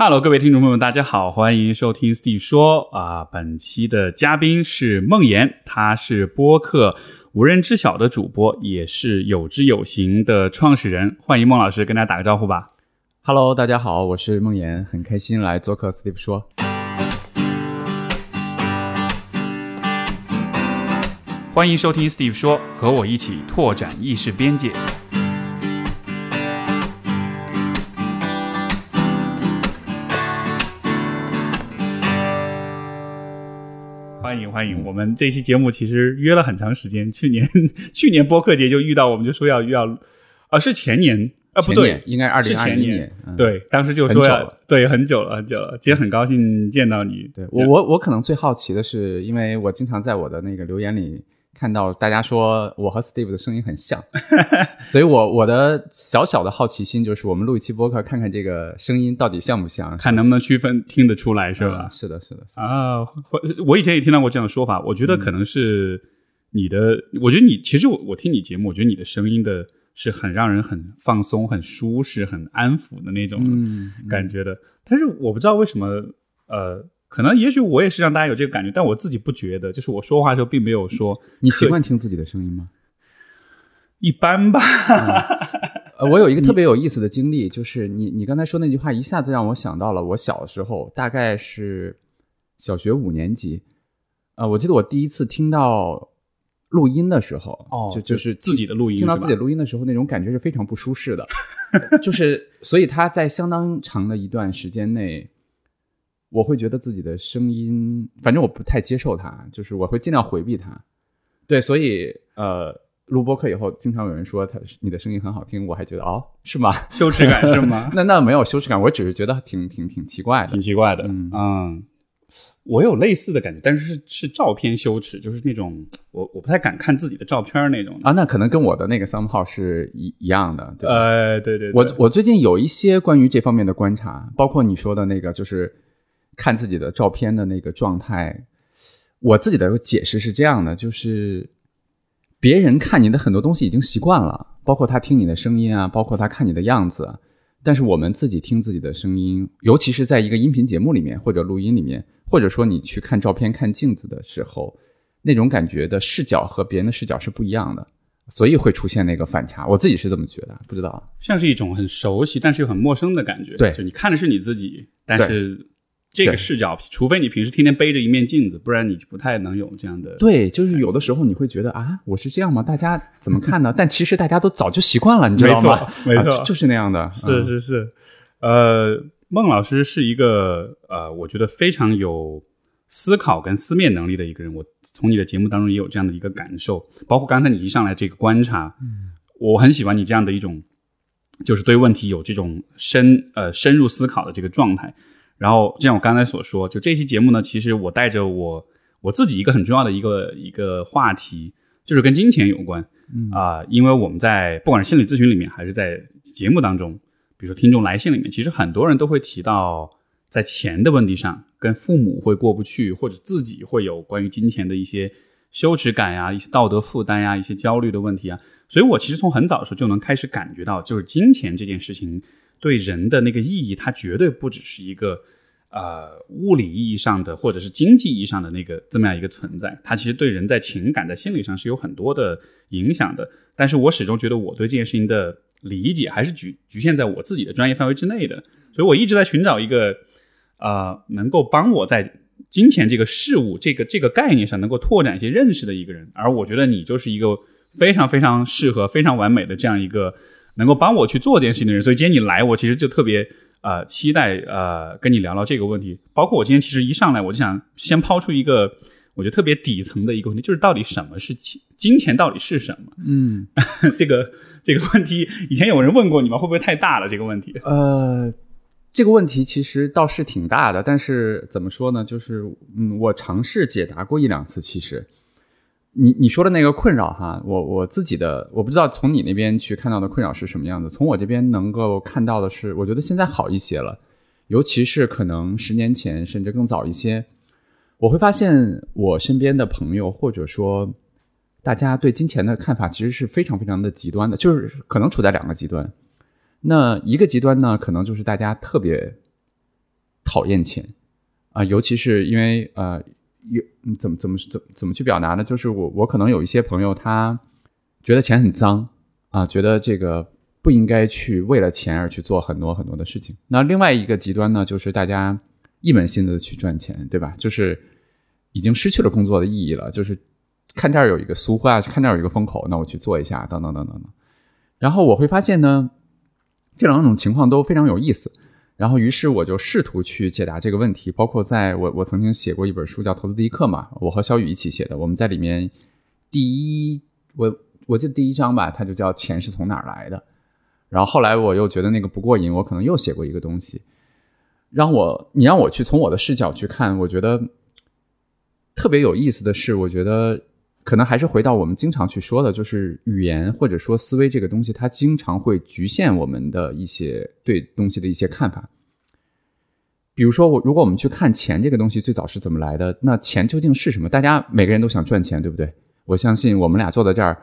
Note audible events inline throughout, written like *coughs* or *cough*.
Hello，各位听众朋友们，大家好，欢迎收听 Steve 说啊。本期的嘉宾是梦妍，他是播客无人知晓的主播，也是有知有行的创始人。欢迎孟老师跟大家打个招呼吧。Hello，大家好，我是梦妍，很开心来做客 Steve 说。欢迎收听 Steve 说，和我一起拓展意识边界。欢迎欢迎！我们这期节目其实约了很长时间，去年 *laughs* 去年播客节就遇到，我们就说要要，啊是前年？啊不对，应该二是零二一前年，嗯、对，当时就说要很对很久了很久了，今天很高兴见到你，对我我我可能最好奇的是，因为我经常在我的那个留言里看到大家说我和 Steve 的声音很像，*laughs* 所以我我的小小的好奇心就是，我们录一期播客，看看这个声音到底像不像，看能不能区分听得出来是吧嗯？是的，是的，啊，或我以前也听到过这样的说法，我觉得可能是你的，我觉得你其实我我听你节目，我觉得你的声音的是很让人很放松、很舒适、很安抚的那种嗯，感觉的。但是我不知道为什么，呃，可能也许我也是让大家有这个感觉，但我自己不觉得，就是我说话的时候并没有说你习惯听自己的声音吗？一般吧。呃，我有一个特别有意思的经历，就是你你刚才说那句话，一下子让我想到了我小时候，大概是小学五年级。呃，我记得我第一次听到录音的时候，哦就就是自己的录音听到自己录音的时候，那种感觉是非常不舒适的。*laughs* 就是，所以他在相当长的一段时间内，我会觉得自己的声音，反正我不太接受它，就是我会尽量回避它。对，所以呃，录播课以后，经常有人说他你的声音很好听，我还觉得哦，是吗？*laughs* 羞耻感是吗？那那没有羞耻感，我只是觉得挺挺挺奇怪的挺。奇怪的，嗯嗯，我有类似的感觉，但是是是照片羞耻，就是那种我我不太敢看自己的照片那种。啊，那可能跟我的那个 somehow 是一一样的，对吧？呃，对对对，我我最近有一些关于这方面的观察，包括你说的那个，就是看自己的照片的那个状态。我自己的解释是这样的，就是别人看你的很多东西已经习惯了，包括他听你的声音啊，包括他看你的样子啊。但是我们自己听自己的声音，尤其是在一个音频节目里面或者录音里面，或者说你去看照片、看镜子的时候，那种感觉的视角和别人的视角是不一样的，所以会出现那个反差。我自己是这么觉得，不知道。像是一种很熟悉但是又很陌生的感觉。对就你看的是你自己，但是这个视角，除非你平时天天背着一面镜子，不然你不太能有这样的。对，就是有的时候你会觉得啊，我是这样吗？大家怎么看呢？但其实大家都早就习惯了，你知道吗？没错没错啊就就是那样的。是嗯是是，呃，孟老师是一个呃，我觉得非常有思考跟思辨能力的一个人。我从你的节目当中也有这样的一个感受，包括刚才你一上来这个观察，嗯，我很喜欢你这样的一种，就是对问题有这种深呃深入思考的这个状态。然后，就像我刚才所说，就这期节目呢，其实我带着我我自己一个很重要的一个一个话题，就是跟金钱有关。嗯啊、因为我们在不管是心理咨询里面，还是在节目当中，比如说听众来信里面，其实很多人都会提到在钱的问题上，跟父母会过不去，或者自己会有关于金钱的一些羞耻感呀、一些道德负担呀、一些焦虑的问题啊。所以我其实从很早的时候就能开始感觉到，就是金钱这件事情对人的那个意义，它绝对不只是一个呃物理意义上的或者是经济意义上的那个这么样一个存在，它其实对人在情感在心理上是有很多的影响的。但是我始终觉得我对这件事情的理解还是局局限在我自己的专业范围之内的，所以我一直在寻找一个呃能够帮我在金钱这个事物这个这个概念上能够拓展一些认识的一个人。而我觉得你就是一个非常非常适合、非常完美的这样一个能够帮我去做这件事情的人。所以今天你来，我其实就特别呃期待呃跟你聊聊这个问题。包括我今天其实一上来我就想先抛出一个我觉得特别底层的一个问题，就是到底什么是钱？金钱到底是什么？嗯，*laughs* 这个这个问题，以前有人问过你吗？会不会太大了？这个问题？呃，这个问题其实倒是挺大的，但是怎么说呢？就是嗯，我尝试解答过一两次。其实，你你说的那个困扰哈，我我自己的我不知道从你那边去看到的困扰是什么样子，从我这边能够看到的是，我觉得现在好一些了，尤其是可能十年前甚至更早一些，我会发现我身边的朋友或者说大家对金钱的看法其实是非常非常的极端的，就是可能处在两个极端。那一个极端呢，可能就是大家特别讨厌钱啊、尤其是因为呃，有怎么怎么怎么怎么去表达呢？就是我我可能有一些朋友，他觉得钱很脏啊、觉得这个不应该去为了钱而去做很多很多的事情。那另外一个极端呢，就是大家一门心思的去赚钱，对吧？就是已经失去了工作的意义了，就是看这儿有一个俗话，看这儿有一个风口，那我去做一下，等等等等等。然后我会发现呢，这两种情况都非常有意思。然后，于是我就试图去解答这个问题，包括在我我曾经写过一本书叫《投资第一课》嘛，我和小雨一起写的。我们在里面第一，我我记得第一章吧，它就叫“钱是从哪儿来的”。然后后来我又觉得那个不过瘾，我可能又写过一个东西，让我你让我去从我的视角去看，我觉得特别有意思的是，我觉得可能还是回到我们经常去说的，就是语言或者说思维这个东西，它经常会局限我们的一些对东西的一些看法。比如说，我如果我们去看钱这个东西最早是怎么来的，那钱究竟是什么？大家每个人都想赚钱，对不对？我相信我们俩坐在这儿，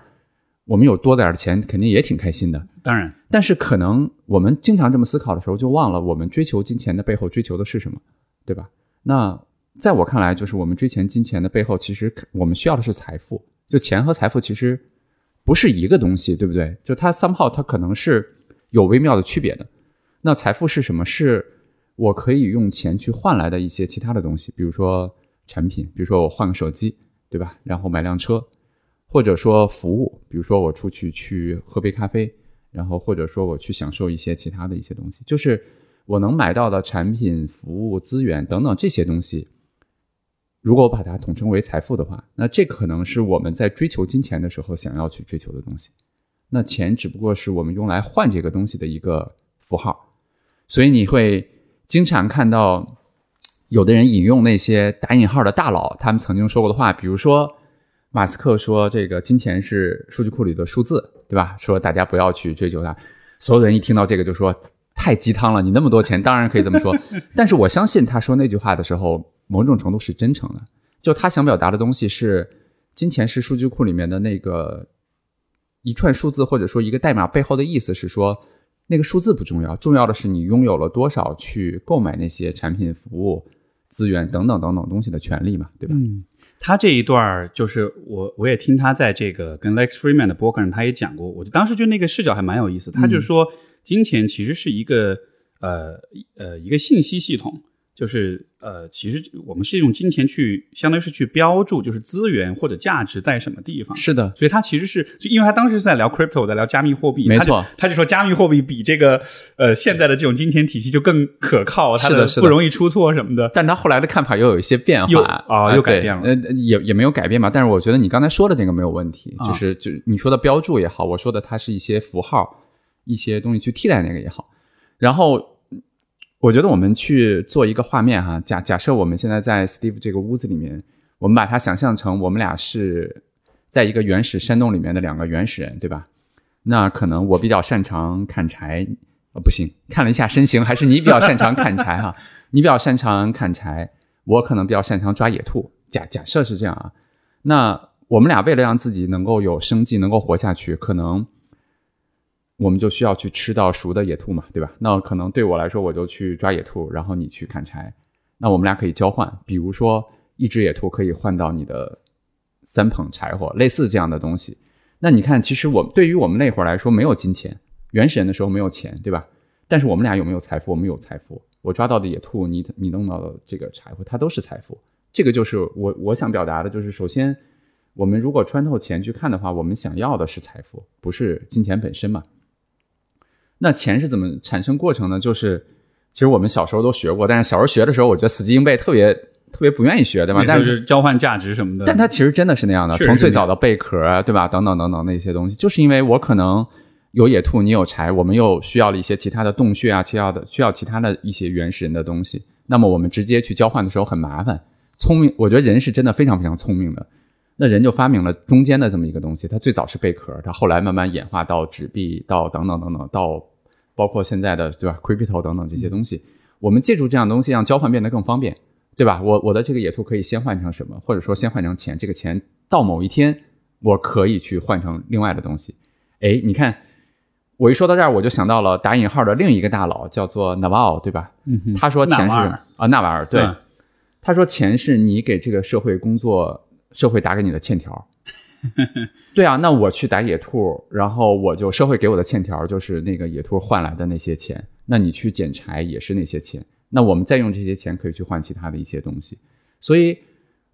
我们有多点儿的钱，肯定也挺开心的。当然，但是可能我们经常这么思考的时候，就忘了我们追求金钱的背后追求的是什么，对吧？那在我看来，就是我们追钱金钱的背后，其实我们需要的是财富。就钱和财富其实不是一个东西，对不对？就它 somehow 它可能是有微妙的区别的。那财富是什么？是我可以用钱去换来的一些其他的东西，比如说产品，比如说我换个手机，对吧？然后买辆车，或者说服务，比如说我出去去喝杯咖啡，然后或者说我去享受一些其他的一些东西，就是我能买到的产品、服务、资源等等这些东西。如果我把它统称为财富的话，那这可能是我们在追求金钱的时候想要去追求的东西。那钱只不过是我们用来换这个东西的一个符号，所以你会经常看到有的人引用那些打引号的大佬他们曾经说过的话，比如说马斯克说这个金钱是数据库里的数字，对吧？说大家不要去追求它。所有人一听到这个就说太鸡汤了，你那么多钱当然可以这么说。但是我相信他说那句话的时候，某种程度是真诚的。就他想表达的东西是，金钱是数据库里面的那个一串数字，或者说一个代码背后的意思是说，那个数字不重要，重要的是你拥有了多少去购买那些产品、服务、资源等等等等东西的权利嘛，对吧？嗯，他这一段儿就是我我也听他在这个跟 Lex Freeman 的博客上他也讲过，我就当时就那个视角还蛮有意思。他就说，金钱其实是一个呃呃一个信息系统，就是呃其实我们是用金钱去相当于是去标注，就是资源或者价值在什么地方。是的，所以他其实是，就因为他当时是在聊 crypto，在聊加密货币，没错他就，说加密货币比这个呃现在的这种金钱体系就更可靠，它的不容易出错什么的。但他后来的看法又有一些变化啊又改变了呃，也也没有改变吧。但是我觉得你刚才说的那个没有问题，啊就是就你说的标注也好，我说的它是一些符号、一些东西去替代那个也好。然后我觉得我们去做一个画面哈，假假设我们现在在 Steve 这个屋子里面，我们把它想象成我们俩是在一个原始山洞里面的两个原始人，对吧？那可能我比较擅长砍柴，呃，不行，看了一下身形，还是你比较擅长砍柴哈。你比较擅长砍柴，我可能比较擅长抓野兔。假假设是这样啊，那我们俩为了让自己能够有生计，能够活下去，可能我们就需要去吃到熟的野兔嘛，对吧？那可能对我来说，我就去抓野兔，然后你去砍柴，那我们俩可以交换，比如说一只野兔可以换到你的三捧柴火，类似这样的东西。那你看，其实我对于我们那会儿来说，没有金钱，原始人的时候没有钱，对吧？但是我们俩有没有财富？我们有财富。我抓到的野兔，你你弄到的这个柴火，它都是财富。这个就是我我想表达的，就是首先，我们如果穿透钱去看的话，我们想要的是财富，不是金钱本身嘛。那钱是怎么产生过程呢？就是其实我们小时候都学过，但是小时候学的时候，我觉得死记硬背特别特别不愿意学，对吧？但就是是交换价值什么的。但它其实真的是那样的，从最早的贝壳啊，对吧？等等等等那些东西，就是因为我可能有野兔，你有柴，我们又需要了一些其他的洞穴啊，需要的需要其他的一些原始人的东西。那么我们直接去交换的时候很麻烦。聪明，我觉得人是真的非常非常聪明的。那人就发明了中间的这么一个东西，它最早是贝壳，它后来慢慢演化到纸币，到等等等等，到包括现在的对吧，crypto 等等这些东西。我们借助这样东西，让交换变得更方便。对吧？我我的这个野兔可以先换成什么，或者说先换成钱，这个钱到某一天我可以去换成另外的东西。哎，你看，我一说到这儿，我就想到了打引号的另一个大佬，叫做 Naval，对吧？嗯他说钱是啊，纳瓦尔对，嗯他说钱是你给这个社会工作，社会打给你的欠条。*laughs* 对啊，那我去打野兔，然后我就社会给我的欠条就是那个野兔换来的那些钱，那你去捡柴也是那些钱，那我们再用这些钱可以去换其他的一些东西，所以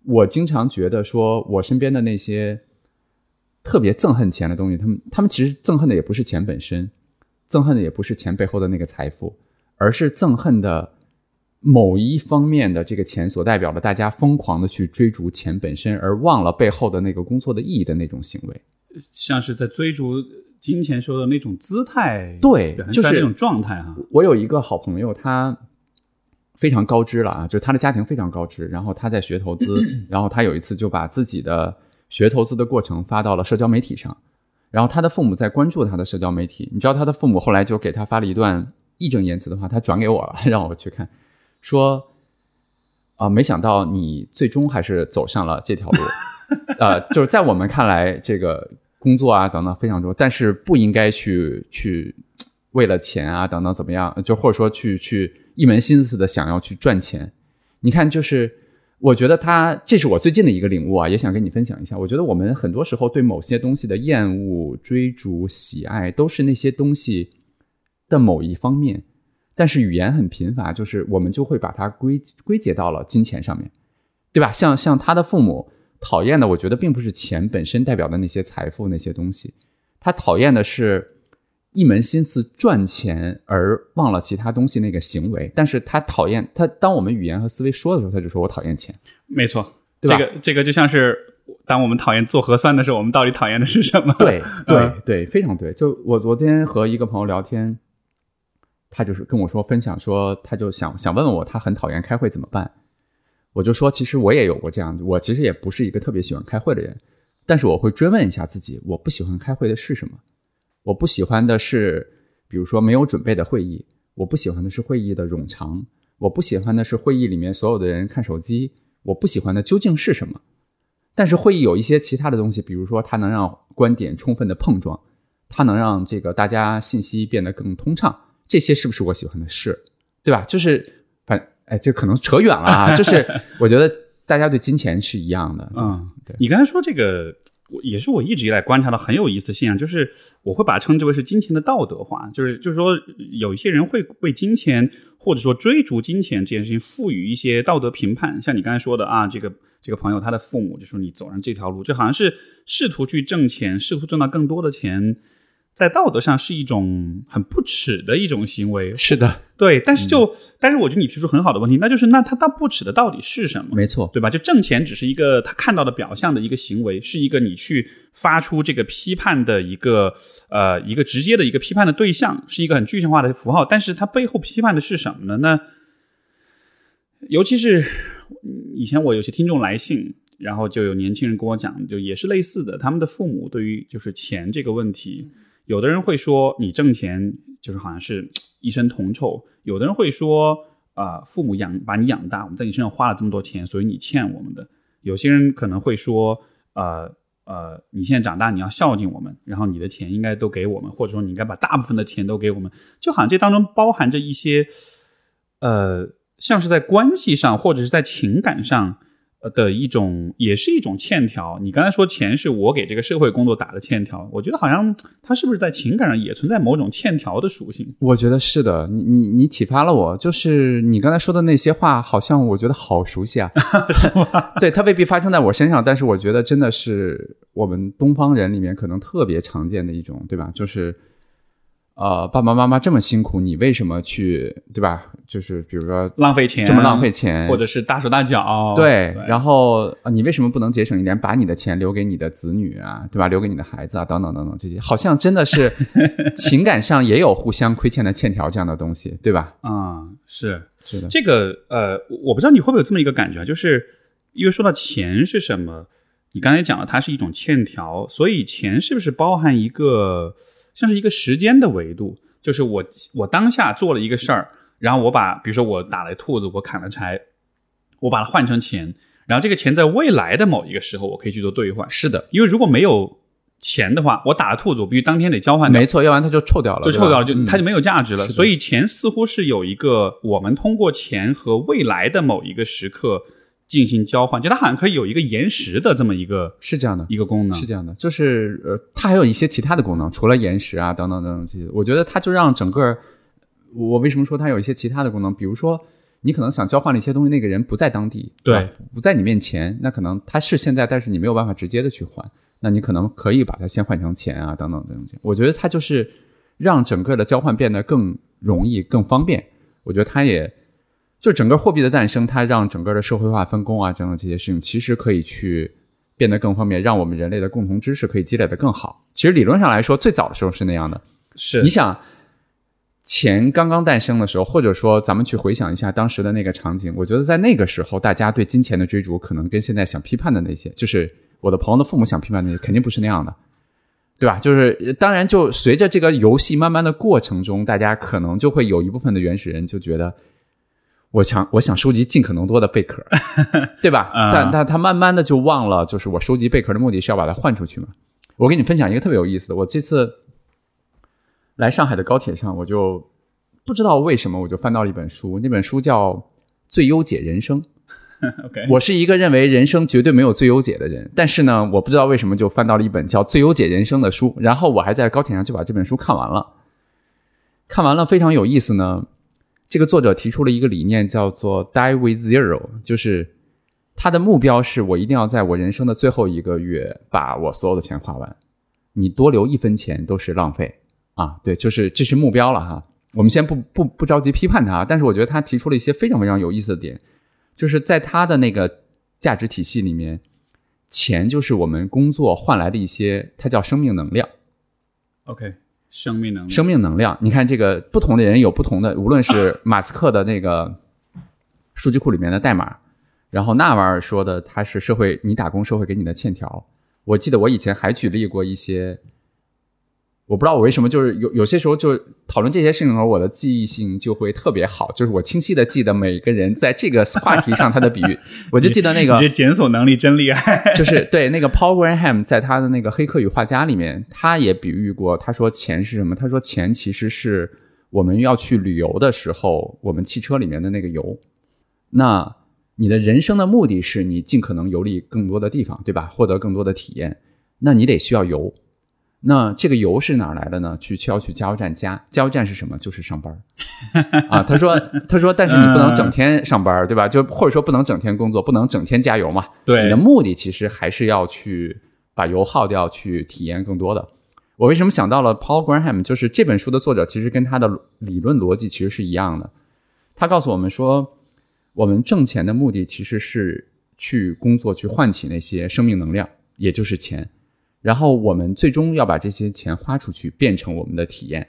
我经常觉得说，我身边的那些特别憎恨钱的东西，他们他们其实憎恨的也不是钱本身，憎恨的也不是钱背后的那个财富，而是憎恨的某一方面的这个钱所代表的大家疯狂的去追逐钱本身，而忘了背后的那个工作的意义的那种行为。像是在追逐金钱时候的那种姿态，对就是那种状态哈。我有一个好朋友，他非常高知了啊，就是他的家庭非常高知，然后他在学投资，*clears throat* 然后他有一次就把自己的学投资的过程发到了社交媒体上，然后他的父母在关注他的社交媒体，你知道他的父母后来就给他发了一段义正言辞的话，他转给我了，*laughs* 让我去看，说啊、没想到你最终还是走上了这条路，呃，就是在我们看来，这个工作啊等等非常重要，但是不应该去去为了钱啊等等怎么样，就或者说去去一门心思的想要去赚钱。你看，就是我觉得他这是我最近的一个领悟啊，也想跟你分享一下。我觉得我们很多时候对某些东西的厌恶、追逐、喜爱，都是那些东西的某一方面。但是语言很贫乏，就是我们就会把它归归结到了金钱上面，对吧？像像他的父母讨厌的，我觉得并不是钱本身代表的那些财富那些东西，他讨厌的是一门心思赚钱而忘了其他东西那个行为。但是他讨厌他，当我们语言和思维说的时候，他就说我讨厌钱。没错，对吧这个这个就像是当我们讨厌做核酸的时候，我们到底讨厌的是什么？对对嗯对，非常对。就我昨天和一个朋友聊天，他就是跟我说分享说，他就想想问问我，他很讨厌开会怎么办？我就说，其实我也有过这样，我其实也不是一个特别喜欢开会的人，但是我会追问一下自己，我不喜欢开会的是什么？我不喜欢的是，比如说没有准备的会议，我不喜欢的是会议的冗长，我不喜欢的是会议里面所有的人看手机，我不喜欢的究竟是什么？但是会议有一些其他的东西，比如说它能让观点充分的碰撞，它能让这个大家信息变得更通畅，这些是不是我喜欢的事？对吧？就是反哎，这可能扯远了啊。*laughs* 就是我觉得大家对金钱是一样的，嗯，对你刚才说这个，我也是我一直以来观察到很有意思的现象，就是我会把它称之为是金钱的道德化，就是就是说有一些人会为金钱或者说追逐金钱这件事情赋予一些道德评判，像你刚才说的啊，这个这个朋友他的父母就说你走上这条路，这好像是试图去挣钱，试图挣到更多的钱。在道德上是一种很不耻的一种行为，是的，对，但是就、但是我觉得你提出很好的问题，那就是那他他不耻的到底是什么？没错，对吧？就挣钱只是一个他看到的表象的一个行为，是一个你去发出这个批判的一个呃一个直接的一个批判的对象，是一个很具象化的符号。但是它背后批判的是什么呢？那尤其是以前我有些听众来信，然后就有年轻人跟我讲，就也是类似的，他们的父母对于就是钱这个问题，有的人会说你挣钱就是好像是一身铜臭，有的人会说啊、呃父母养把你养大，我们在你身上花了这么多钱，所以你欠我们的。有些人可能会说，呃呃，你现在长大，你要孝敬我们，然后你的钱应该都给我们，或者说你应该把大部分的钱都给我们，就好像这当中包含着一些，呃，像是在关系上或者是在情感上的一种，也是一种欠条。你刚才说钱是我给这个社会工作打的欠条，我觉得好像它是不是在情感上也存在某种欠条的属性？我觉得是的。你你你启发了我，就是你刚才说的那些话，好像我觉得好熟悉啊。*laughs* 对，它未必发生在我身上，但是我觉得真的是我们东方人里面可能特别常见的一种，对吧？就是。呃，爸爸妈妈这么辛苦，你为什么去，对吧？就是比如说浪费钱，这么浪费钱，或者是大手大脚，对，然后啊，你为什么不能节省一点，把你的钱留给你的子女啊，对吧？留给你的孩子啊，等等等等，这些好像真的是 *laughs* 情感上也有互相亏欠的欠条这样的东西，对吧？啊、*laughs* 是是的，这个呃，我不知道你会不会有这么一个感觉啊，就是因为说到钱是什么，你刚才讲了它是一种欠条，所以钱是不是包含一个像是一个时间的维度？就是我我当下做了一个事儿，然后我把比如说我打了兔子，我砍了柴，我把它换成钱，然后这个钱在未来的某一个时候我可以去做兑换，是的，因为如果没有钱的话，我打了兔子，我必须当天得交换掉，没错，要不然它就臭掉了，就臭掉了，就它就没有价值了。所以钱似乎是有一个我们通过钱和未来的某一个时刻进行交换，就它好像可以有一个延时的这么一个是这样的，一个功能。是这样的，就是呃，它还有一些其他的功能，除了延时啊等等等等这些，我觉得它就让整个，我为什么说它有一些其他的功能？比如说，你可能想交换的一些东西，那个人不在当地，对吧不在你面前，那可能他是现在，但是你没有办法直接的去换，那你可能可以把它先换成钱啊等等等等。我觉得它就是让整个的交换变得更容易、更方便。我觉得它也就整个货币的诞生，它让整个的社会化分工啊等等这些事情，其实可以去变得更方便，让我们人类的共同知识可以积累的更好。其实理论上来说，最早的时候是那样的。是你想，钱刚刚诞生的时候，或者说咱们去回想一下当时的那个场景，我觉得在那个时候，大家对金钱的追逐，可能跟现在想批判的那些，就是我的朋友的父母想批判的那些，肯定不是那样的。对吧？就是呃当然，就随着这个游戏慢慢的过程中，大家可能就会有一部分的原始人就觉得，我想我想收集尽可能多的贝壳，对吧？*laughs* 嗯但但他慢慢的就忘了，就是我收集贝壳的目的是要把它换出去嘛。我给你分享一个特别有意思的，我这次来上海的高铁上，我就不知道为什么，我就翻到了一本书，那本书叫《最优解人生》。*laughs* OK，我是一个认为人生绝对没有最优解的人，但是呢，我不知道为什么就翻到了一本叫《最优解人生》的书，然后我还在高铁上就把这本书看完了。看完了非常有意思呢。这个作者提出了一个理念，叫做 “die with zero”，就是他的目标是我一定要在我人生的最后一个月把我所有的钱花完，你多留一分钱都是浪费啊！对，就是这是目标了哈。我们先不不不着急批判他，但是我觉得他提出了一些非常非常有意思的点。就是在他的那个价值体系里面，钱就是我们工作换来的一些，它叫生命能量。OK，生命能量生命能量，你看这个不同的人有不同的，*laughs* 无论是马斯克的那个数据库里面的代码，然后纳瓦尔说的他是社会，你打工社会给你的欠条。我记得我以前还举例过一些，我不知道我为什么就是有有些时候就讨论这些事情的时候，我的记忆性就会特别好，就是我清晰的记得每个人在这个话题上他的比喻，*laughs* 我就记得那个你这检索能力真厉害。*laughs* 就是对那个 Paul Graham 在他的那个《黑客与画家》里面，他也比喻过，他说钱是什么？他说钱其实是我们要去旅游的时候，我们汽车里面的那个油。那你的人生的目的是你尽可能游历更多的地方，对吧？获得更多的体验，那你得需要油。那这个油是哪儿来的呢？去需要去加油站加，加油站是什么？就是上班儿啊。他说，他说，但是你不能整天上班儿，对吧？就或者说不能整天工作，不能整天加油嘛。对你的目的其实还是要去把油耗掉，去体验更多的。我为什么想到了 Paul Graham？就是这本书的作者，其实跟他的理论逻辑其实是一样的。他告诉我们说，我们挣钱的目的其实是去工作，去唤起那些生命能量，也就是钱。然后我们最终要把这些钱花出去，变成我们的体验。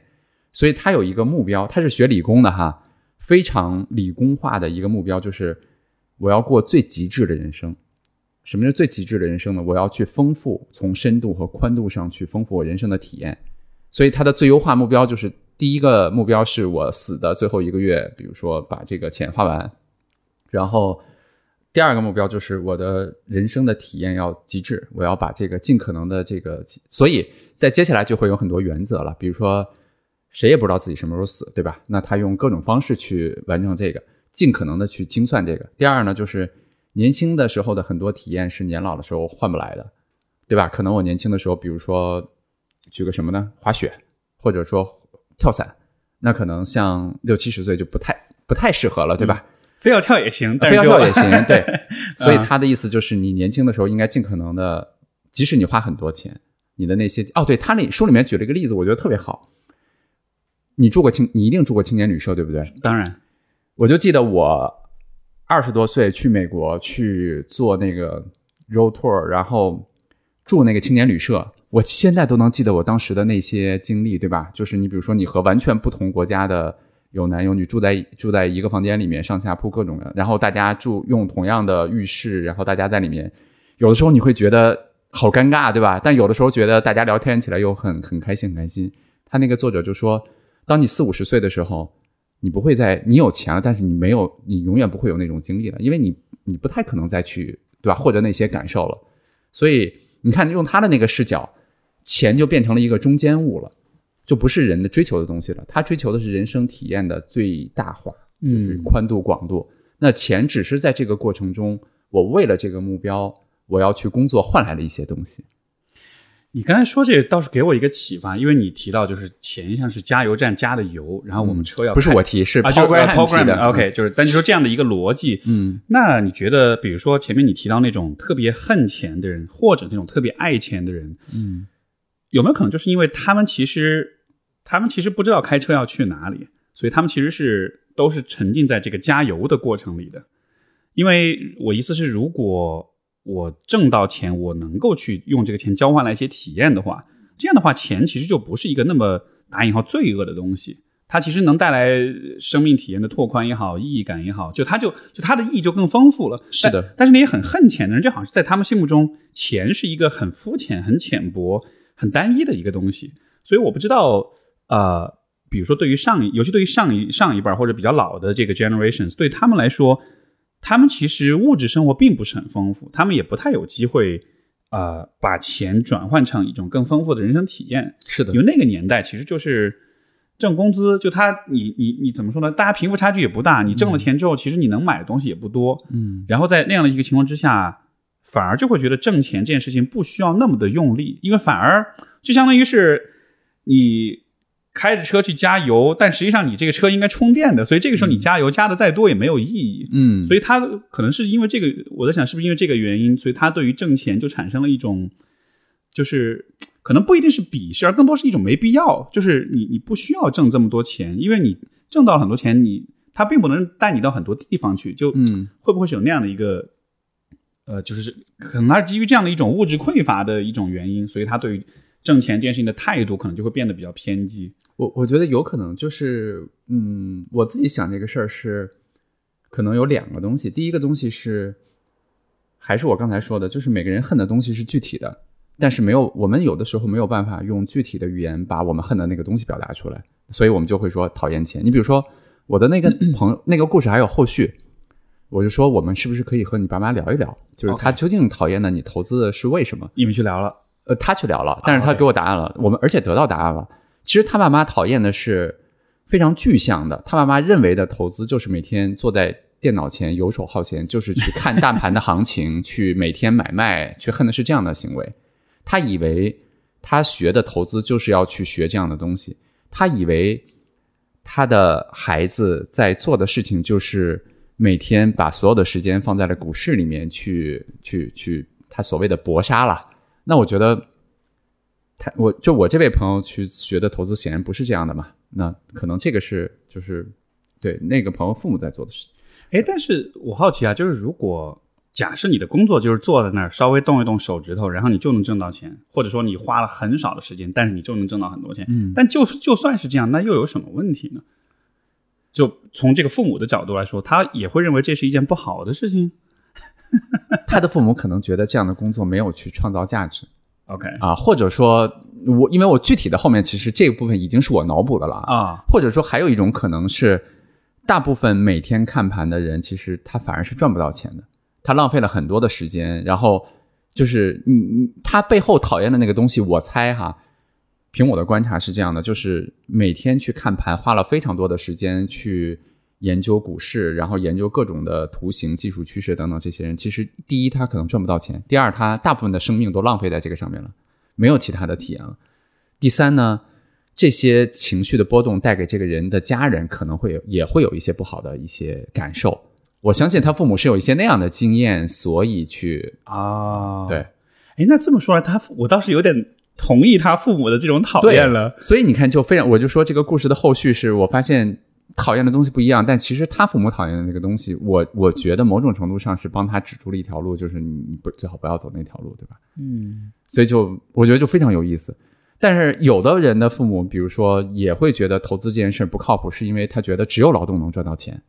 所以他有一个目标，他是学理工的哈，非常理工化的一个目标，就是我要过最极致的人生。什么是最极致的人生呢？我要去丰富，从深度和宽度上去丰富我人生的体验。所以他的最优化目标就是第一个目标是我死的最后一个月，比如说把这个钱花完，然后第二个目标就是我的人生的体验要极致，我要把这个尽可能的这个，所以在接下来就会有很多原则了，比如说谁也不知道自己什么时候死，对吧？那他用各种方式去完成这个，尽可能的去精算这个。第二呢，就是年轻的时候的很多体验是年老的时候换不来的，对吧？可能我年轻的时候，比如说举个什么呢？滑雪，或者说跳伞，那可能像六七十岁就不太不太适合了，对吧？非要跳也行，但是就非要跳也行，对。*laughs* *laughs* 所以他的意思就是，你年轻的时候应该尽可能的，即使你花很多钱，你的那些哦，对他那书里面举了一个例子，我觉得特别好。你住过青，你一定住过青年旅社，对不对？当然我就记得我二十多岁去美国去做那个 road tour，然后住那个青年旅社，我现在都能记得我当时的那些经历，对吧？就是你比如说你和完全不同国家的有男有女住在住在一个房间里面，上下铺各种的，然后大家住用同样的浴室，然后大家在里面，有的时候你会觉得好尴尬，对吧？但有的时候觉得大家聊天起来又很很开心很开心。他那个作者就说，当你四五十岁的时候，你不会再你有钱了，但是你没有，你永远不会有那种经历了，因为你你不太可能再去对吧获得那些感受了。所以你看，用他的那个视角，钱就变成了一个中间物了，就不是人的追求的东西了。他追求的是人生体验的最大化，就是嗯宽度、广度。那钱只是在这个过程中，我为了这个目标，我要去工作换来了一些东西。你刚才说这个倒是给我一个启发，因为你提到就是钱像是加油站加的油，然后我们车要不是我提，是啊，就是 Paul Graham 提 program 的。OK，就是但你说这样的一个逻辑，嗯，那你觉得，比如说前面你提到那种特别恨钱的人，或者那种特别爱钱的人，嗯，有没有可能就是因为他们其实他们其实不知道开车要去哪里，所以他们其实是都是沉浸在这个加油的过程里的。因为我意思是，如果我挣到钱，我能够去用这个钱交换来一些体验的话，这样的话，钱其实就不是一个那么打引号罪恶的东西。它其实能带来生命体验的拓宽也好，意义感也好，就它就就它的意义就更丰富了。是的但，是那些很恨钱的人，就好像是在他们心目中，钱是一个很肤浅、很浅薄、很单一的一个东西。所以我不知道，呃，比如说对于上一，尤其对于上一上一辈或者比较老的这个 generations，对他们来说，他们其实物质生活并不是很丰富，他们也不太有机会，呃，把钱转换成一种更丰富的人生体验。是的因，为那个年代其实就是挣工资，就他你你你怎么说呢？大家贫富差距也不大，你挣了钱之后，其实你能买的东西也不多。嗯，然后在那样的一个情况之下，反而就会觉得挣钱这件事情不需要那么的用力，因为反而就相当于是你开着车去加油，但实际上你这个车应该充电的，所以这个时候你加油加的再多也没有意义。嗯，所以他可能是因为这个，我在想是不是因为这个原因，所以他对于挣钱就产生了一种，就是可能不一定是鄙视，而更多是一种没必要，就是你你不需要挣这么多钱，因为你挣到了很多钱，你他并不能带你到很多地方去，就嗯，会不会是有那样的一个，呃，就是可能他是基于这样的一种物质匮乏的一种原因，所以他对于挣钱这件事情的态度可能就会变得比较偏激。我我觉得有可能就是，嗯，我自己想这个事儿是，可能有两个东西。第一个东西是，还是我刚才说的，就是每个人恨的东西是具体的，但是没有我们有的时候没有办法用具体的语言把我们恨的那个东西表达出来，所以我们就会说讨厌钱。你比如说我的那个 *coughs* 朋友那个故事还有后续，我就说我们是不是可以和你爸妈聊一聊，就是他究竟讨厌的你投资的是为什么？你们去聊了，呃，他去聊了，但是他给我答案了，我们而且得到答案了。其实他爸妈讨厌的是非常具象的，他爸妈认为的投资就是每天坐在电脑前游手好闲，就是去看大盘的行情，*laughs* 去每天买卖，去恨的是这样的行为。他以为他学的投资就是要去学这样的东西，他以为他的孩子在做的事情就是每天把所有的时间放在了股市里面去去去，他所谓的搏杀了。那我觉得，他我就我这位朋友去学的投资显然不是这样的嘛。那可能这个是就是对那个朋友父母在做的事情。哎，但是我好奇啊，就是如果假设你的工作就是坐在那儿稍微动一动手指头，然后你就能挣到钱，或者说你花了很少的时间，但是你就能挣到很多钱，嗯，但就就算是这样，那又有什么问题呢？就从这个父母的角度来说，他也会认为这是一件不好的事情。*laughs* 他的父母可能觉得这样的工作没有去创造价值 OK 啊，或者说我因为我具体的后面其实这个部分已经是我脑补的了啊，啊，或者说还有一种可能是，大部分每天看盘的人其实他反而是赚不到钱的，他浪费了很多的时间，然后就是你你他背后讨厌的那个东西，我猜哈，凭我的观察是这样的，就是每天去看盘，花了非常多的时间去研究股市，然后研究各种的图形、技术趋势等等，这些人其实第一他可能赚不到钱，第二他大部分的生命都浪费在这个上面了，没有其他的体验了。第三呢，这些情绪的波动带给这个人的家人可能会有也会有一些不好的一些感受。我相信他父母是有一些那样的经验，所以去啊，对。哎，那这么说来，他我倒是有点同意他父母的这种讨厌了。所以你看，就非常，我就说这个故事的后续是我发现讨厌的东西不一样，但其实他父母讨厌的那个东西，我我觉得某种程度上是帮他指出了一条路，就是你你不最好不要走那条路，对吧？嗯，所以就我觉得就非常有意思。但是有的人的父母，比如说也会觉得投资这件事不靠谱，是因为他觉得只有劳动能赚到钱，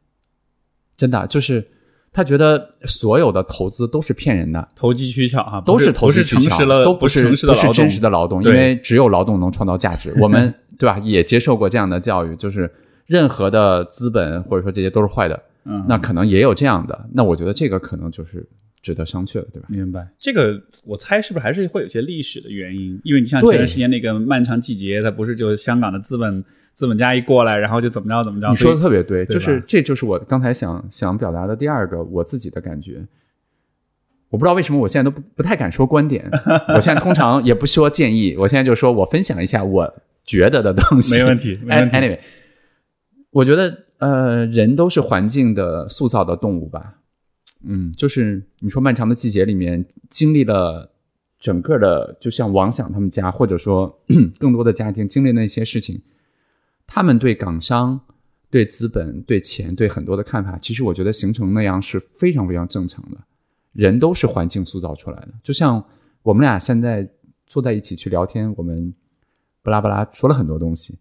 真的就是他觉得所有的投资都是骗人的，投机取巧啊，都是投机取巧诚实了，都不是诚实的劳动，不是真实的劳动，因为只有劳动能创造价值。*laughs* 我们对吧？也接受过这样的教育，就是任何的资本或者说这些都是坏的，嗯，那可能也有这样的。那我觉得这个可能就是值得商榷的，对吧？明白，这个我猜是不是还是会有些历史的原因？因为你像对前段时间那个漫长季节，它不是就香港的资本资本家一过来，然后就怎么着怎么着？你说的特别对，对就是这就是我刚才想想表达的第二个我自己的感觉。我不知道为什么我现在都不不太敢说观点，*laughs* 我现在通常也不说建议，我现在就说我分享一下我觉得的东西，没问题没问题 Anyway，我觉得呃，人都是环境的塑造的动物吧。嗯，就是你说漫长的季节里面经历了整个的，就像王想他们家，或者说 *clears throat* 更多的家庭经历那些事情，他们对港商、对资本、对钱、对很多的看法，其实我觉得形成那样是非常非常正常的。人都是环境塑造出来的，就像我们俩现在坐在一起去聊天，我们巴拉巴拉说了很多东西，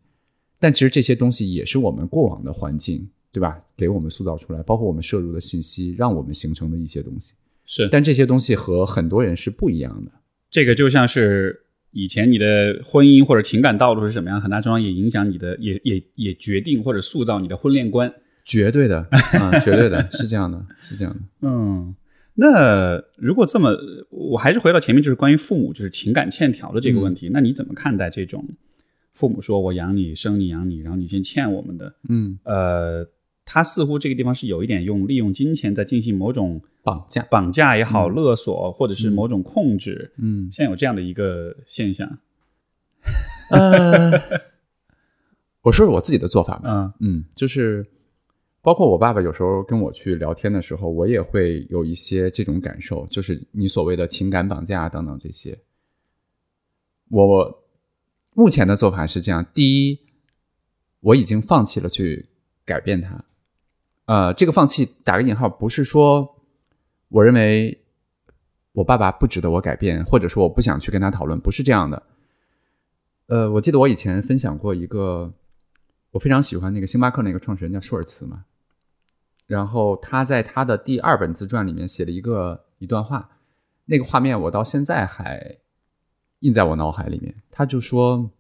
但其实这些东西也是我们过往的环境，对吧？给我们塑造出来，包括我们摄入的信息，让我们形成的一些东西。是但这些东西和很多人是不一样的。这个就像是以前你的婚姻或者情感道路是什么样，很大程度上也影响你的，也也也决定或者塑造你的婚恋观。绝对的，*laughs* 啊、绝对的，是这样的，是这样的。嗯，那如果这么，我还是回到前面，就是关于父母就是情感欠条的这个问题。那你怎么看待这种父母说我养你、生你、养你，然后你先欠我们的？嗯，呃，他似乎这个地方是有一点用利用金钱在进行某种绑架，绑架也好、勒索，或者是某种控制。嗯，现在有这样的一个现象。*laughs* 呃，我说说我自己的做法吧。嗯嗯，就是包括我爸爸有时候跟我去聊天的时候，我也会有一些这种感受，就是你所谓的情感绑架等等这些。我目前的做法是这样：第一，我已经放弃了去改变它。呃，这个放弃打个引号，不是说我认为我爸爸不值得我改变，或者说我不想去跟他讨论，不是这样的。呃，我记得我以前分享过一个，我非常喜欢那个星巴克那个创始人叫舒尔茨嘛，然后他在他的第二本自传里面写了一个一段话，那个画面我到现在还印在我脑海里面。他就说，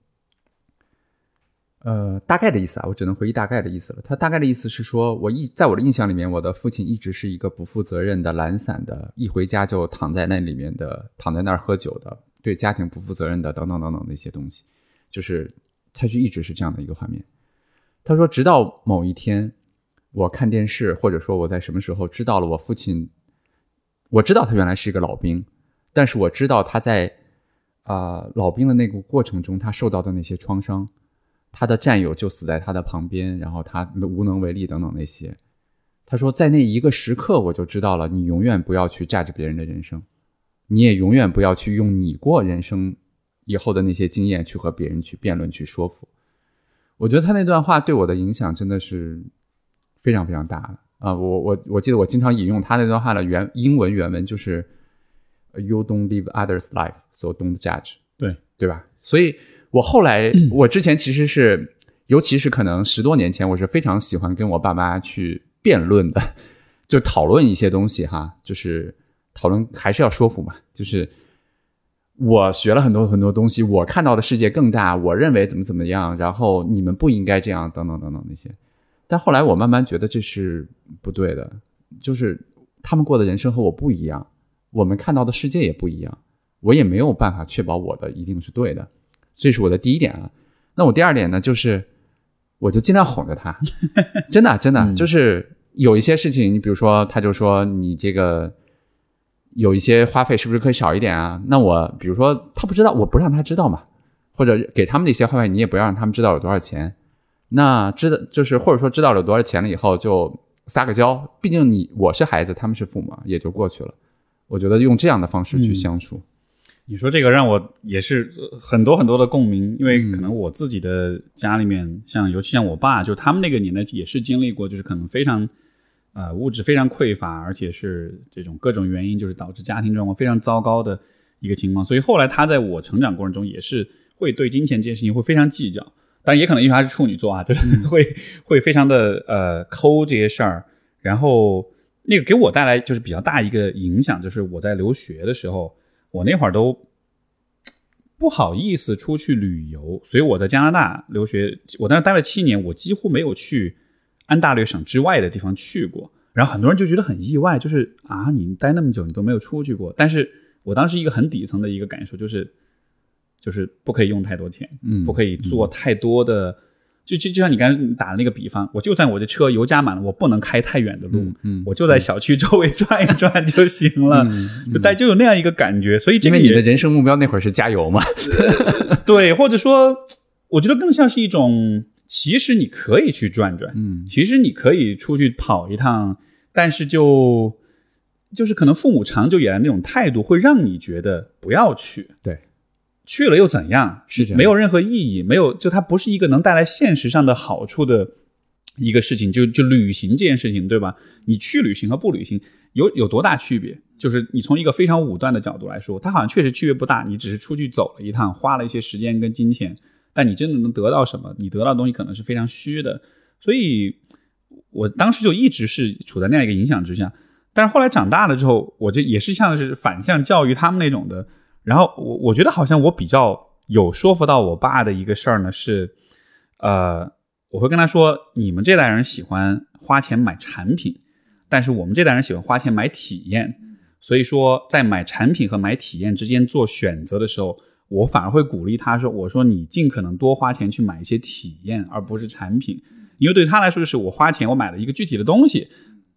呃，大概的意思啊，我只能回忆大概的意思了。他大概的意思是说，我一在我的印象里面，我的父亲一直是一个不负责任的、懒散的，一回家就躺在那里面的，躺在那儿喝酒的，对家庭不负责任的，等等等等的一些东西。就是他就一直是这样的一个画面。他说，直到某一天，我看电视，或者说我在什么时候知道了我父亲，我知道他原来是一个老兵，但是我知道他在啊、老兵的那个过程中，他受到的那些创伤，他的战友就死在他的旁边，然后他无能为力等等那些。他说，在那一个时刻，我就知道了，你永远不要去榨着别人的人生，你也永远不要去用你过人生以后的那些经验去和别人去辩论、去说服。我觉得他那段话对我的影响真的是非常非常大的啊！我我我记得我经常引用他那段话的原英文原文就是 “You don't live others' life, so don't judge”，对对吧？所以我后来我之前其实是，尤其是可能十多年前，我是非常喜欢跟我爸妈去辩论的，就讨论一些东西哈，就是讨论还是要说服嘛，就是。我学了很多很多东西，我看到的世界更大，我认为怎么怎么样，然后你们不应该这样，等等等等那些。但后来我慢慢觉得这是不对的，就是他们过的人生和我不一样，我们看到的世界也不一样，我也没有办法确保我的一定是对的，这是我的第一点啊。那我第二点呢，就是我就尽量哄着他，*laughs* 真的真的就是有一些事情，你比如说，他就说你这个。有一些花费是不是可以少一点啊？那我比如说他不知道，我不让他知道嘛，或者给他们的一些花费，你也不要让他们知道有多少钱。那知道就是或者说知道了多少钱了以后，就撒个娇。毕竟你我是孩子，他们是父母，也就过去了。我觉得用这样的方式去相处，你说这个让我也是呃很多很多的共鸣，因为可能我自己的家里面，像尤其像我爸，就他们那个年代也是经历过，就是可能非常呃物质非常匮乏，而且是这种各种原因，就是导致家庭状况非常糟糕的一个情况。所以后来他在我成长过程中也是会对金钱这件事情会非常计较，当然也可能因为他是处女座啊，就是 *laughs* 会会非常的呃抠这些事儿，然后那个给我带来就是比较大一个影响，就是我在留学的时候，我那会儿都不好意思出去旅游，所以我在加拿大留学，我在那待了七年，我几乎没有去安大略省之外的地方去过。然后很多人就觉得很意外，就是啊，你待那么久，你都没有出去过。但是我当时一个很底层的一个感受就是，就是不可以用太多钱，嗯，不可以做太多的。就就就像你刚才打的那个比方，我就算我的车油加满了，我不能开太远的路，嗯，我就在小区周围转一转 *laughs* 就行了，就带就有那样一个感觉。所以，因为你的人生目标那会儿是加油嘛，*laughs* 对，或者说，我觉得更像是一种，其实你可以去转转，嗯，其实你可以出去跑一趟，但是就就是可能父母长久以来那种态度会让你觉得不要去，对。去了又怎样？是这样，没有任何意义，没有就它不是一个能带来现实上的好处的一个事情。就就旅行这件事情，对吧？你去旅行和不旅行有有多大区别？就是你从一个非常武断的角度来说，它好像确实区别不大。你只是出去走了一趟，花了一些时间跟金钱，但你真的能得到什么？你得到的东西可能是非常虚的。所以我当时就一直是处在那样一个影响之下。但是后来长大了之后，我就也是像是反向教育他们那种的。然后我我觉得好像我比较有说服到我爸的一个事儿呢是，呃，我会跟他说，你们这代人喜欢花钱买产品，但是我们这代人喜欢花钱买体验。所以说，在买产品和买体验之间做选择的时候，我反而会鼓励他说：“我说你尽可能多花钱去买一些体验，而不是产品，因为对他来说，就是我花钱我买了一个具体的东西，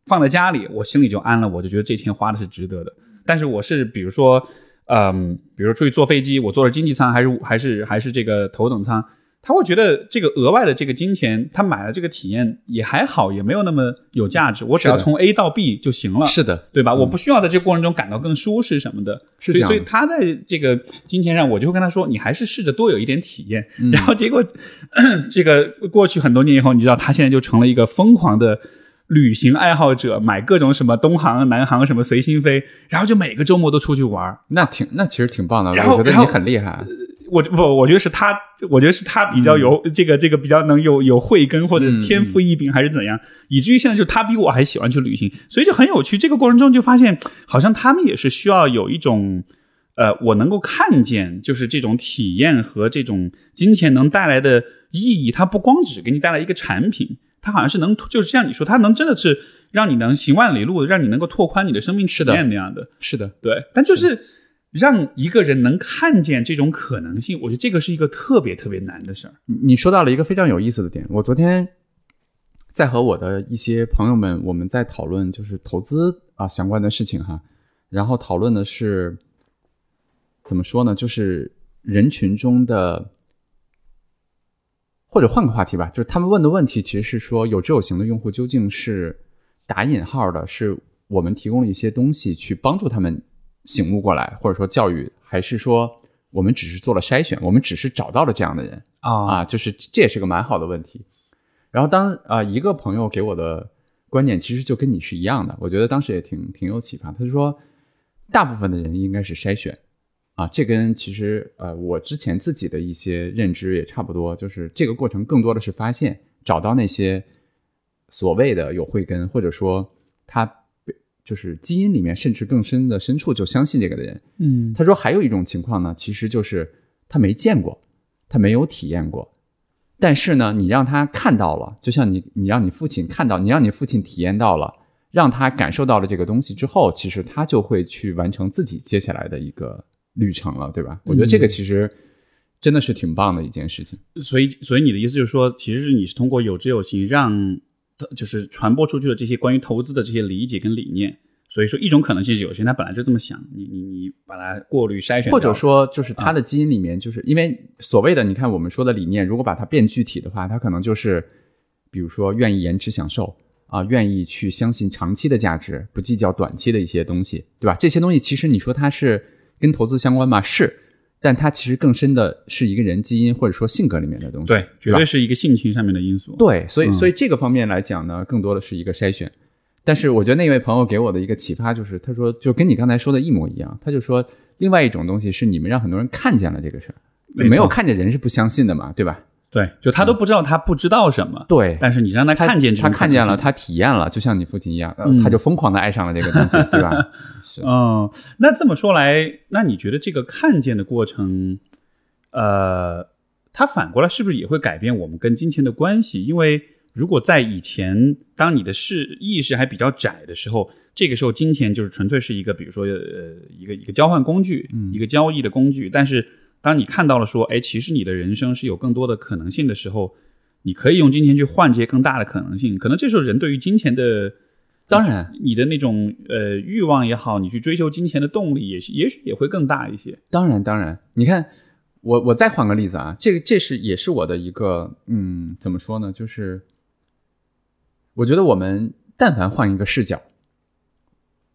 放在家里，我心里就安了，我就觉得这钱花的是值得的。但是我是比如说。嗯，比如出去坐飞机，我坐的经济舱还是还是还是这个头等舱，他会觉得这个额外的这个金钱，他买了这个体验也还好，也没有那么有价值。我只要从 A 到 B 就行了，是的，对吧？我不需要在这个过程中感到更舒适什么的。是这样。所以他在这个金钱上，我就会跟他说，你还是试着多有一点体验。然后结果 *coughs* 这个过去很多年以后，你知道，他现在就成了一个疯狂的。旅行爱好者买各种什么东航、南航什么随心飞，然后就每个周末都出去玩那挺那其实挺棒的。然后我觉得你很厉害。我不，我觉得是他，我觉得是他比较有这个这个比较能有有慧根或者天赋异禀还是怎样，以至于现在就他比我还喜欢去旅行，所以就很有趣。这个过程中就发现，好像他们也是需要有一种呃，我能够看见，就是这种体验和这种金钱能带来的意义，它不光只给你带来一个产品。它好像是能，就是像你说，它能真的是让你能行万里路，让你能够拓宽你的生命体验那样的。是的，对。但就是让一个人能看见这种可能性，我觉得这个是一个特别特别难的事儿。你说到了一个非常有意思的点。我昨天在和我的一些朋友们，我们在讨论就是投资啊相关的事情哈，然后讨论的是怎么说呢？就是人群中的。或者换个话题吧，就是他们问的问题其实是说，有知有行的用户究竟是打引号的，是我们提供了一些东西去帮助他们醒悟过来，或者说教育，还是说我们只是做了筛选，我们只是找到了这样的人啊啊，就是这也是个蛮好的问题。然后当啊一个朋友给我的观点其实就跟你是一样的，我觉得当时也挺挺有启发。他就说，大部分的人应该是筛选。啊，这跟其实呃，我之前自己的一些认知也差不多，就是这个过程更多的是发现，找到那些所谓的有慧根，或者说他就是基因里面甚至更深的深处就相信这个的人。嗯，他说还有一种情况呢，其实就是他没见过，他没有体验过，但是呢，你让他看到了，就像你你让你父亲看到，你让你父亲体验到了，让他感受到了这个东西之后，其实他就会去完成自己接下来的一个。旅程了，对吧？我觉得这个其实真的是挺棒的一件事情。所以，所以你的意思就是说，其实是你是通过有知有行，让就是传播出去的这些关于投资的这些理解跟理念。所以说，一种可能性是有些人他本来就这么想，你你你把它过滤筛选，或者说就是他的基因里面，就是因为所谓的你看我们说的理念，如果把它变具体的话，他可能就是比如说愿意延迟享受啊，愿意去相信长期的价值，不计较短期的一些东西，对吧？这些东西其实你说它是。跟投资相关吗？是，但它其实更深的是一个人基因或者说性格里面的东西。对，绝对是一个性情上面的因素。对，所以所以这个方面来讲呢，更多的是一个筛选。但是我觉得那位朋友给我的一个启发就是，他说就跟你刚才说的一模一样。他就说，另外一种东西是你们让很多人看见了这个事儿，没有看见人是不相信的嘛，对吧？对，就他都不知道，他不知道什么。对，但是你让他看见，他看见了，他体验了，就像你父亲一样，他就疯狂的爱上了这个东西，对吧？*laughs* 是。嗯，那这么说来，那你觉得这个看见的过程，呃，它反过来是不是也会改变我们跟金钱的关系？因为如果在以前，当你的视意识还比较窄的时候，这个时候金钱就是纯粹是一个，比如说呃一个一个交换工具，一个交易的工具。但是当你看到了说，哎，其实你的人生是有更多的可能性的时候，你可以用金钱去换这些更大的可能性。可能这时候人对于金钱的，当然你的那种呃欲望也好，你去追求金钱的动力也是也许也会更大一些。当然，当然，你看，我我再换个例子啊，这个这是也是我的一个嗯，怎么说呢？就是我觉得我们但凡换一个视角，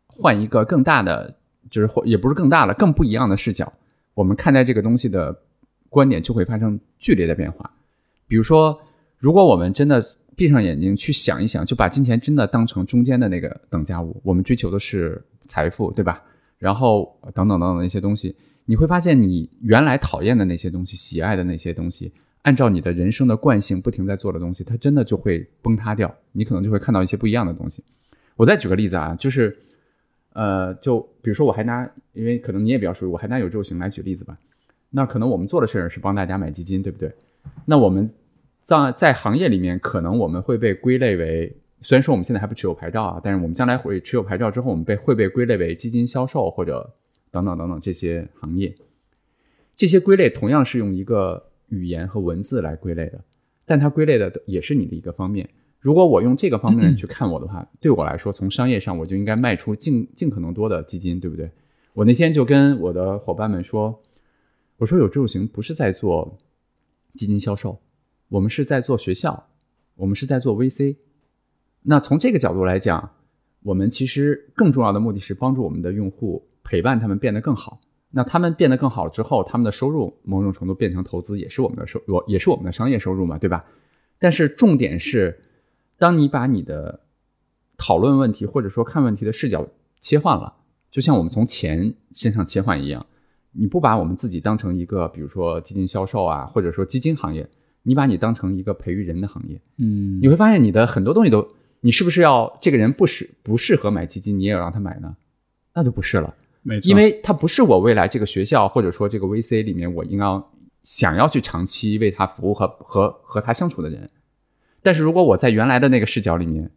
换一个更大的，就是或也不是更大了，更不一样的视角，我们看待这个东西的观点就会发生剧烈的变化。比如说，如果我们真的闭上眼睛去想一想，就把金钱真的当成中间的那个等价物，我们追求的是财富，对吧？然后等等等等那些东西，你会发现你原来讨厌的那些东西、喜爱的那些东西，按照你的人生的惯性不停在做的东西，它真的就会崩塌掉。你可能就会看到一些不一样的东西。我再举个例子啊，就是呃，就比如说我还拿，因为可能你也比较熟悉，我还拿有周行来举例子吧。那可能我们做的事儿是帮大家买基金，对不对？那我们在在行业里面，可能我们会被归类为，虽然说我们现在还不持有牌照啊，但是我们将来会持有牌照之后，我们被会被归类为基金销售或者等等等等这些行业。这些归类同样是用一个语言和文字来归类的，但它归类的也是你的一个方面。如果我用这个方面去看我的话，对我来说，从商业上我就应该卖出尽尽可能多的基金，对不对？我那天就跟我的伙伴们说，我说有志有行不是在做基金销售，我们是在做学校，我们是在做 VC。那从这个角度来讲，我们其实更重要的目的是帮助我们的用户，陪伴他们变得更好。那他们变得更好之后，他们的收入某种程度变成投资，也是我们的收，我也是我们的商业收入嘛，对吧？但是重点是，当你把你的讨论问题或者说看问题的视角切换了，就像我们从钱身上切换一样，你不把我们自己当成一个，比如说基金销售啊，或者说基金行业，你把你当成一个培育人的行业，嗯你会发现你的很多东西都，你是不是要这个人不适不适合买基金，你也要让他买呢？那就不是了。没错，因为他不是我未来这个学校或者说这个 VC 里面我应该想要去长期为他服务和和和他相处的人。但是如果我在原来的那个视角里面，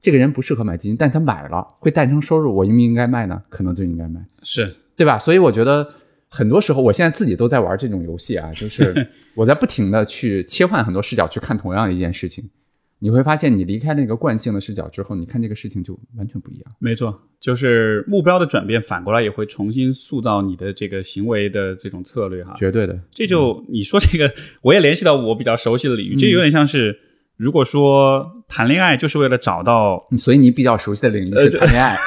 这个人不适合买基金，但他买了会诞生收入，我应不应该卖呢？可能就应该卖，是对吧？所以我觉得很多时候，我现在自己都在玩这种游戏啊，就是 *laughs* 我在不停的去切换很多视角去看同样的一件事情。你会发现，你离开那个惯性的视角之后，你看这个事情就完全不一样。没错，就是目标的转变，反过来也会重新塑造你的这个行为的这种策略哈。绝对的，这就你说这个，我也联系到我比较熟悉的领域，这有点像是，如果说谈恋爱就是为了找到所以你比较熟悉的领域呃是谈恋爱。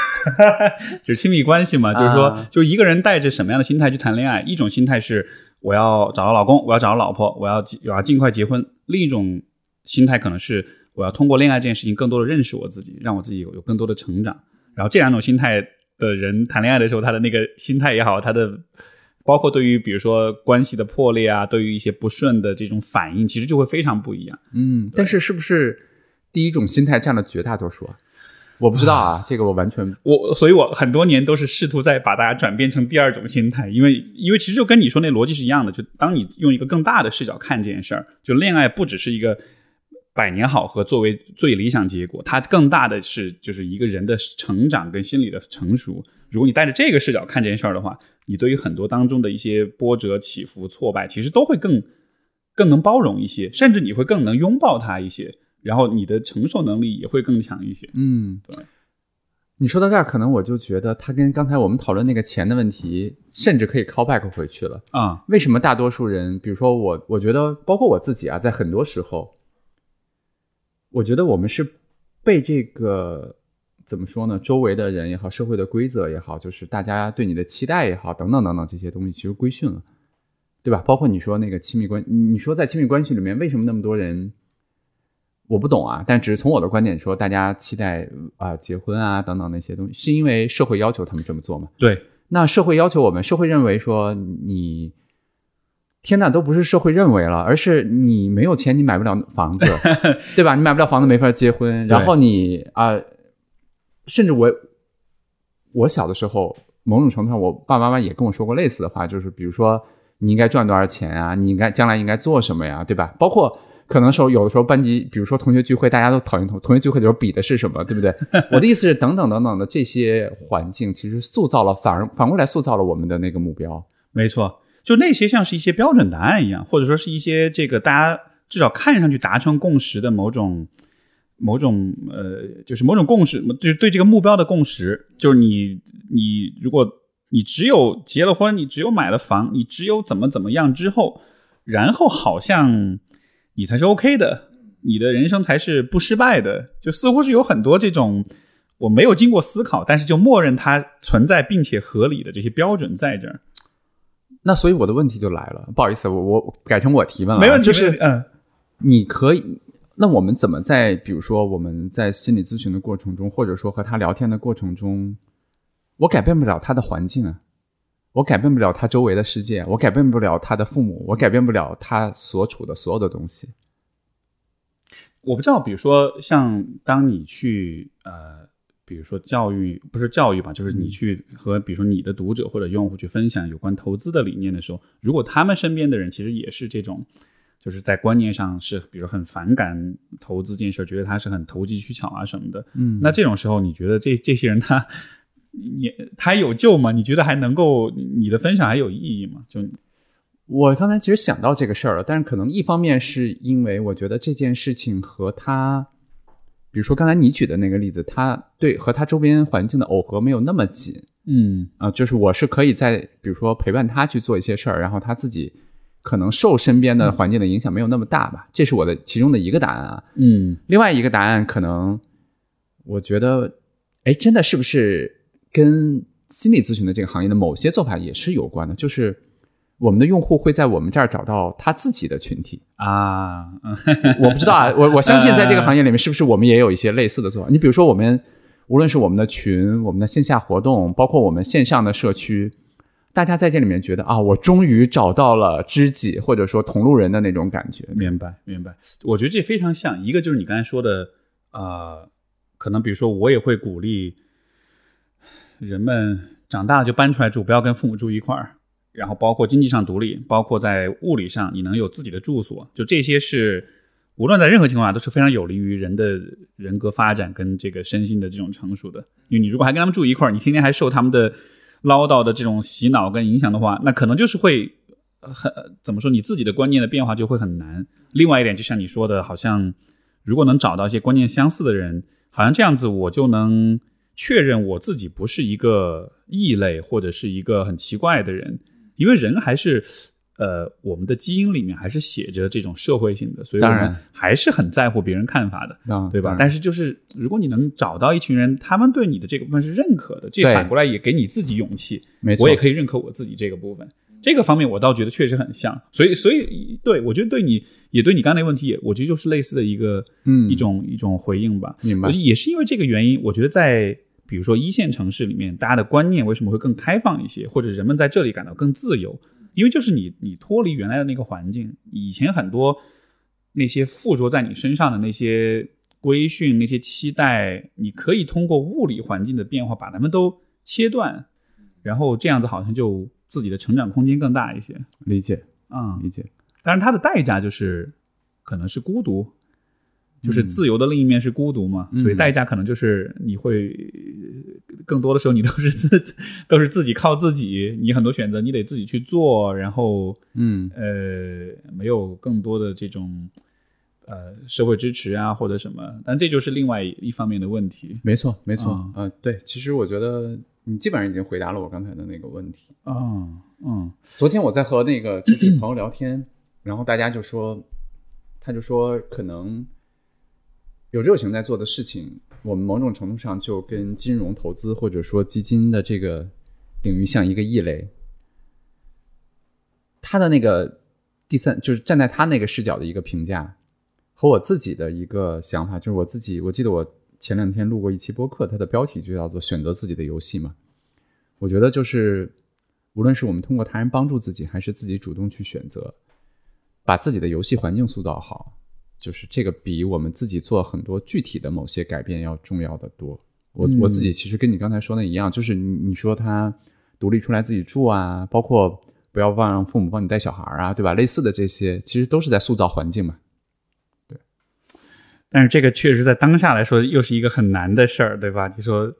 就 *laughs* 是亲密关系嘛，就是说啊，就是一个人带着什么样的心态去谈恋爱？一种心态是我要找到老公，我要找到老婆，我要我要尽快结婚；另一种心态可能是我要通过恋爱这件事情更多的认识我自己，让我自己有有更多的成长。然后这两种心态的人谈恋爱的时候，他的那个心态也好，他的包括对于比如说关系的破裂啊，对于一些不顺的这种反应，其实就会非常不一样。嗯，但是是不是第一种心态占了绝大多数啊？我不知道啊，这个我完全我所以，我很多年都是试图在把大家转变成第二种心态，因为因为其实就跟你说那逻辑是一样的，就当你用一个更大的视角看这件事儿，就恋爱不只是一个百年好合作为最理想结果，它更大的是就是一个人的成长跟心理的成熟。如果你带着这个视角看这件事儿的话，你对于很多当中的一些波折、起伏、挫败，其实都会更更能包容一些，甚至你会更能拥抱它一些，然后你的承受能力也会更强一些。嗯，对。你说到这儿，可能我就觉得它跟刚才我们讨论那个钱的问题，甚至可以 call back 回去了。啊、为什么大多数人，比如说我，我觉得包括我自己啊，在很多时候，我觉得我们是被这个怎么说呢？周围的人也好，社会的规则也好，就是大家对你的期待也好，等等等等这些东西，其实规训了，对吧？包括你说那个亲密关，你说在亲密关系里面，为什么那么多人？我不懂啊，但只是从我的观点说，大家期待啊、结婚啊等等那些东西，是因为社会要求他们这么做吗？对，那社会要求我们，社会认为说你，天呐，都不是社会认为了，而是你没有钱，你买不了房子，*laughs* 对吧？你买不了房子，没法结婚。然后你啊、甚至我我小的时候，某种程度上，我爸爸妈妈也跟我说过类似的话，就是比如说你应该赚多少钱啊，你应该将来应该做什么呀，对吧？包括可能时候有的时候班级，比如说同学聚会，大家都讨厌同同学聚会的时候比的是什么，对不对？我的意思是，等等等等的这些环境，其实塑造了反而反过来塑造了我们的那个目标。没错，就那些像是一些标准答案一样，或者说是一些这个大家至少看上去达成共识的某种某种呃，就是某种共识，就是对这个目标的共识，就是你你如果你只有结了婚，你只有买了房，你只有怎么怎么样之后，然后好像你才是 OK 的，你的人生才是不失败的，就似乎是有很多这种我没有经过思考，但是就默认它存在并且合理的这些标准在这儿。那所以我的问题就来了，不好意思，我我改成我提问了啊，没问题，就是嗯。你可以，那我们怎么在比如说我们在心理咨询的过程中，或者说和他聊天的过程中，我改变不了他的环境啊，我改变不了他周围的世界，我改变不了他的父母，我改变不了他所处的所有的东西。我不知道，比如说像当你去呃，比如说教育不是教育吧，就是你去和比如说你的读者或者用户去分享有关投资的理念的时候，如果他们身边的人其实也是这种，就是在观念上是比如很反感投资这件事儿，觉得他是很投机取巧啊什么的，嗯那这种时候你觉得这这些人他 *laughs* 你他有救吗？你觉得还能够你的分享还有意义吗？就我刚才其实想到这个事儿了，但是可能一方面是因为我觉得这件事情和他，比如说刚才你举的那个例子，他对和他周边环境的耦合没有那么紧嗯啊、就是我是可以在比如说陪伴他去做一些事儿，然后他自己可能受身边的环境的影响没有那么大吧，这是我的其中的一个答案啊。嗯另外一个答案可能，我觉得，哎，真的是不是跟心理咨询的这个行业的某些做法也是有关的？就是我们的用户会在我们这儿找到他自己的群体。啊嗯 *laughs* 我不知道啊，我我相信在这个行业里面，是不是我们也有一些类似的做法？你比如说，我们无论是我们的群、我们的线下活动，包括我们线上的社区，大家在这里面觉得啊，我终于找到了知己或者说同路人的那种感觉。明白，明白。我觉得这非常像，一个就是你刚才说的，呃，可能比如说我也会鼓励人们长大了就搬出来住，不要跟父母住一块儿，然后包括经济上独立，包括在物理上你能有自己的住所，就这些是无论在任何情况下都是非常有利于人的人格发展跟这个身心的这种成熟的。因为你如果还跟他们住一块儿，你天天还受他们的唠叨的这种洗脑跟影响的话，那可能就是会很怎么说，你自己的观念的变化就会很难。另外一点，就像你说的，好像如果能找到一些观念相似的人，好像这样子我就能确认我自己不是一个异类或者是一个很奇怪的人，因为人还是。呃，我们的基因里面还是写着这种社会性的，所以我们当然还是很在乎别人看法的。啊对吧？但是就是如果你能找到一群人，他们对你的这个部分是认可的，这反过来也给你自己勇气。没错，我也可以认可我自己这个部分，这个方面我倒觉得确实很像。所以，所以对我觉得对你也对你刚才那个问题也，我觉得就是类似的一个嗯一种一种回应吧。明白也是因为这个原因，我觉得在比如说一线城市里面，大家的观念为什么会更开放一些，或者人们在这里感到更自由？因为就是你你脱离原来的那个环境，以前很多那些附着在你身上的那些规训、那些期待，你可以通过物理环境的变化把它们都切断，然后这样子好像就自己的成长空间更大一些。理解嗯，理解。当然它的代价就是可能是孤独，就是自由的另一面是孤独嘛，嗯所以代价可能就是你会呃更多的时候你都是自 *laughs* 都是自己靠自己，你很多选择你得自己去做，然后嗯。呃没有更多的这种呃社会支持啊或者什么，但这就是另外一方面的问题没错，没错，嗯呃，对，其实我觉得你基本上已经回答了我刚才的那个问题。啊嗯。昨天我在和那个就是朋友聊天，然后大家就说，他就说可能有热情在做的事情，我们某种程度上就跟金融投资或者说基金的这个领域像一个异类。他的那个第三就是站在他那个视角的一个评价，和我自己的一个想法，就是我自己，我记得我前两天录过一期播客，它的标题就叫做“选择自己的游戏”嘛。我觉得就是，无论是我们通过他人帮助自己，还是自己主动去选择，把自己的游戏环境塑造好，就是这个比我们自己做很多具体的某些改变要重要的多。我嗯我自己其实跟你刚才说的一样，就是你你说他独立出来自己住啊，包括不要忘让父母帮你带小孩啊，对吧？类似的这些，其实都是在塑造环境嘛。对但是这个确实在当下来说又是一个很难的事儿，对吧？你说，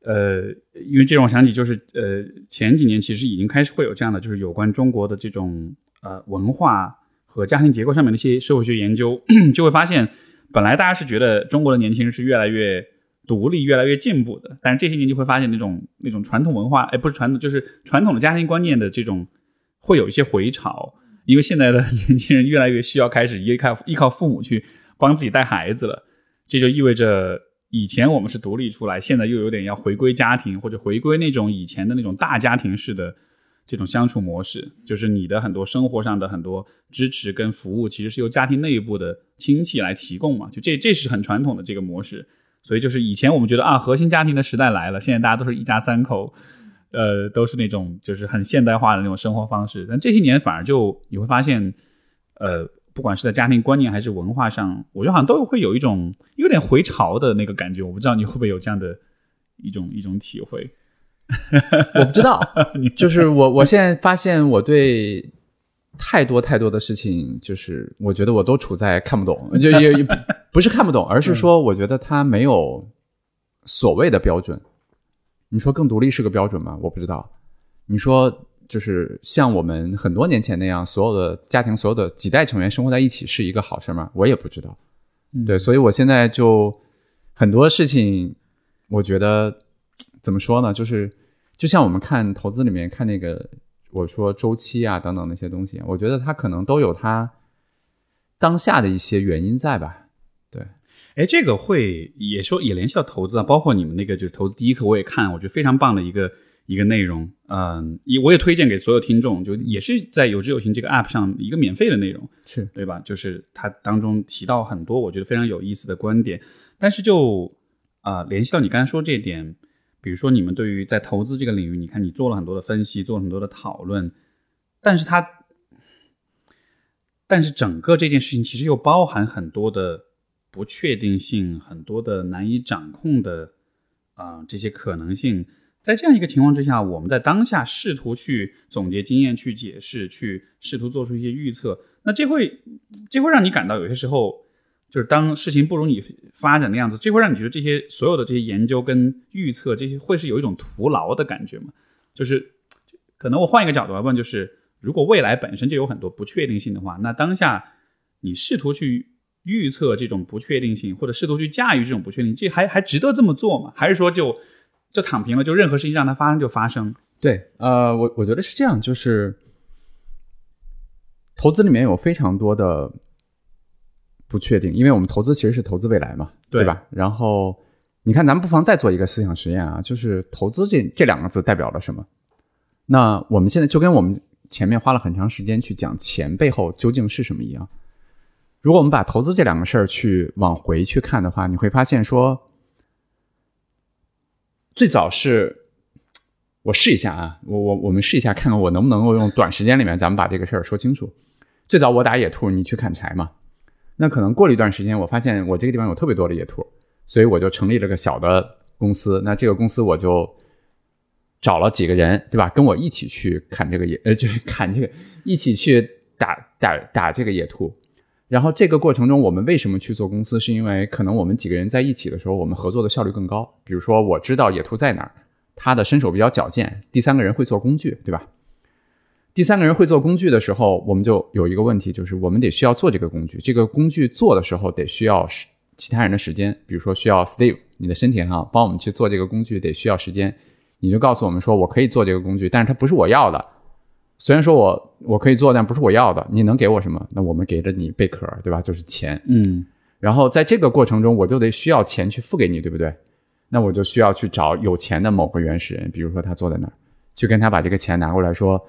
呃，因为这种想起就是呃前几年其实已经开始会有这样的，就是有关中国的这种呃文化和家庭结构上面的一些社会学研究，*clears throat* 就会发现，本来大家是觉得中国的年轻人是越来越独立、越来越进步的，但是这些年就会发现那种那种传统文化，哎，不是传统，就是传统的家庭观念的这种会有一些回潮，因为现在的 *laughs* 年轻人越来越需要开始依靠依靠父母去。帮自己带孩子了，这就意味着以前我们是独立出来，现在又有点要回归家庭，或者回归那种以前的那种大家庭式的这种相处模式。就是你的很多生活上的很多支持跟服务，其实是由家庭内部的亲戚来提供嘛。就这，这是很传统的这个模式。所以就是以前我们觉得啊，核心家庭的时代来了，现在大家都是一家三口，呃，都是那种就是很现代化的那种生活方式。但这些年反而就你会发现，呃。不管是在家庭观念还是文化上，我觉得好像都会有一种有点回潮的那个感觉。我不知道你会不会有这样的一种一种体会？*laughs* 我不知道，*laughs* 就是我我现在发现我对太多太多的事情，就是我觉得我都处在看不懂，就 *laughs* 也不是看不懂，而是说我觉得它没有所谓的标准。你说更独立是个标准吗？我不知道。你说。就是像我们很多年前那样，所有的家庭、所有的几代成员生活在一起是一个好事吗？我也不知道。对，所以我现在就很多事情，我觉得怎么说呢？就是就像我们看投资里面看那个，我说周期啊等等那些东西，我觉得它可能都有它当下的一些原因在吧？对，哎，这个会也说也联系到投资啊，包括你们那个就是投资第一课，我也看，我觉得非常棒的一个。一个内容，嗯，也我也推荐给所有听众，就也是在有知有行这个 app 上一个免费的内容，是对吧？就是它当中提到很多我觉得非常有意思的观点，但是就啊联系到你刚才说这点，比如说你们对于在投资这个领域，你看你做了很多的分析，做了很多的讨论，但是它，但是整个这件事情其实又包含很多的不确定性，很多的难以掌控的啊这些可能性。在这样一个情况之下，我们在当下试图去总结经验、去解释、去试图做出一些预测，那这会这会让你感到有些时候，就是当事情不如你发展的样子，这会让你觉得这些所有的这些研究跟预测，这些会是有一种徒劳的感觉吗？就是可能我换一个角度来问，就是如果未来本身就有很多不确定性的话，那当下你试图去预测这种不确定性，或者试图去驾驭这种不确定性，这还还值得这么做吗？还是说就？就躺平了，就任何事情让它发生就发生。对，呃，我我觉得是这样，就是投资里面有非常多的不确定，因为我们投资其实是投资未来嘛，对吧？然后你看，咱们不妨再做一个思想实验啊，就是投资这这两个字代表了什么？那我们现在就跟我们前面花了很长时间去讲钱背后究竟是什么一样。如果我们把投资这两个事儿去往回去看的话，你会发现说。最早是，我试一下啊，我我我们试一下，看看我能不能够用短时间里面，咱们把这个事儿说清楚。最早我打野兔，你去砍柴嘛？那可能过了一段时间，我发现我这个地方有特别多的野兔，所以我就成立了个小的公司。那这个公司我就找了几个人，对吧？跟我一起去砍这个野，呃，就是砍这个，一起去打打打这个野兔。然后这个过程中，我们为什么去做公司？是因为可能我们几个人在一起的时候，我们合作的效率更高。比如说，我知道野兔在哪儿，他的身手比较矫健。第三个人会做工具，对吧？第三个人会做工具的时候，我们就有一个问题，就是我们得需要做这个工具。这个工具做的时候，得需要其他人的时间。比如说，需要 Steve，你的身体很好，帮我们去做这个工具，得需要时间。你就告诉我们说，我可以做这个工具，但是它不是我要的。虽然说我我可以做，但不是我要的。你能给我什么？那我们给了你贝壳，对吧？就是钱。嗯。然后在这个过程中，我就得需要钱去付给你，对不对？那我就需要去找有钱的某个原始人，比如说他坐在那儿，去跟他把这个钱拿过来，说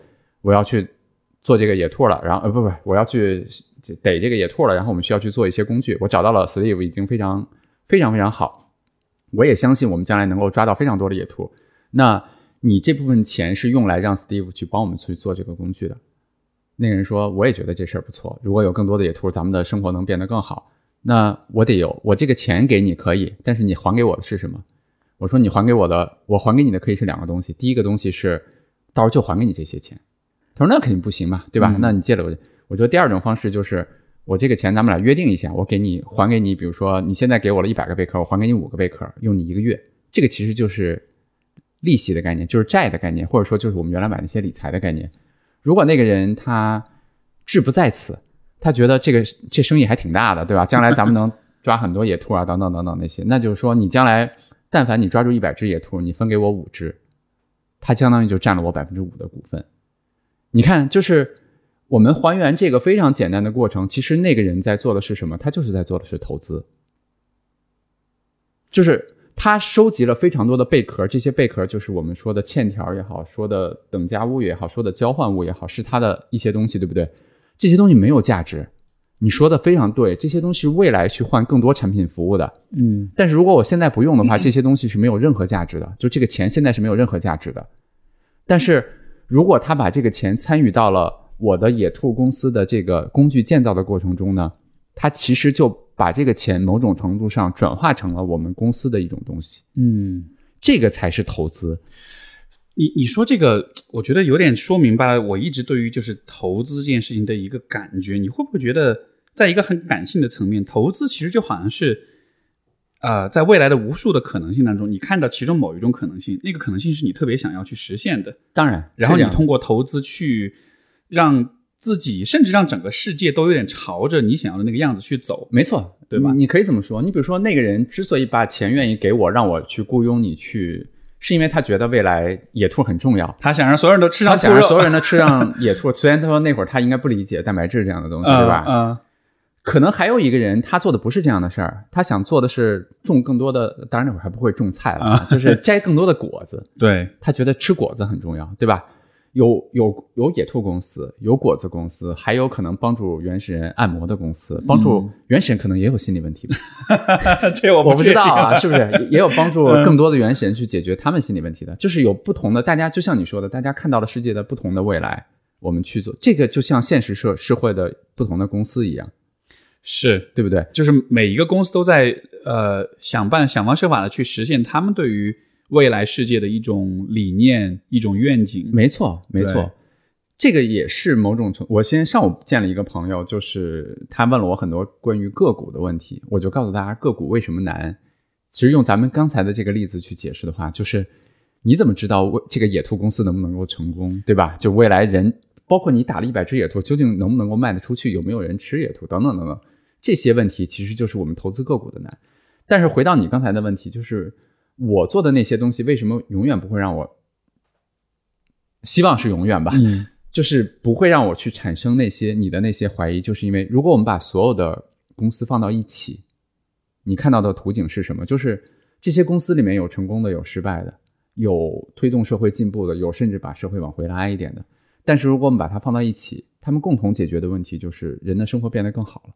我要去做这个野兔了。然后呃不不，我要去逮这个野兔了。然后我们需要去做一些工具。我找到了 Steve，已经非常非常非常好。我也相信我们将来能够抓到非常多的野兔。那。你这部分钱是用来让 Steve 去帮我们去做这个工具的。那个人说：“我也觉得这事儿不错。如果有更多的野兔，咱们的生活能变得更好。那我得有，我这个钱给你可以，但是你还给我的是什么？”我说：“你还给我的，我还给你的可以是两个东西。第一个东西是，到时候就还给你这些钱。”他说：“那肯定不行嘛，对吧？那你借了我。”我觉得第二种方式就是，我这个钱咱们俩约定一下，我给你还给你，比如说你现在给我了一百个贝壳，我还给你五个贝壳，用你一个月。这个其实就是利息的概念，就是债的概念，或者说就是我们原来买那些理财的概念。如果那个人他志不在此，他觉得这个这生意还挺大的，对吧？将来咱们能抓很多野兔啊，等等等等那些，那就是说你将来但凡你抓住一百只野兔，你分给我五只，他相当于就占了我百分之五的股份。你看，就是我们还原这个非常简单的过程，其实那个人在做的是什么？他就是在做的是投资，就是他收集了非常多的贝壳，这些贝壳就是我们说的欠条也好，说的等价物也好，说的交换物也好，是他的一些东西，对不对？这些东西没有价值。你说的非常对，这些东西未来去换更多产品服务的。嗯但是如果我现在不用的话，这些东西是没有任何价值的，就这个钱现在是没有任何价值的。但是如果他把这个钱参与到了我的野兔公司的这个工具建造的过程中呢，他其实就把这个钱某种程度上转化成了我们公司的一种东西，嗯，这个才是投资。你你说这个，我觉得有点说明白了我一直对于就是投资这件事情的一个感觉。你会不会觉得，在一个很感性的层面，投资其实就好像是，呃，在未来的无数的可能性当中，你看到其中某一种可能性，那个可能性是你特别想要去实现的，当然，然后你通过投资去让自己，甚至让整个世界都有点朝着你想要的那个样子去走。没错，对吧你你可以这么说，你比如说那个人之所以把钱愿意给我，让我去雇佣你去，是因为他觉得未来野兔很重要。他想让所有人都吃上他，想让所有人都吃上野兔，*laughs* 虽然他说那会儿他应该不理解蛋白质这样的东西，对吧？嗯可能还有一个人，他做的不是这样的事儿，他想做的是种更多的，当然那会儿还不会种菜了，啊、就是摘更多的果子。对，他觉得吃果子很重要，对吧？有有有野兔公司，有果子公司，还有可能帮助原始人按摩的公司，帮助原始人可能也有心理问题吧，*laughs* 这我我不知道啊，*laughs* 是不是也也有帮助更多的原始人去解决他们心理问题的？就是有不同的，大家就像你说的，大家看到了世界的不同的未来，我们去做这个，就像现实社社会的不同的公司一样，是对不对？就是每一个公司都在呃想办想方设法的去实现他们对于未来世界的一种理念、一种愿景。没错，没错，这个也是某种程。我先上午见了一个朋友，就是他问了我很多关于个股的问题，我就告诉大家个股为什么难。其实用咱们刚才的这个例子去解释的话，就是你怎么知道这个野兔公司能不能够成功，对吧？就未来人，包括你打了一百只野兔，究竟能不能够卖得出去，有没有人吃野兔，等等等等，这些问题其实就是我们投资个股的难。但是回到你刚才的问题，就是我做的那些东西，为什么永远不会让我？希望是永远吧，嗯 *laughs* 就是不会让我去产生那些你的那些怀疑，就是因为如果我们把所有的公司放到一起，你看到的图景是什么？就是这些公司里面有成功的，有失败的，有推动社会进步的，有甚至把社会往回拉一点的。但是如果我们把它放到一起，他们共同解决的问题就是人的生活变得更好了。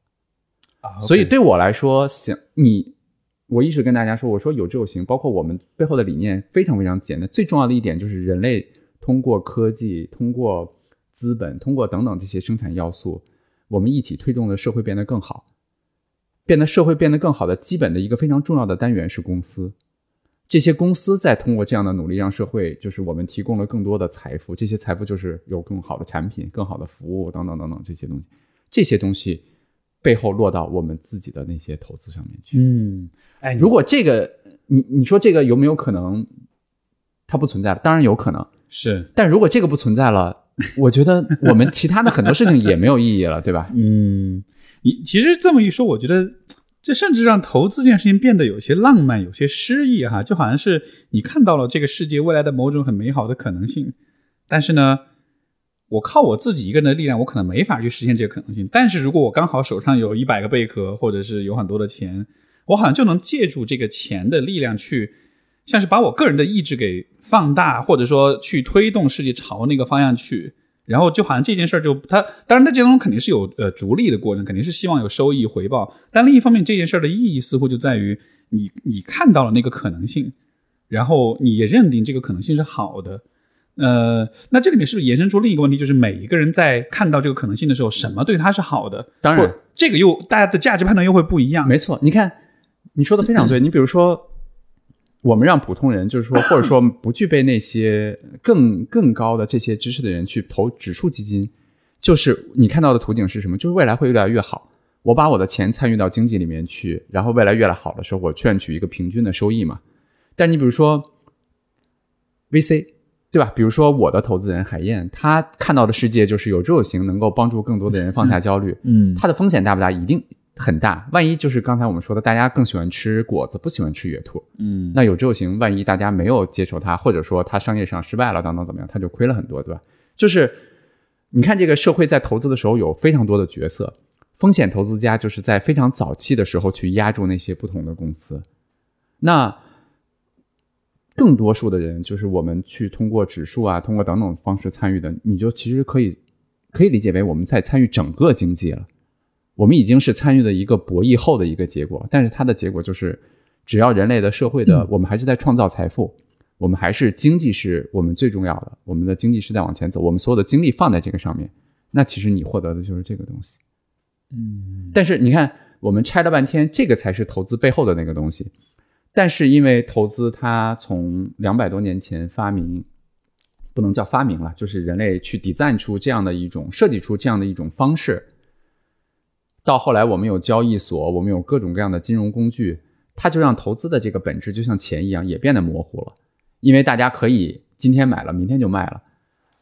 所以对我来说，想你，我一直跟大家说，我说有志有行，包括我们背后的理念非常非常简单。最重要的一点就是人类通过科技、通过资本、通过等等这些生产要素，我们一起推动了社会变得更好。变得社会变得更好的基本的一个非常重要的单元是公司。这些公司在通过这样的努力，让社会就是我们提供了更多的财富，这些财富就是有更好的产品、更好的服务等等等等这些东西，这些东西背后落到我们自己的那些投资上面去。嗯，哎，如果这个你你说这个有没有可能它不存在了？当然有可能，是但如果这个不存在了，*laughs* 我觉得我们其他的很多事情也没有意义了，对吧？嗯，你其实这么一说，我觉得这甚至让投资这件事情变得有些浪漫，有些诗意哈，就好像是你看到了这个世界未来的某种很美好的可能性，但是呢，我靠我自己一个人的力量，我可能没法去实现这个可能性。但是如果我刚好手上有一百个贝壳，或者是有很多的钱，我好像就能借助这个钱的力量去。像是把我个人的意志给放大，或者说去推动世界朝那个方向去，然后就好像这件事就它，当然它这当中肯定是有呃逐利的过程，肯定是希望有收益回报，但另一方面这件事儿的意义似乎就在于你你看到了那个可能性，然后你也认定这个可能性是好的，呃，那这里面是不是延伸出另一个问题，就是每一个人在看到这个可能性的时候，什么对他是好的？当然这个又大家的价值判断又会不一样。没错，你看你说的非常对。*clears throat* 你比如说，我们让普通人，就是说，或者说不具备那些更更高的这些知识的人去投指数基金，就是你看到的图景是什么？就是未来会越来越好。我把我的钱参与到经济里面去，然后未来越来好的时候，我赚取一个平均的收益嘛。但你比如说 VC，对吧？比如说我的投资人海燕，他看到的世界就是有这种型能够帮助更多的人放下焦虑。嗯它的风险大不大？一定很大。万一就是刚才我们说的，大家更喜欢吃果子，不喜欢吃野兔，嗯那有这种型，万一大家没有接受它，或者说它商业上失败了，等等怎么样，他就亏了很多，对吧？就是你看这个社会在投资的时候有非常多的角色，风险投资家就是在非常早期的时候去压住那些不同的公司，那更多数的人就是我们去通过指数啊，通过等等方式参与的，你就其实可以可以理解为我们在参与整个经济了。我们已经是参与的一个博弈后的一个结果，但是它的结果就是，只要人类的社会的，我们还是在创造财富，我们还是经济是我们最重要的，我们的经济是在往前走，我们所有的精力放在这个上面，那其实你获得的就是这个东西。嗯但是你看，我们拆了半天，这个才是投资背后的那个东西。但是因为投资它从两百多年前发明，不能叫发明了，就是人类去 design 出这样的一种设计出这样的一种方式，到后来我们有交易所，我们有各种各样的金融工具，它就让投资的这个本质就像钱一样，也变得模糊了。因为大家可以今天买了，明天就卖了。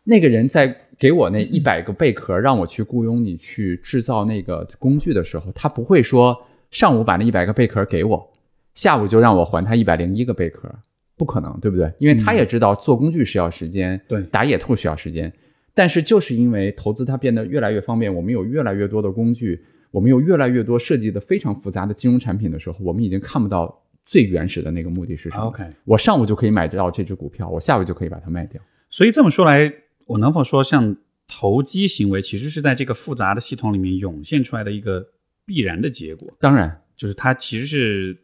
那个人在给我那 *laughs* 一百个贝壳，让我去雇佣你去制造那个工具的时候，他不会说上午把那一百个贝壳给我，下午就让我还他一百零一个贝壳，不可能，对不对？因为他也知道做工具需要时间，对打野兔需要时间。但是就是因为投资它变得越来越方便，我们有越来越多的工具，我们有越来越多设计的非常复杂的金融产品的时候，我们已经看不到最原始的那个目的是什么。OK，我上午就可以买到这只股票，我下午就可以把它卖掉。所以这么说来，我能否说，像投机行为其实是在这个复杂的系统里面涌现出来的一个必然的结果？当然，就是它其实是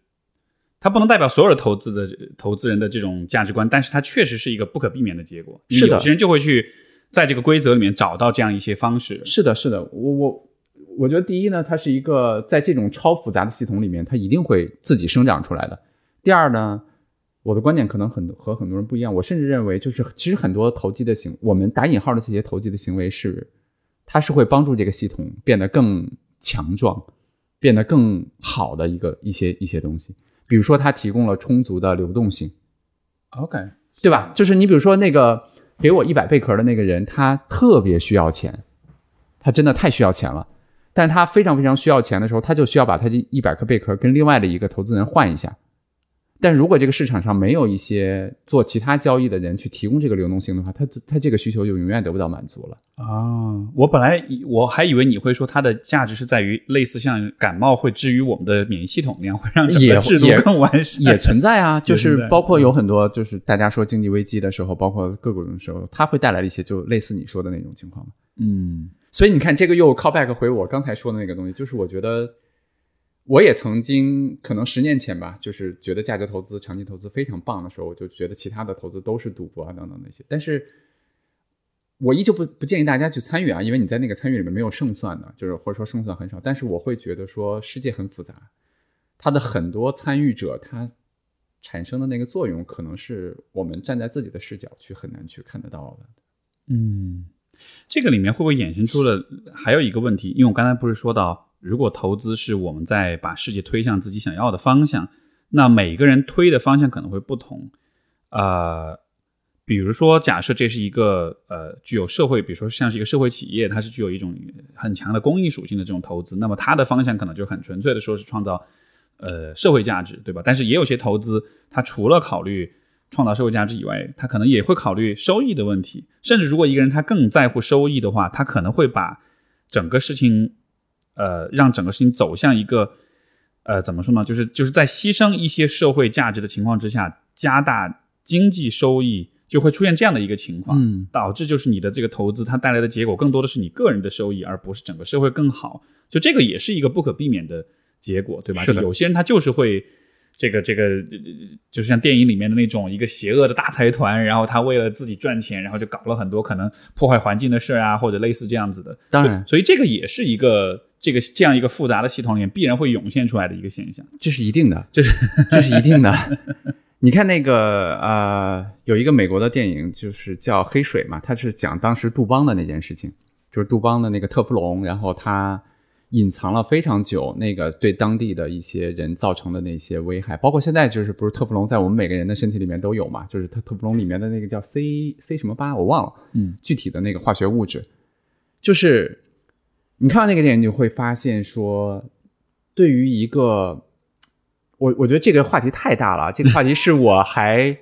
它不能代表所有的投资的投资人的这种价值观，但是它确实是一个不可避免的结果。是的有些人就会去在这个规则里面找到这样一些方式。是的，是的，我我我觉得第一呢，它是一个在这种超复杂的系统里面，它一定会自己生长出来的。第二呢，我的观点可能很多和很多人不一样，我甚至认为就是其实很多投机的行，我们打引号的这些投机的行为是，它是会帮助这个系统变得更强壮，变得更好的一个一些一些东西。比如说，它提供了充足的流动性。OK，对吧？就是你比如说那个给我一百贝壳的那个人，他特别需要钱，他真的太需要钱了。但他非常非常需要钱的时候，他就需要把他这一百颗贝壳跟另外的一个投资人换一下。但如果这个市场上没有一些做其他交易的人去提供这个流动性的话，他他这个需求就永远得不到满足了。啊，我本来以我还以为你会说它的价值是在于类似像感冒会治愈我们的免疫系统那样，会让整也个制度也更完善。也存在啊，*laughs* 就是包括有很多，就是大家说经济危机的时候，包括各种的时候，它会带来一些就类似你说的那种情况嘛。嗯所以你看，这个又 call back 回我刚才说的那个东西，就是我觉得我也曾经可能十年前吧，就是觉得价值投资、长期投资非常棒的时候，我就觉得其他的投资都是赌博啊等等那些。但是，我依旧不不建议大家去参与啊，因为你在那个参与里面没有胜算的，就是或者说胜算很少。但是我会觉得说世界很复杂，它的很多参与者他产生的那个作用，可能是我们站在自己的视角去很难去看得到的。嗯，这个里面会不会衍生出了还有一个问题？因为我刚才不是说到，如果投资是我们在把世界推向自己想要的方向，那每个人推的方向可能会不同。呃，比如说，假设这是一个呃具有社会，比如说像是一个社会企业，它是具有一种很强的公益属性的这种投资，那么它的方向可能就很纯粹的说是创造呃社会价值，对吧？但是也有些投资，它除了考虑创造社会价值以外，它可能也会考虑收益的问题。甚至如果一个人他更在乎收益的话，他可能会把整个事情，呃，让整个事情走向一个，呃，怎么说呢？就是就是在牺牲一些社会价值的情况之下，加大经济收益，就会出现这样的一个情况，嗯导致就是你的这个投资它带来的结果更多的是你个人的收益，而不是整个社会更好。就这个也是一个不可避免的结果，对吧？是有些人他就是会。这个这个，呃就是像电影里面的那种一个邪恶的大财团，然后他为了自己赚钱，然后就搞了很多可能破坏环境的事啊，或者类似这样子的。当然，所以这个也是一个这个这样一个复杂的系统里面必然会涌现出来的一个现象。这是一定的，这是这是一定的。*laughs* 你看那个呃，有一个美国的电影，就是叫《黑水》嘛，它是讲当时杜邦的那件事情，就是杜邦的那个特氟龙，然后它隐藏了非常久那个对当地的一些人造成的那些危害，包括现在就是不是特氟龙在我们每个人的身体里面都有嘛？就是特特氟龙里面的那个叫 C C 什么八我忘了，嗯，具体的那个化学物质，就是你看到那个电影，你会发现说，对于一个我我觉得这个话题太大了，这个话题是我还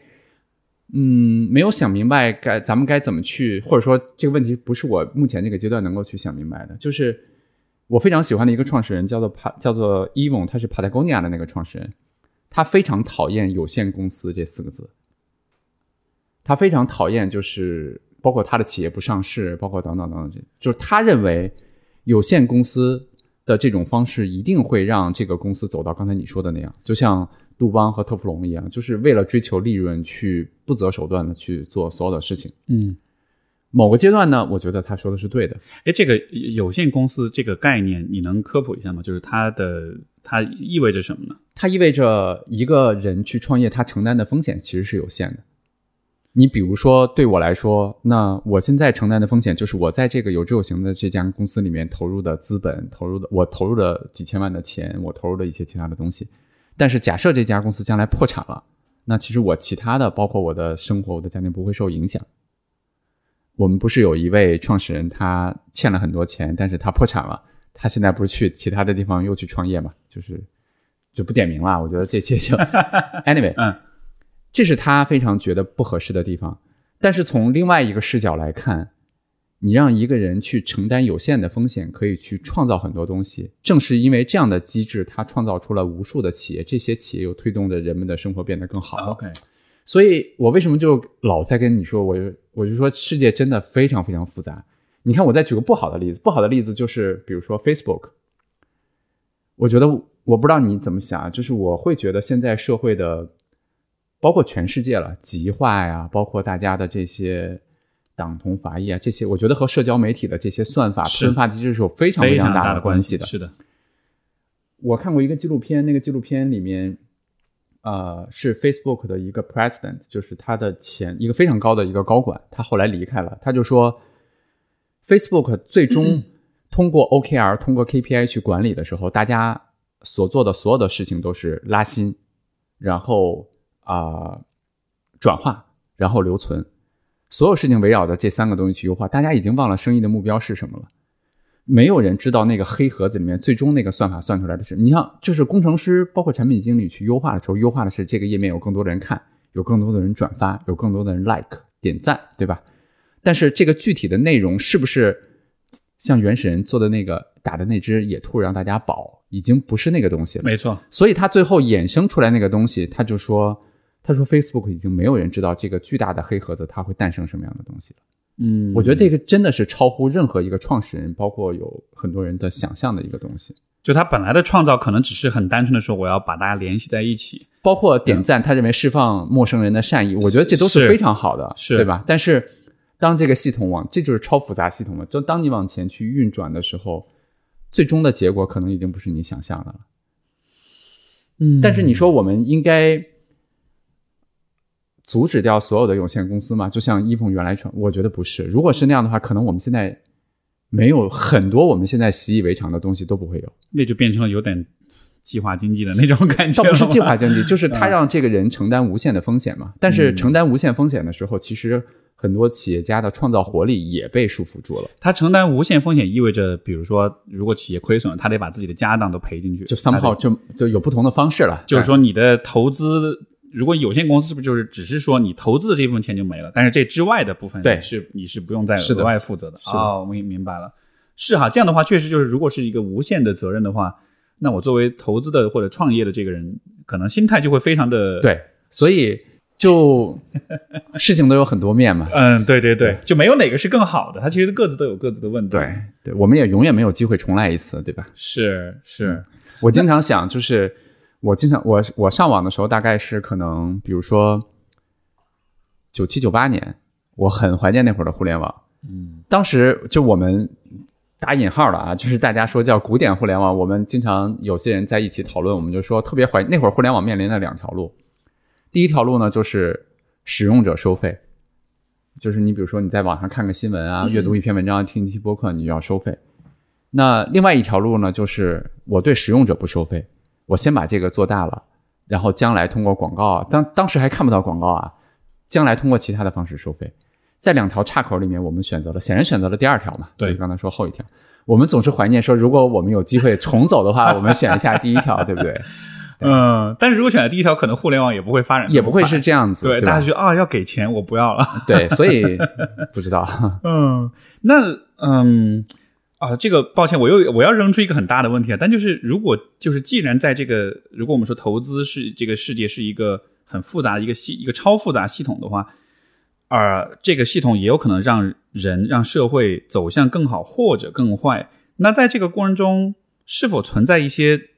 嗯没有想明白该咱们该怎么去，或者说这个问题不是我目前这个阶段能够去想明白的，就是。我非常喜欢的一个创始人叫做帕，叫做 Evon，他是 Patagonia 的那个创始人，他非常讨厌有限公司这四个字，他非常讨厌就是包括他的企业不上市，包括等等等等，就是他认为有限公司的这种方式一定会让这个公司走到刚才你说的那样，就像杜邦和特氟龙一样，就是为了追求利润去不择手段的去做所有的事情。嗯，某个阶段呢，我觉得他说的是对的。哎，这个有限公司这个概念，你能科普一下吗？就是它的它意味着什么呢？它意味着一个人去创业，他承担的风险其实是有限的。你比如说，对我来说，那我现在承担的风险就是我在这个有志有行的这家公司里面投入的资本，投入的我投入了几千万的钱，我投入了一些其他的东西。但是假设这家公司将来破产了，那其实我其他的，包括我的生活、我的家庭不会受影响。我们不是有一位创始人，他欠了很多钱，但是他破产了，他现在不是去其他的地方又去创业嘛？就是就不点名了。我觉得这些就 *laughs* *laughs* anyway，嗯，这是他非常觉得不合适的地方。但是从另外一个视角来看，你让一个人去承担有限的风险，可以去创造很多东西。正是因为这样的机制，它创造出了无数的企业，这些企业又推动着人们的生活变得更好。OK，所以我为什么就老在跟你说，我就我就说世界真的非常非常复杂。你看，我再举个不好的例子，不好的例子就是比如说 Facebook。我觉得我不知道你怎么想，就是我会觉得现在社会的，包括全世界了，极化呀，包括大家的这些党同伐异啊，这些我觉得和社交媒体的这些算法是分发机制是有非常非常大的关系的。是的，我看过一个纪录片，那个纪录片里面，呃，是 Facebook 的一个 president，就是他的前一个非常高的一个高管，他后来离开了，他就说，Facebook 最终通过 OKR、通过 KPI 去管理的时候，大家所做的所有的事情都是拉新，然后啊、转化，然后留存，所有事情围绕着这三个东西去优化，大家已经忘了生意的目标是什么了。没有人知道那个黑盒子里面最终那个算法算出来的是，你像就是工程师，包括产品经理去优化的时候，优化的是这个页面有更多的人看，有更多的人转发，有更多的人 like 点赞，对吧？但是这个具体的内容是不是像原始人做的那个打的那只野兔让大家饱，已经不是那个东西了。没错，所以他最后衍生出来那个东西，他就说，他说 Facebook 已经没有人知道这个巨大的黑盒子它会诞生什么样的东西了。嗯，我觉得这个真的是超乎任何一个创始人，包括有很多人的想象的一个东西。就他本来的创造可能只是很单纯的说我要把大家联系在一起，包括点赞，他认为释放陌生人的善意，我觉得这都是是非常好的，是对吧？但是当这个系统往，这就是超复杂系统了。就当你往前去运转的时候，最终的结果可能已经不是你想象的了。嗯但是你说我们应该阻止掉所有的有限公司吗？就像伊凤原来传，我觉得不是。如果是那样的话，可能我们现在没有很多我们现在习以为常的东西都不会有。那就变成了有点计划经济的那种感觉，倒不是计划经济，就是他让这个人承担无限的风险嘛。但是承担无限风险的时候，其实很多企业家的创造活力也被束缚住了。他承担无限风险意味着，比如说，如果企业亏损了，他得把自己的家当都赔进去，就 somehow 就就有不同的方式了。就是说你的投资，如果有限公司是不是就是只是说你投资的这部分钱就没了，但是这之外的部分对是你是不用再是额外负责的。是的哦，我明明白了，是哈，这样的话确实就是，如果是一个无限的责任的话，那我作为投资的或者创业的这个人，可能心态就会非常的，对，所以就事情都有很多面嘛。*laughs* 嗯，对对对，就没有哪个是更好的，它其实各自都有各自的问题。对，对，我们也永远没有机会重来一次，对吧？是是，我经常想，就是我经常我我上网的时候，大概是可能，比如说九七九八年，我很怀念那会儿的互联网。嗯，当时就我们打引号的啊，就是大家说叫古典互联网，我们经常有些人在一起讨论，我们就说特别怀那会儿互联网面临的两条路，第一条路呢就是使用者收费，就是你比如说你在网上看个新闻啊，阅读一篇文章，听一期播客，你就要收费。那另外一条路呢，就是我对使用者不收费，我先把这个做大了，然后将来通过广告啊，当当时还看不到广告啊，将来通过其他的方式收费。在两条岔口里面，我们选择了，显然选择了第二条嘛。对刚才说后一条，我们总是怀念说，如果我们有机会重走的话，我们选一下第一条，对不对？*laughs* 嗯，但是如果选了第一条，可能互联网也不会发展，也不会是这样子，对，对大家觉得啊要给钱，我不要了。对，所以 *laughs* 不知道。嗯，那嗯啊，这个抱歉，我又我要扔出一个很大的问题啊。但就是如果就是既然在这个，如果我们说投资是这个世界是一个很复杂的一个系一个超复杂系统的话，而这个系统也有可能让人让社会走向更好或者更坏。那在这个过程中，是否存在一些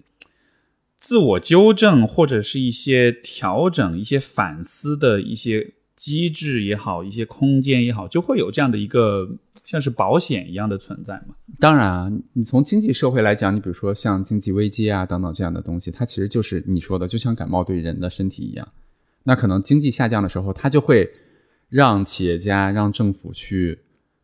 自我纠正或者是一些调整、一些反思的一些机制也好，一些空间也好，就会有这样的一个像是保险一样的存在嘛？当然啊，你从经济社会来讲，你比如说像经济危机啊等等这样的东西，它其实就是你说的，就像感冒对人的身体一样。那可能经济下降的时候，它就会让企业家、让政府去，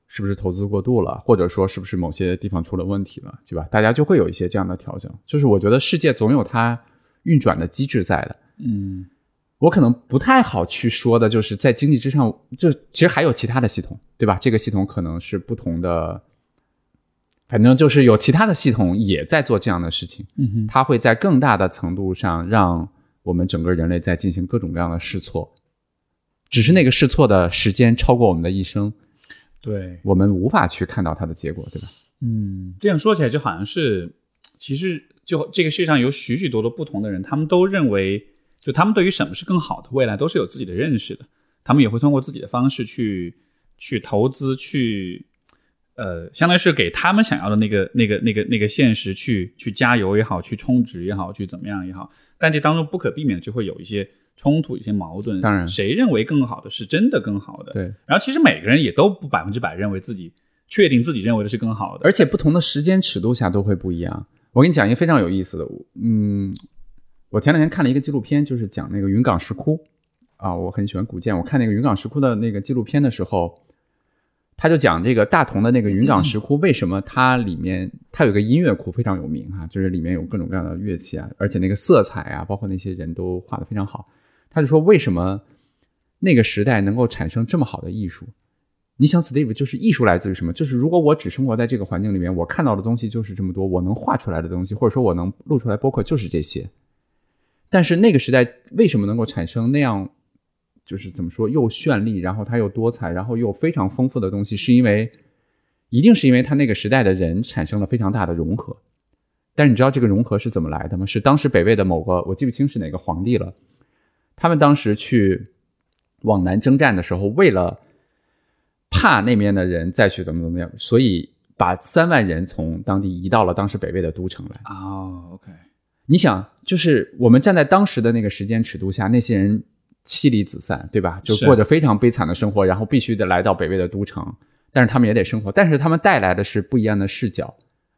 是不是投资过度了，或者说是不是某些地方出了问题了，对吧？大家就会有一些这样的调整。就是我觉得世界总有它运转的机制在的。嗯我可能不太好去说的，就是在经济之上，就其实还有其他的系统，对吧？这个系统可能是不同的，反正就是有其他的系统也在做这样的事情，嗯哼，它会在更大的程度上让我们整个人类在进行各种各样的试错，只是那个试错的时间超过我们的一生，对，我们无法去看到它的结果，对吧？嗯，这样说起来就好像是，其实就这个世界上有许许多多不同的人，他们都认为，就他们对于什么是更好的未来都是有自己的认识的，他们也会通过自己的方式去去投资，去呃，相当于是给他们想要的那个那个那个那个现实去去加油也好，去充值也好，去怎么样也好，但这当中不可避免地就会有一些冲突、一些矛盾。当然谁认为更好的是真的更好的？对，然后其实每个人也都不百分之百认为自己确定自己认为的是更好的，而且不同的时间尺度下都会不一样。我跟你讲一个非常有意思的，嗯，我前两天看了一个纪录片，就是讲那个云冈石窟啊，我很喜欢古建。我看那个云冈石窟的那个纪录片的时候，他就讲这个大同的那个云冈石窟为什么它里面它有个音乐库非常有名哈、就是里面有各种各样的乐器啊，而且那个色彩啊，包括那些人都画的非常好。他就说为什么那个时代能够产生这么好的艺术？你想，Steve 就是艺术来自于什么？就是如果我只生活在这个环境里面，我看到的东西就是这么多，我能画出来的东西，或者说我能录出来播客就是这些。但是那个时代为什么能够产生那样，就是怎么说又绚丽，然后它又多彩，然后又非常丰富的东西？是因为，一定是因为它那个时代的人产生了非常大的融合。但是你知道这个融合是怎么来的吗？是当时北魏的某个我记不清是哪个皇帝了，他们当时去往南征战的时候，为了怕那边的人再去怎么怎么样，所以把三万人从当地移到了当时北魏的都城来。哦，OK，你想，就是我们站在当时的那个时间尺度下，那些人妻离子散，对吧？就过着非常悲惨的生活，然后必须得来到北魏的都城，但是他们也得生活，但是他们带来的是不一样的视角，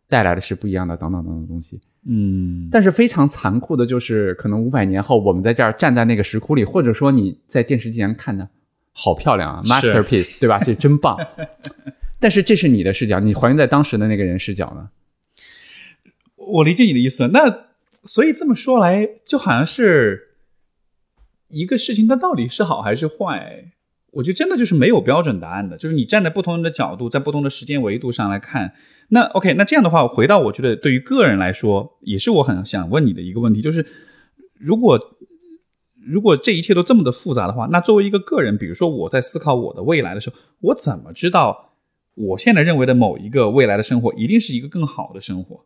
带来的是不一样的等等等等东西。嗯，但是非常残酷的就是，可能五百年后，我们在这儿站在那个石窟里，或者说你在电视机前看的，好漂亮啊，masterpiece，对吧？这真棒。*laughs* 但是这是你的视角，你还原在当时的那个人视角呢？我理解你的意思了。那所以这么说来，就好像是一个事情，它到底是好还是坏？我觉得真的就是没有标准答案的，就是你站在不同的角度，在不同的时间维度上来看。那 OK，那这样的话，回到我觉得对于个人来说，也是我很想问你的一个问题，就是如果如果这一切都这么的复杂的话，那作为一个个人，比如说我在思考我的未来的时候，我怎么知道我现在认为的某一个未来的生活一定是一个更好的生活？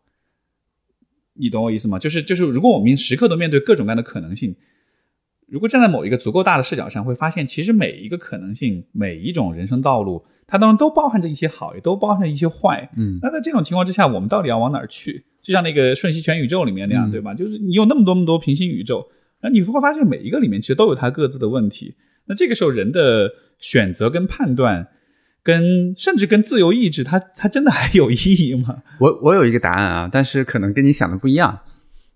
你懂我意思吗？就是就是，如果我们时刻都面对各种各样的可能性，如果站在某一个足够大的视角上，会发现其实每一个可能性，每一种人生道路，它当中都包含着一些好，也都包含着一些坏。嗯，那在这种情况之下，我们到底要往哪儿去？就像那个瞬息全宇宙里面那样，嗯对吧？就是你有那么多那么多平行宇宙，那你会发现每一个里面其实都有它各自的问题。那这个时候，人的选择跟判断，跟甚至跟自由意志，它它真的还有意义吗？*laughs* 我我有一个答案啊，但是可能跟你想的不一样。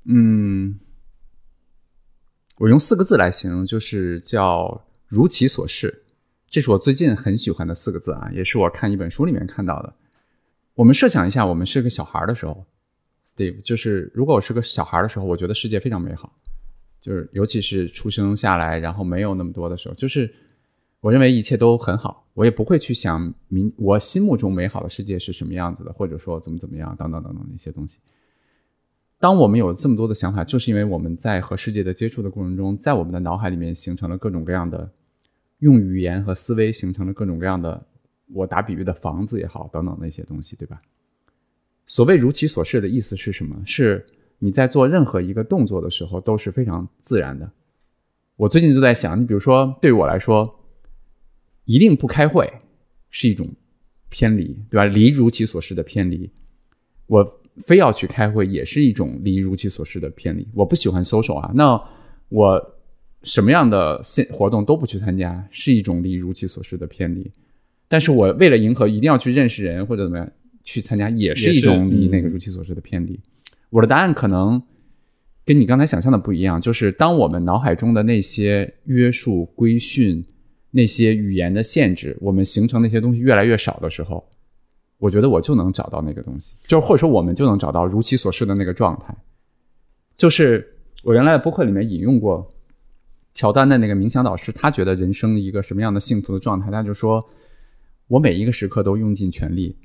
嗯，我用四个字来形容，就是叫如其所是。这是我最近很喜欢的四个字啊，也是我看一本书里面看到的。我们设想一下，我们是个小孩的时候，Steve，就是如果我是个小孩的时候，我觉得世界非常美好，就是尤其是出生下来，然后没有那么多的时候，就是我认为一切都很好，我也不会去想明我心目中美好的世界是什么样子的，或者说怎么怎么样，等等等等那些东西。当我们有这么多的想法，就是因为我们在和世界的接触的过程中，在我们的脑海里面形成了各种各样的用语言和思维形成了各种各样的，我打比喻的房子也好，等等那些东西，对吧？所谓如其所示的意思是什么？是你在做任何一个动作的时候都是非常自然的。我最近就在想，你比如说对于我来说，一定不开会是一种偏离，对吧？离如其所示的偏离，我。非要去开会也是一种离如其所示的偏离。我不喜欢 social 啊，那我什么样的现活动都不去参加，是一种离如其所示的偏离。但是我为了迎合，一定要去认识人或者怎么样去参加，也是一种离那个如其所示的偏离。我的答案可能跟你刚才想象的不一样，就是当我们脑海中的那些约束、规训、那些语言的限制，我们形成那些东西越来越少的时候。我觉得我就能找到那个东西，就或者说我们就能找到如其所示的那个状态。就是我原来的播客里面引用过乔丹的那个冥想导师，他觉得人生一个什么样的幸福的状态？他就说：我每一个时刻都用尽全力，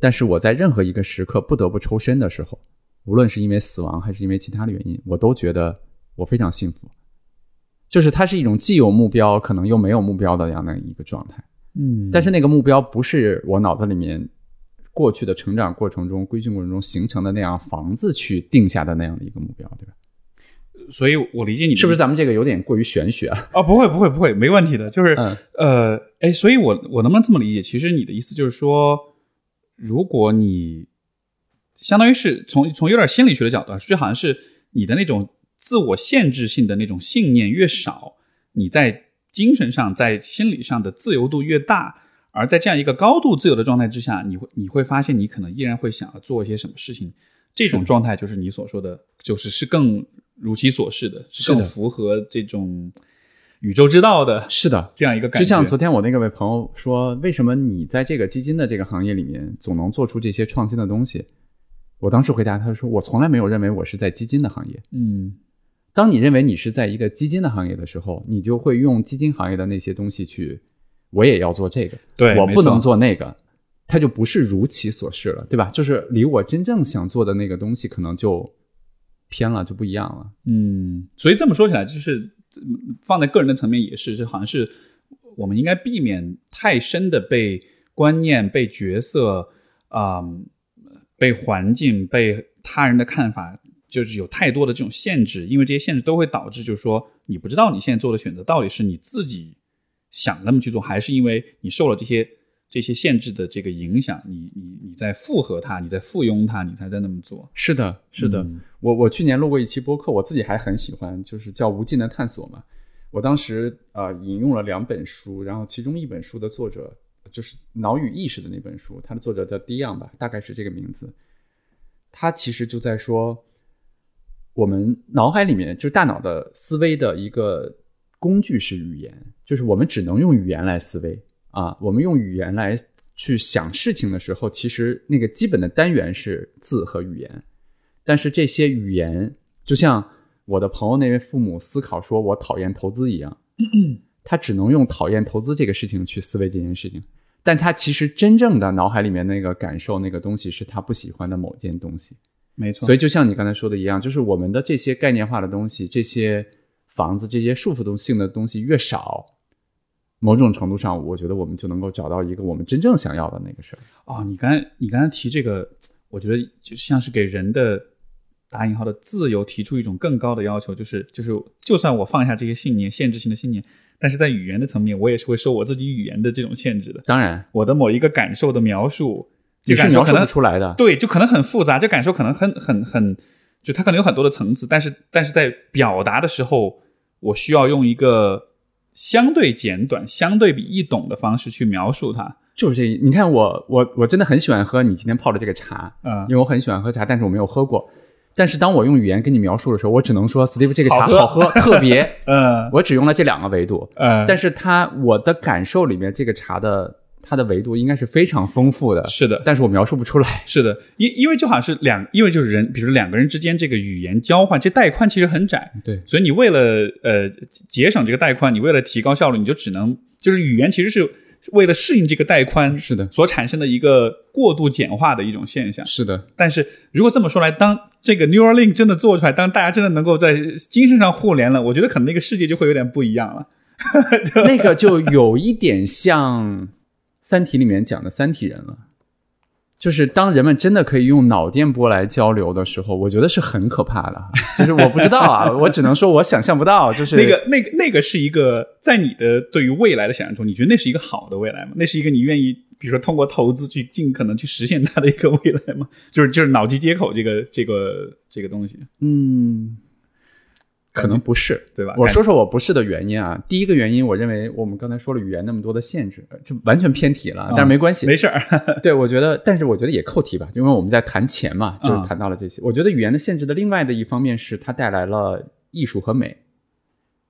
但是我在任何一个时刻不得不抽身的时候，无论是因为死亡还是因为其他的原因，我都觉得我非常幸福。就是它是一种既有目标，可能又没有目标的这样的一个状态。嗯，但是那个目标不是我脑子里面过去的成长过程中、规训过程中形成的那样房子去定下的那样的一个目标，对吧？所以我理解你是不是咱们这个有点过于玄学啊？哦，不会，不会，不会，没问题的。就是呃，哎，所以我我能不能这么理解？其实你的意思就是说，如果你相当于是从从有点心理学的角度，就好像是你的那种自我限制性的那种信念越少，你在。精神上，在心理上的自由度越大，而在这样一个高度自由的状态之下，你会你会发现，你可能依然会想要做一些什么事情。这种状态就是你所说的，就是是更如其所示的，是更符合这种宇宙之道的。是的，这样一个感觉。就像昨天我那个位朋友说，为什么你在这个基金的这个行业里面总能做出这些创新的东西？我当时回答他说，我从来没有认为我是在基金的行业。嗯。当你认为你是在一个基金的行业的时候，你就会用基金行业的那些东西去，我也要做这个，对我不能做那个，它就不是如其所示了，对吧？就是离我真正想做的那个东西可能就偏了，就不一样了。嗯，所以这么说起来，就是放在个人的层面也是，就好像是我们应该避免太深的被观念、被角色啊、被环境、被他人的看法。就是有太多的这种限制，因为这些限制都会导致，就是说你不知道你现在做的选择到底是你自己想那么去做，还是因为你受了这些这些限制的这个影响，你你你在附和它，你在附庸它，你才在那么做。是的，是的。我我去年录过一期播客，我自己还很喜欢，就是叫《无尽的探索》嘛。我当时呃引用了两本书，然后其中一本书的作者就是《脑与意识》的那本书，它的作者叫 Dion 吧，大概是这个名字。他其实就在说。我们脑海里面，就大脑的思维的一个工具是语言，就是我们只能用语言来思维啊。我们用语言来去想事情的时候，其实那个基本的单元是字和语言。但是这些语言，就像我的朋友那位父母思考说我讨厌投资一样，*clears throat* 他只能用讨厌投资这个事情去思维这件事情。但他其实真正的脑海里面那个感受那个东西，是他不喜欢的某件东西。没错，所以就像你刚才说的一样，就是我们的这些概念化的东西，这些房子，这些束缚性的东西越少，某种程度上，我觉得我们就能够找到一个我们真正想要的那个事儿。哦，你刚你刚才提这个，我觉得就像是给人的打引号的自由提出一种更高的要求，就是就是，就算我放下这些信念、限制性的信念，但是在语言的层面，我也是会受我自己语言的这种限制的。当然，我的某一个感受的描述。这是描述不出来的，对，就可能很复杂，这感受可能很很很，就它可能有很多的层次，但是但是在表达的时候，我需要用一个相对简短、相对比易懂的方式去描述它。就是这，你看我我我真的很喜欢喝你今天泡的这个茶，嗯，因为我很喜欢喝茶，但是我没有喝过。但是当我用语言跟你描述的时候，我只能说 Steve 这个茶好喝，特别，*laughs* 嗯，我只用了这两个维度，嗯，但是它我的感受里面这个茶的。它的维度应该是非常丰富的，是的，但是我描述不出来。是的，因因为就好像是两，因为就是人，比如说两个人之间这个语言交换，这带宽其实很窄，对，所以你为了呃节省这个带宽，你为了提高效率，你就只能就是语言其实是为了适应这个带宽是的，所产生的一个过度简化的一种现象。是的，但是如果这么说来，当这个 Neuralink 真的做出来，当大家真的能够在精神上互联了，我觉得可能那个世界就会有点不一样了。*laughs* 那个就有一点像《三体》里面讲的三体人了。就是当人们真的可以用脑电波来交流的时候，我觉得是很可怕的。就是我不知道啊，*laughs* 我只能说我想象不到。就是那个、那个、那个是一个在你的对于未来的想象中，你觉得那是一个好的未来吗？那是一个你愿意，比如说通过投资去尽可能去实现它的一个未来吗？就是就是脑机接口这个这个这个东西，嗯。可能不是，对吧？我说说我不是的原因啊。第一个原因，我认为我们刚才说了语言那么多的限制，这完全偏题了，但是没关系，没事儿。对，我觉得，但是我觉得也扣题吧，因为我们在谈钱嘛，就是谈到了这些。我觉得语言的限制的另外的一方面是它带来了艺术和美，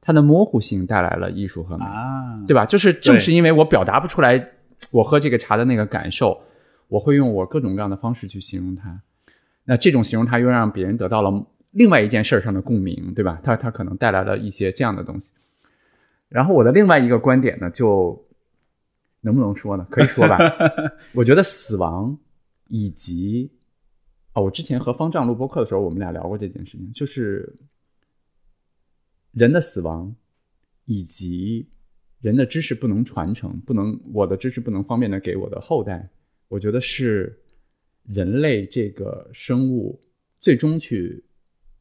它的模糊性带来了艺术和美啊，对吧？就是正是因为我表达不出来我喝这个茶的那个感受，我会用我各种各样的方式去形容它。那这种形容它又让别人得到了。另外一件事上的共鸣，对吧？它它可能带来了一些这样的东西。然后我的另外一个观点呢，就能不能说呢？可以说吧。*laughs* 我觉得死亡以及哦，我之前和方丈录播课的时候，我们俩聊过这件事情，就是人的死亡以及人的知识不能传承，不能我的知识不能方便的给我的后代，我觉得是人类这个生物最终去。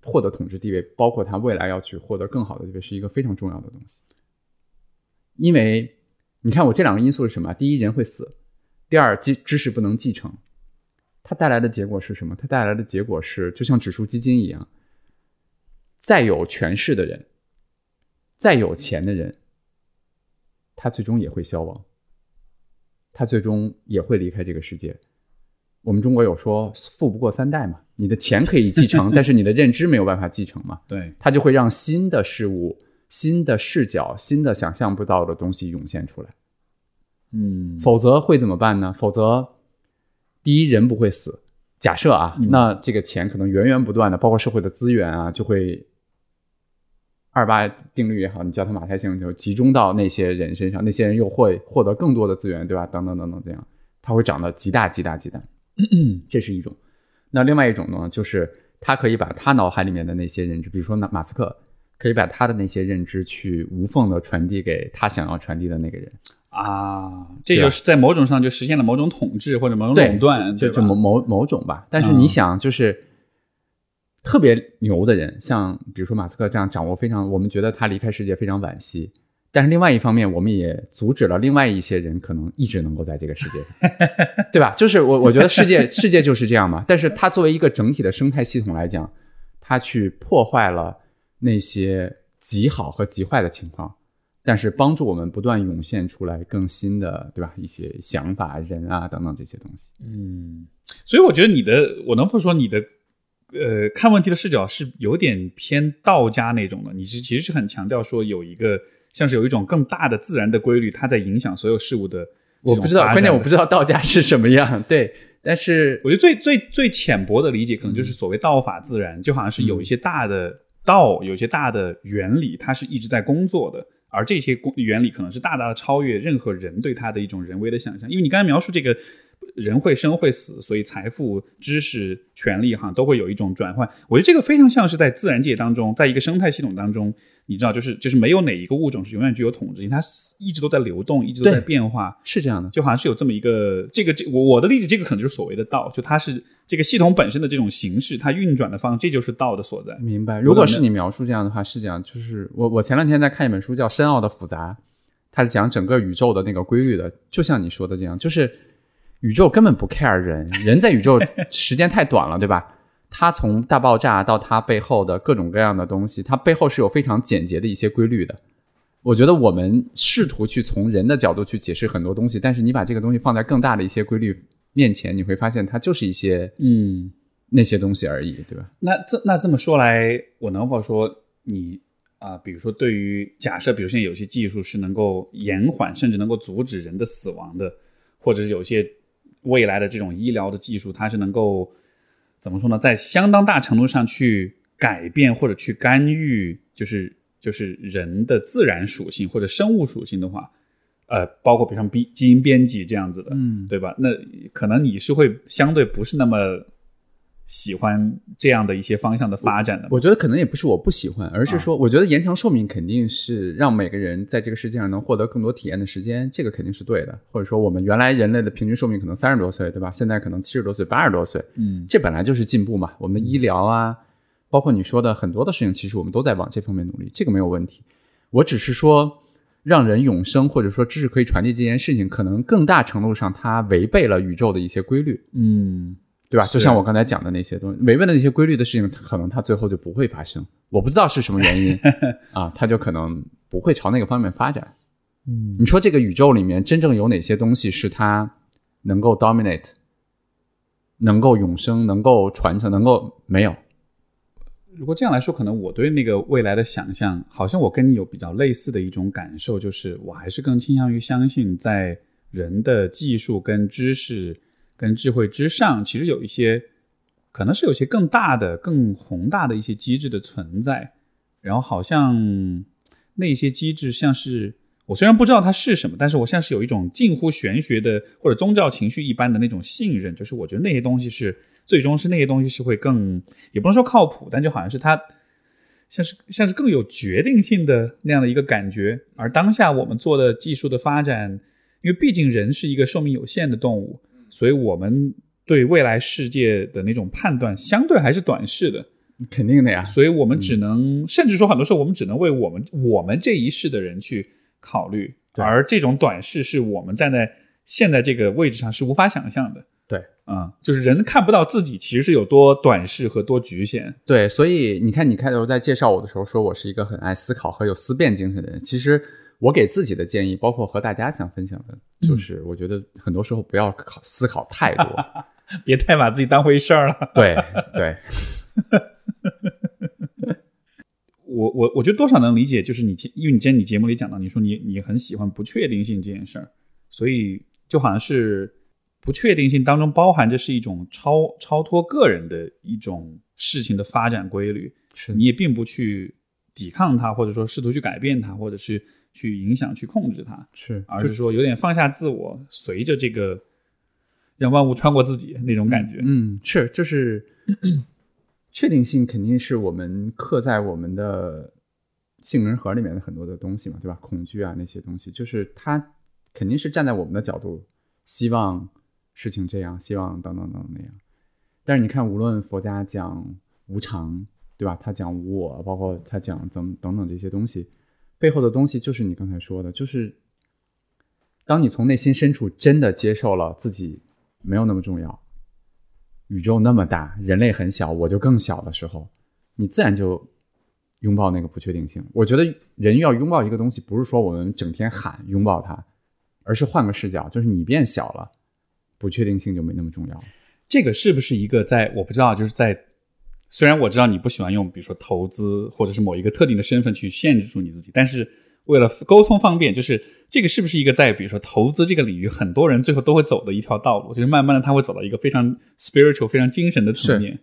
获得统治地位，包括他未来要去获得更好的地位，是一个非常重要的东西。因为你看，我这两个因素是什么？第一，人会死；第二，知知识不能继承。它带来的结果是什么？它带来的结果是，就像指数基金一样，再有权势的人，再有钱的人，他最终也会消亡，他最终也会离开这个世界。我们中国有说“富不过三代”嘛，你的钱可以继承，但是你的认知没有办法继承嘛。对，它就会让新的事物、新的视角、新的想象不到的东西涌现出来。嗯，否则会怎么办呢？否则，第一，人不会死。假设啊，那这个钱可能源源不断的，包括社会的资源啊，就会二八定律也好，你叫它马太效应，就集中到那些人身上，那些人又会获得更多的资源，对吧？等等等等，这样它会长得极大极大极大。*clears throat* 这是一种，那另外一种呢，就是他可以把他脑海里面的那些认知，比如说马马斯克，可以把他的那些认知去无缝的传递给他想要传递的那个人啊，这就是在某种上就实现了某种统治或者某种垄断，就就某某某种吧。但是你想，就是特别牛的人，像比如说马斯克这样掌握非常，我们觉得他离开世界非常惋惜。但是另外一方面，我们也阻止了另外一些人可能一直能够在这个世界上，*laughs* 对吧？就是我我觉得世界世界就是这样嘛。但是它作为一个整体的生态系统来讲，它去破坏了那些极好和极坏的情况，但是帮助我们不断涌现出来更新的，对吧？一些想法、人啊等等这些东西。嗯，所以我觉得你的，我能不说你的，呃，看问题的视角是有点偏道家那种的。你是其实是很强调说有一个。像是有一种更大的自然的规律，它在影响所有事物的。我不知道，关键我不知道道家是什么样。对，但是我觉得最最最浅薄的理解，可能就是所谓道法自然，就好像是有一些大的道，有一些大的原理，它是一直在工作的，而这些工原理可能是大大的超越任何人对它的一种人为的想象。因为你刚才描述这个人会生会死，所以财富、知识、权利哈都会有一种转换。我觉得这个非常像是在自然界当中，在一个生态系统当中。你知道，就是就是没有哪一个物种是永远具有统治性，它一直都在流动，一直都在变化，是这样的，就好像是有这么一个这个这我我的例子，这个可能就是所谓的道，就它是这个系统本身的这种形式，它运转的方，这就是道的所在。明白。如果是你描述这样的话，是这样，就是我我前两天在看一本书叫《深奥的复杂》，它是讲整个宇宙的那个规律的，就像你说的这样，就是宇宙根本不 care 人，人在宇宙时间太短了，对吧？*laughs* 它从大爆炸到它背后的各种各样的东西，它背后是有非常简洁的一些规律的。我觉得我们试图去从人的角度去解释很多东西，但是你把这个东西放在更大的一些规律面前，你会发现它就是一些嗯那些东西而已，对吧？那这那这么说来，我能否说你啊，比如说对于假设，比如现在有些技术是能够延缓甚至能够阻止人的死亡的，或者是有些未来的这种医疗的技术，它是能够怎么说呢，在相当大程度上去改变或者去干预，就是就是人的自然属性或者生物属性的话，呃，包括比如像基基因编辑这样子的，嗯，对吧？那可能你是会相对不是那么喜欢这样的一些方向的发展的。我觉得可能也不是我不喜欢，而是说，我觉得延长寿命肯定是让每个人在这个世界上能获得更多体验的时间，这个肯定是对的。或者说，我们原来人类的平均寿命可能三十多岁，对吧？现在可能七十多岁、八十多岁，嗯，这本来就是进步嘛。我们的医疗啊，包括你说的很多的事情，其实我们都在往这方面努力，这个没有问题。我只是说，让人永生或者说知识可以传递这件事情，可能更大程度上它违背了宇宙的一些规律。嗯，对吧？就像我刚才讲的那些东西，违背的那些规律的事情，可能它最后就不会发生。我不知道是什么原因 *laughs* 啊，它就可能不会朝那个方面发展。嗯，你说这个宇宙里面真正有哪些东西是它能够 dominate，能够永生、能够传承、能够没有？如果这样来说，可能我对那个未来的想象，好像我跟你有比较类似的一种感受，就是我还是更倾向于相信，在人的技术跟知识跟智慧之上，其实有一些可能是有些更大的、更宏大的一些机制的存在。然后好像那些机制像是我虽然不知道它是什么，但是我像是有一种近乎玄学的或者宗教情绪一般的那种信任，就是我觉得那些东西是最终是那些东西是会更也不能说靠谱，但就好像是它像是像是更有决定性的那样的一个感觉。而当下我们做的技术的发展，因为毕竟人是一个寿命有限的动物，所以我们对未来世界的那种判断相对还是短视的。肯定的呀。所以我们只能，甚至说很多时候我们只能为我们我们这一世的人去考虑，而这种短视是我们站在现在这个位置上是无法想象的。对，嗯，就是人看不到自己其实是有多短视和多局限。对，所以你看，你开头在介绍我的时候说我是一个很爱思考和有思辨精神的人。其实我给自己的建议，包括和大家想分享的，就是我觉得很多时候不要考思考太多。*laughs* 别太把自己当回事儿了。对对，*laughs* 我我我觉得多少能理解，就是你节，因为你今天你节目里讲到，你说你你很喜欢不确定性这件事儿，所以就好像是不确定性当中包含着是一种超超脱个人的一种事情的发展规律，是你也并不去抵抗它，或者说试图去改变它，或者是去影响、去控制它，是而是说有点放下自我，随着这个让万物穿过自己那种感觉。嗯，是，就是 *coughs* 确定性肯定是我们刻在我们的杏仁核里面的很多的东西嘛，对吧？恐惧啊那些东西，就是它肯定是站在我们的角度，希望事情这样，希望等等等等那样。但是你看，无论佛家讲无常，对吧？他讲无我，包括他讲等等等这些东西，背后的东西就是你刚才说的，就是当你从内心深处真的接受了自己没有那么重要，宇宙那么大，人类很小，我就更小的时候，你自然就拥抱那个不确定性。我觉得人要拥抱一个东西，不是说我们整天喊拥抱它，而是换个视角，就是你变小了，不确定性就没那么重要。这个是不是一个在我不知道，就是在虽然我知道你不喜欢用比如说投资或者是某一个特定的身份去限制住你自己，但是为了沟通方便，就是这个是不是一个在比如说投资这个领域，很多人最后都会走的一条道路，就是慢慢的他会走到一个非常 spiritual、非常精神的层面。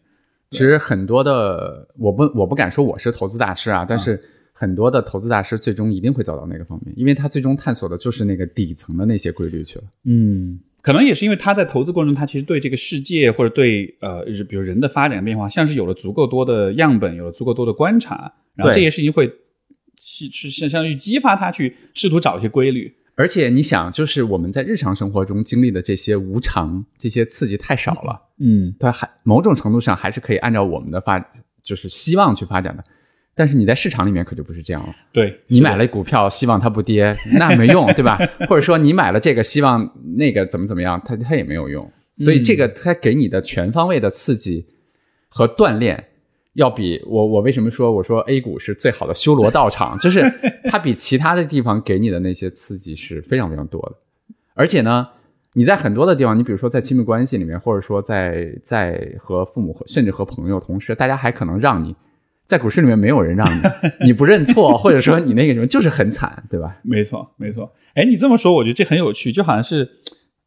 其实很多的，我不我不敢说我是投资大师啊，但是很多的投资大师最终一定会走到那个方面，因为他最终探索的就是那个底层的那些规律去了。嗯，可能也是因为他在投资过程中，他其实对这个世界或者对呃，比如人的发展变化，像是有了足够多的样本，有了足够多的观察，然后这些事情会是是相相当于激发他去试图找一些规律。而且你想，就是我们在日常生活中经历的这些无常、这些刺激太少了，嗯，它还某种程度上还是可以按照我们的发，就是希望去发展的。但是你在市场里面可就不是这样了。对你买了股票，希望它不跌，*laughs* 那没用，对吧？或者说你买了这个，希望那个怎么怎么样，它它也没有用。所以这个它给你的全方位的刺激和锻炼，要比我我为什么说我说 A 股是最好的修罗道场，*laughs* 就是它比其他的地方给你的那些刺激是非常非常多的。而且呢，你在很多的地方，你比如说在亲密关系里面，或者说在在和父母甚至和朋友、同事，大家还可能让你。在股市里面没有人让你，你不认错，*laughs* 或者说你那个什么，就是很惨，对吧？没错，没错。哎，你这么说，我觉得这很有趣，就好像是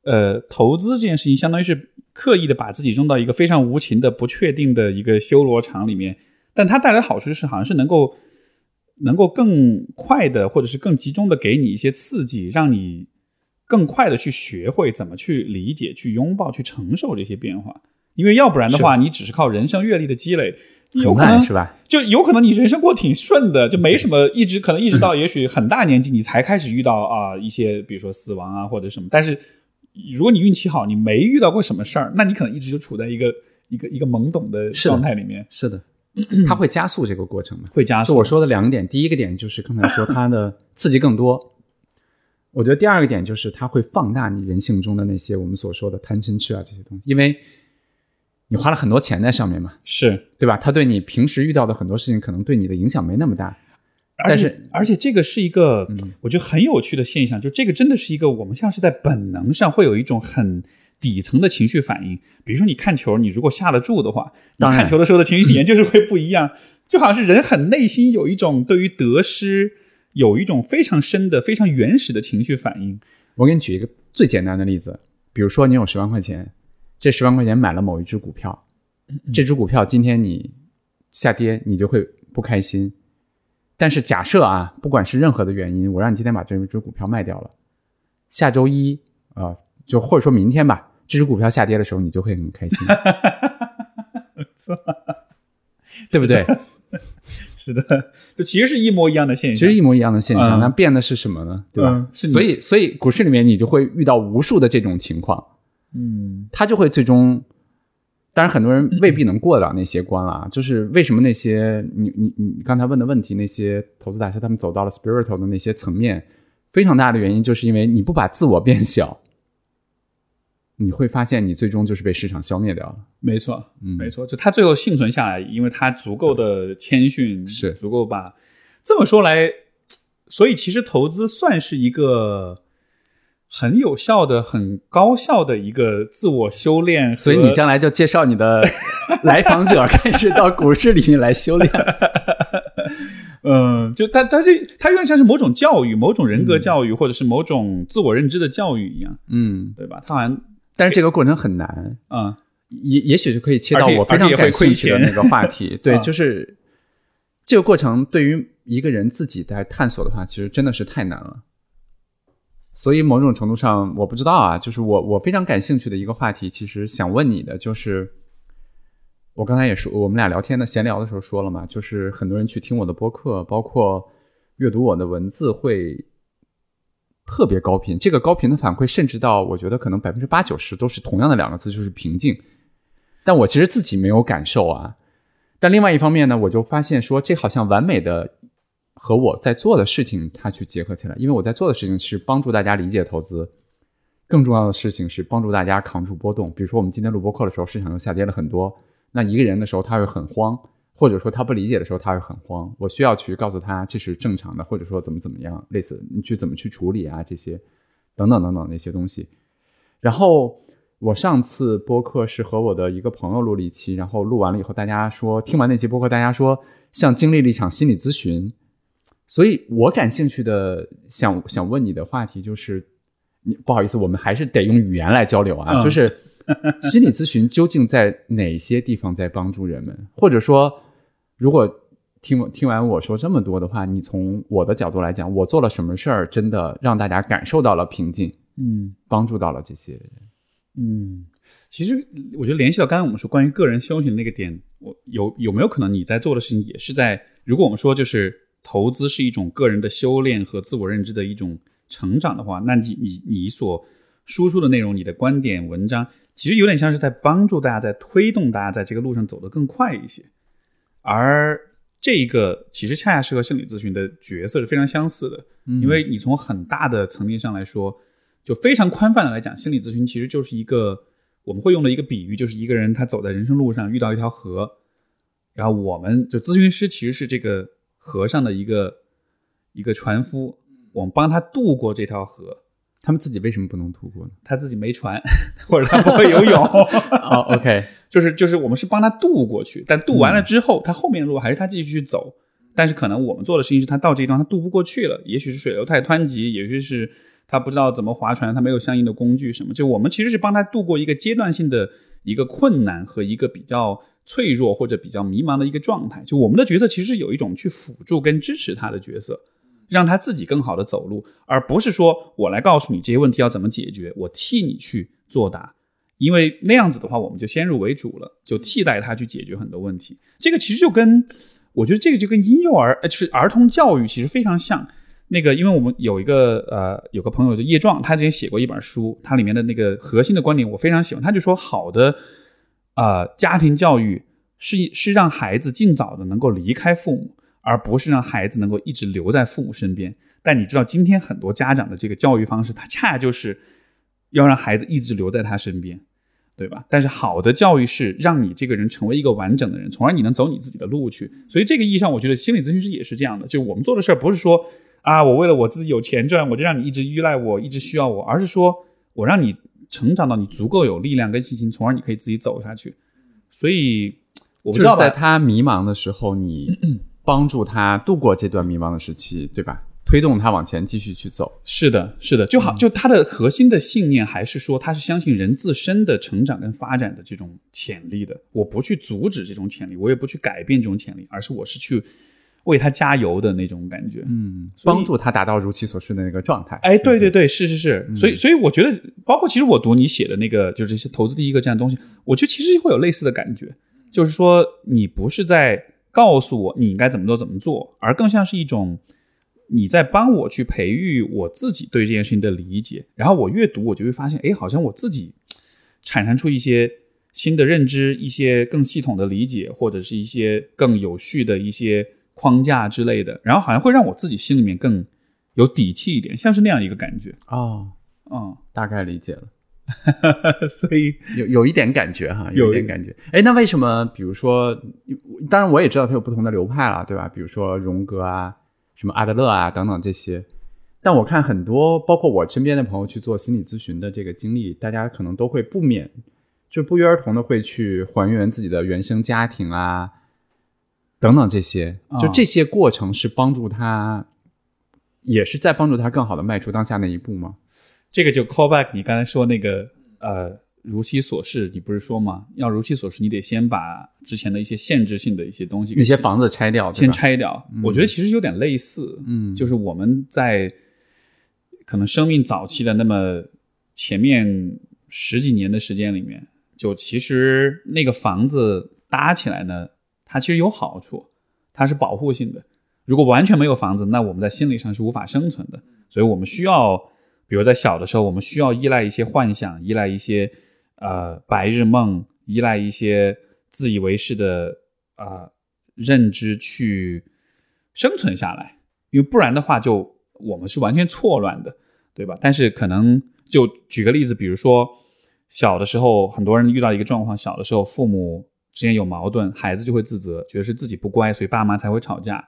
呃，投资这件事情相当于是刻意的把自己扔到一个非常无情的、不确定的一个修罗场里面，但它带来的好处是，好像是能够能够更快的，或者是更集中的给你一些刺激，让你更快的去学会怎么去理解、去拥抱、去承受这些变化。因为要不然的话，你只是靠人生阅历的积累，有可能是吧？就有可能你人生过挺顺的，就没什么，一直可能一直到也许很大年纪，你才开始遇到啊一些，比如说死亡啊或者什么。但是如果你运气好，你没遇到过什么事儿，那你可能一直就处在一个一个一个懵懂的状态里面。是的，*clears throat* 它会加速这个过程嘛？会加速。我说的两个点，第一个点就是刚才说它的 *laughs* 刺激更多，我觉得第二个点就是它会放大你人性中的那些我们所说的贪嗔痴啊这些东西，因为。你花了很多钱在上面嘛？是对吧？他对你平时遇到的很多事情，可能对你的影响没那么大。而且，而且这个是一个我觉得很有趣的现象，就这个真的是一个我们像是在本能上会有一种很底层的情绪反应。比如说，你看球，你如果下得注的话，你看球的时候的情绪体验就是会不一样。就好像是人很内心有一种对于得失有一种非常深的、非常原始的情绪反应。我给你举一个最简单的例子，比如说你有十万块钱。这十万块钱买了某一只股票，这只股票今天你下跌，你就会不开心。但是假设啊，不管是任何的原因，我让你今天把这只股票卖掉了，下周一啊，就或者说明天吧，这只股票下跌的时候，你就会很开心。*laughs* 错，对不对？是的，就其实是一模一样的现象，其实一模一样的现象，那变的是什么呢？对吧？所以，所以股市里面你就会遇到无数的这种情况。嗯，他就会最终，当然很多人未必能过得了那些关啊。就是为什么那些你你你刚才问的问题，那些投资大师他们走到了 spiritual 的那些层面，非常大的原因就是因为你不把自我变小，*laughs* 你会发现你最终就是被市场消灭掉了。没错，没错，就他最后幸存下来，因为他足够的谦逊，是足够把这么说来，所以其实投资算是一个。很有效的、很高效的一个自我修炼，所以你将来就介绍你的 *laughs* 来访者开始到股市里面来修炼。*laughs* 嗯，就他，他这，他有点像是某种教育、某种人格教育，或者是某种自我认知的教育一样。嗯，对吧？他好像，但是这个过程很难。嗯，也也许就可以切到我非常感兴趣的那个话题。*laughs* 对，就是这个过程对于一个人自己在探索的话，其实真的是太难了。所以某种程度上，我不知道啊，就是我我非常感兴趣的一个话题，其实想问你的就是，我刚才也说，我们俩聊天的闲聊的时候说了嘛，就是很多人去听我的播客，包括阅读我的文字，会特别高频。这个高频的反馈，甚至到我觉得可能百分之八九十都是同样的两个字，就是平静。但我其实自己没有感受啊。但另外一方面呢，我就发现说，这好像完美的。和我在做的事情，它去结合起来，因为我在做的事情是帮助大家理解投资，更重要的事情是帮助大家扛住波动。比如说，我们今天录播课的时候，市场又下跌了很多，那一个人的时候他会很慌，或者说他不理解的时候他会很慌，我需要去告诉他这是正常的，或者说怎么怎么样，类似你去怎么去处理啊这些，等等等等那些东西。然后我上次播客是和我的一个朋友录了一期，然后录完了以后，大家说听完那期播客，大家说像经历了一场心理咨询。所以我感兴趣的想想问你的话题就是，你不好意思，我们还是得用语言来交流啊。就是 *laughs* 心理咨询究竟在哪些地方在帮助人们？或者说，如果听听完我说这么多的话，你从我的角度来讲，我做了什么事儿，真的让大家感受到了平静？嗯，帮助到了这些人。嗯，其实我觉得联系到刚才我们说关于个人修行那个点，我有有没有可能你在做的事情也是在？如果我们说就是。投资是一种个人的修炼和自我认知的一种成长的话，那你你你所输出的内容、你的观点、文章，其实有点像是在帮助大家，在推动大家在这个路上走得更快一些。而这一个其实恰恰是和心理咨询的角色是非常相似的，因为你从很大的层面上来说，就非常宽泛的来讲，心理咨询其实就是一个我们会用的一个比喻，就是一个人他走在人生路上遇到一条河，然后我们就咨询师其实是这个。河上的一个一个船夫，我们帮他渡过这条河。他们自己为什么不能渡过呢？他自己没船，*laughs* 或者他不会游泳。哦，OK，*laughs* 就是就是我们是帮他渡过去，但渡完了之后，他后面的路还是他继续去走。但是可能我们做的事情是他到这一段他渡不过去了，也许是水流太湍急，也许是他不知道怎么划船，他没有相应的工具什么。就我们其实是帮他度过一个阶段性的一个困难和一个比较脆弱或者比较迷茫的一个状态。就我们的角色其实有一种去辅助跟支持他的角色，让他自己更好的走路，而不是说我来告诉你这些问题要怎么解决，我替你去作答。因为那样子的话，我们就先入为主了，就替代他去解决很多问题。这个其实就跟我觉得这个就跟婴幼儿，呃，就是儿童教育其实非常像。那个，因为我们有一个呃，有个朋友叫叶壮，他之前写过一本书，它里面的那个核心的观点我非常喜欢。他就说，好的呃家庭教育是是让孩子尽早的能够离开父母，而不是让孩子能够一直留在父母身边。但你知道，今天很多家长的这个教育方式，他恰就是要让孩子一直留在他身边。对吧？但是好的教育是让你这个人成为一个完整的人，从而你能走你自己的路去。所以这个意义上，我觉得心理咨询师也是这样的。就我们做的事儿，不是说啊，我为了我自己有钱赚，我就让你一直依赖我，一直需要我，而是说我让你成长到你足够有力量跟信心，从而你可以自己走下去。所以，我不知道在他迷茫的时候，你帮助他度过这段迷茫的时期，对吧？推动他往前继续去走，是的，是的，就好，就他的核心的信念还是说，他是相信人自身的成长跟发展的这种潜力的。我不去阻止这种潜力，我也不去改变这种潜力，而是我是去为他加油的那种感觉，嗯，帮助他达到如其所示的那个状态。哎，对对对，是是是，所以所以我觉得，包括其实我读你写的那个，就是这些投资第一个这样东西，我觉得其实会有类似的感觉，就是说你不是在告诉我你应该怎么做怎么做，而更像是一种。你在帮我去培育我自己对这件事情的理解，然后我阅读，我就会发现，哎，好像我自己产生出一些新的认知，一些更系统的理解，或者是一些更有序的一些框架之类的，然后好像会让我自己心里面更有底气一点，像是那样一个感觉。哦，嗯，大概理解了，*laughs* 所以有有一点感觉哈，有一点感觉。哎，那为什么？比如说，当然我也知道它有不同的流派了，对吧？比如说荣格啊。什么阿德勒啊等等这些，但我看很多，包括我身边的朋友去做心理咨询的这个经历，大家可能都会不免就不约而同的会去还原自己的原生家庭啊等等这些，就这些过程是帮助他，也是在帮助他更好的迈出当下那一步吗？这个就 call back 你刚才说那个呃。如其所示，你不是说吗？要如其所示，你得先把之前的一些限制性的一些东西，那些房子拆掉，先拆掉。我觉得其实有点类似，嗯，就是我们在可能生命早期的那么前面十几年的时间里面，就其实那个房子搭起来呢，它其实有好处，它是保护性的。如果完全没有房子，那我们在心理上是无法生存的。所以我们需要，比如在小的时候，我们需要依赖一些幻想，依赖一些。呃，白日梦依赖一些自以为是的啊认知去生存下来，因为不然的话，就我们是完全错乱的，对吧？但是可能就举个例子，比如说小的时候，很多人遇到一个状况，小的时候父母之间有矛盾，孩子就会自责，觉得是自己不乖，所以爸妈才会吵架。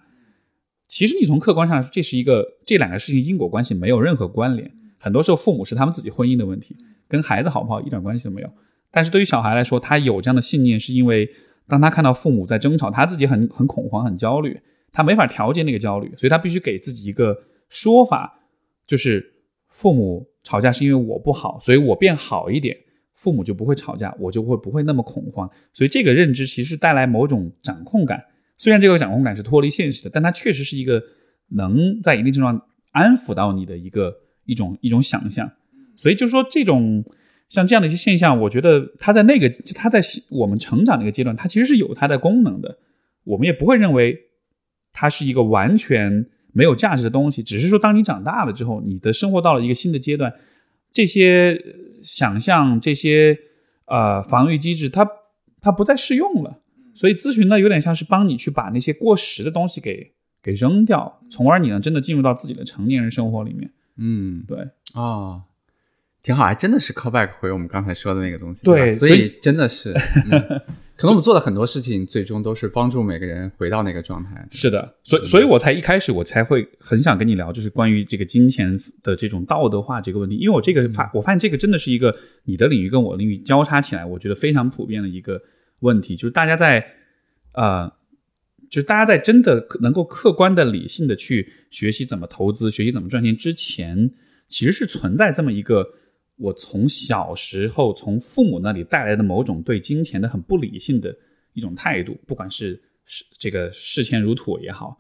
其实你从客观上来说，这是一个这两个事情因果关系没有任何关联，很多时候父母是他们自己婚姻的问题。跟孩子好不好一点关系都没有，但是对于小孩来说，他有这样的信念，是因为当他看到父母在争吵，他自己很很恐慌、很焦虑，他没法调节那个焦虑，所以他必须给自己一个说法，就是父母吵架是因为我不好，所以我变好一点，父母就不会吵架，我就会不会那么恐慌。所以这个认知其实带来某种掌控感，虽然这个掌控感是脱离现实的，但它确实是一个能在一定程度上安抚到你的一个一种一种想象。所以就说，这种像这样的一些现象，我觉得它在那个，就它在我们成长那个阶段，它其实是有它的功能的。我们也不会认为它是一个完全没有价值的东西，只是说，当你长大了之后，你的生活到了一个新的阶段，这些想象、这些呃防御机制，它它不再适用了。所以咨询呢，有点像是帮你去把那些过时的东西给给扔掉，从而你能真的进入到自己的成年人生活里面。嗯，对啊。挺好，还真的是 callback 回我们刚才说的那个东西。对，所以真的是，*laughs* 可能我们做的很多事情，最终都是帮助每个人回到那个状态。是的，所以，所以我才一开始我才会很想跟你聊，就是关于这个金钱的这种道德化这个问题，因为我这个发，我发现这个真的是一个你的领域跟我领域交叉起来，我觉得非常普遍的一个问题，就是大家在呃，就是大家在真的能够客观的、理性的去学习怎么投资、学习怎么赚钱之前。其实是存在这么一个我从小时候从父母那里带来的某种对金钱的很不理性的一种态度，不管是是这个视钱如土也好，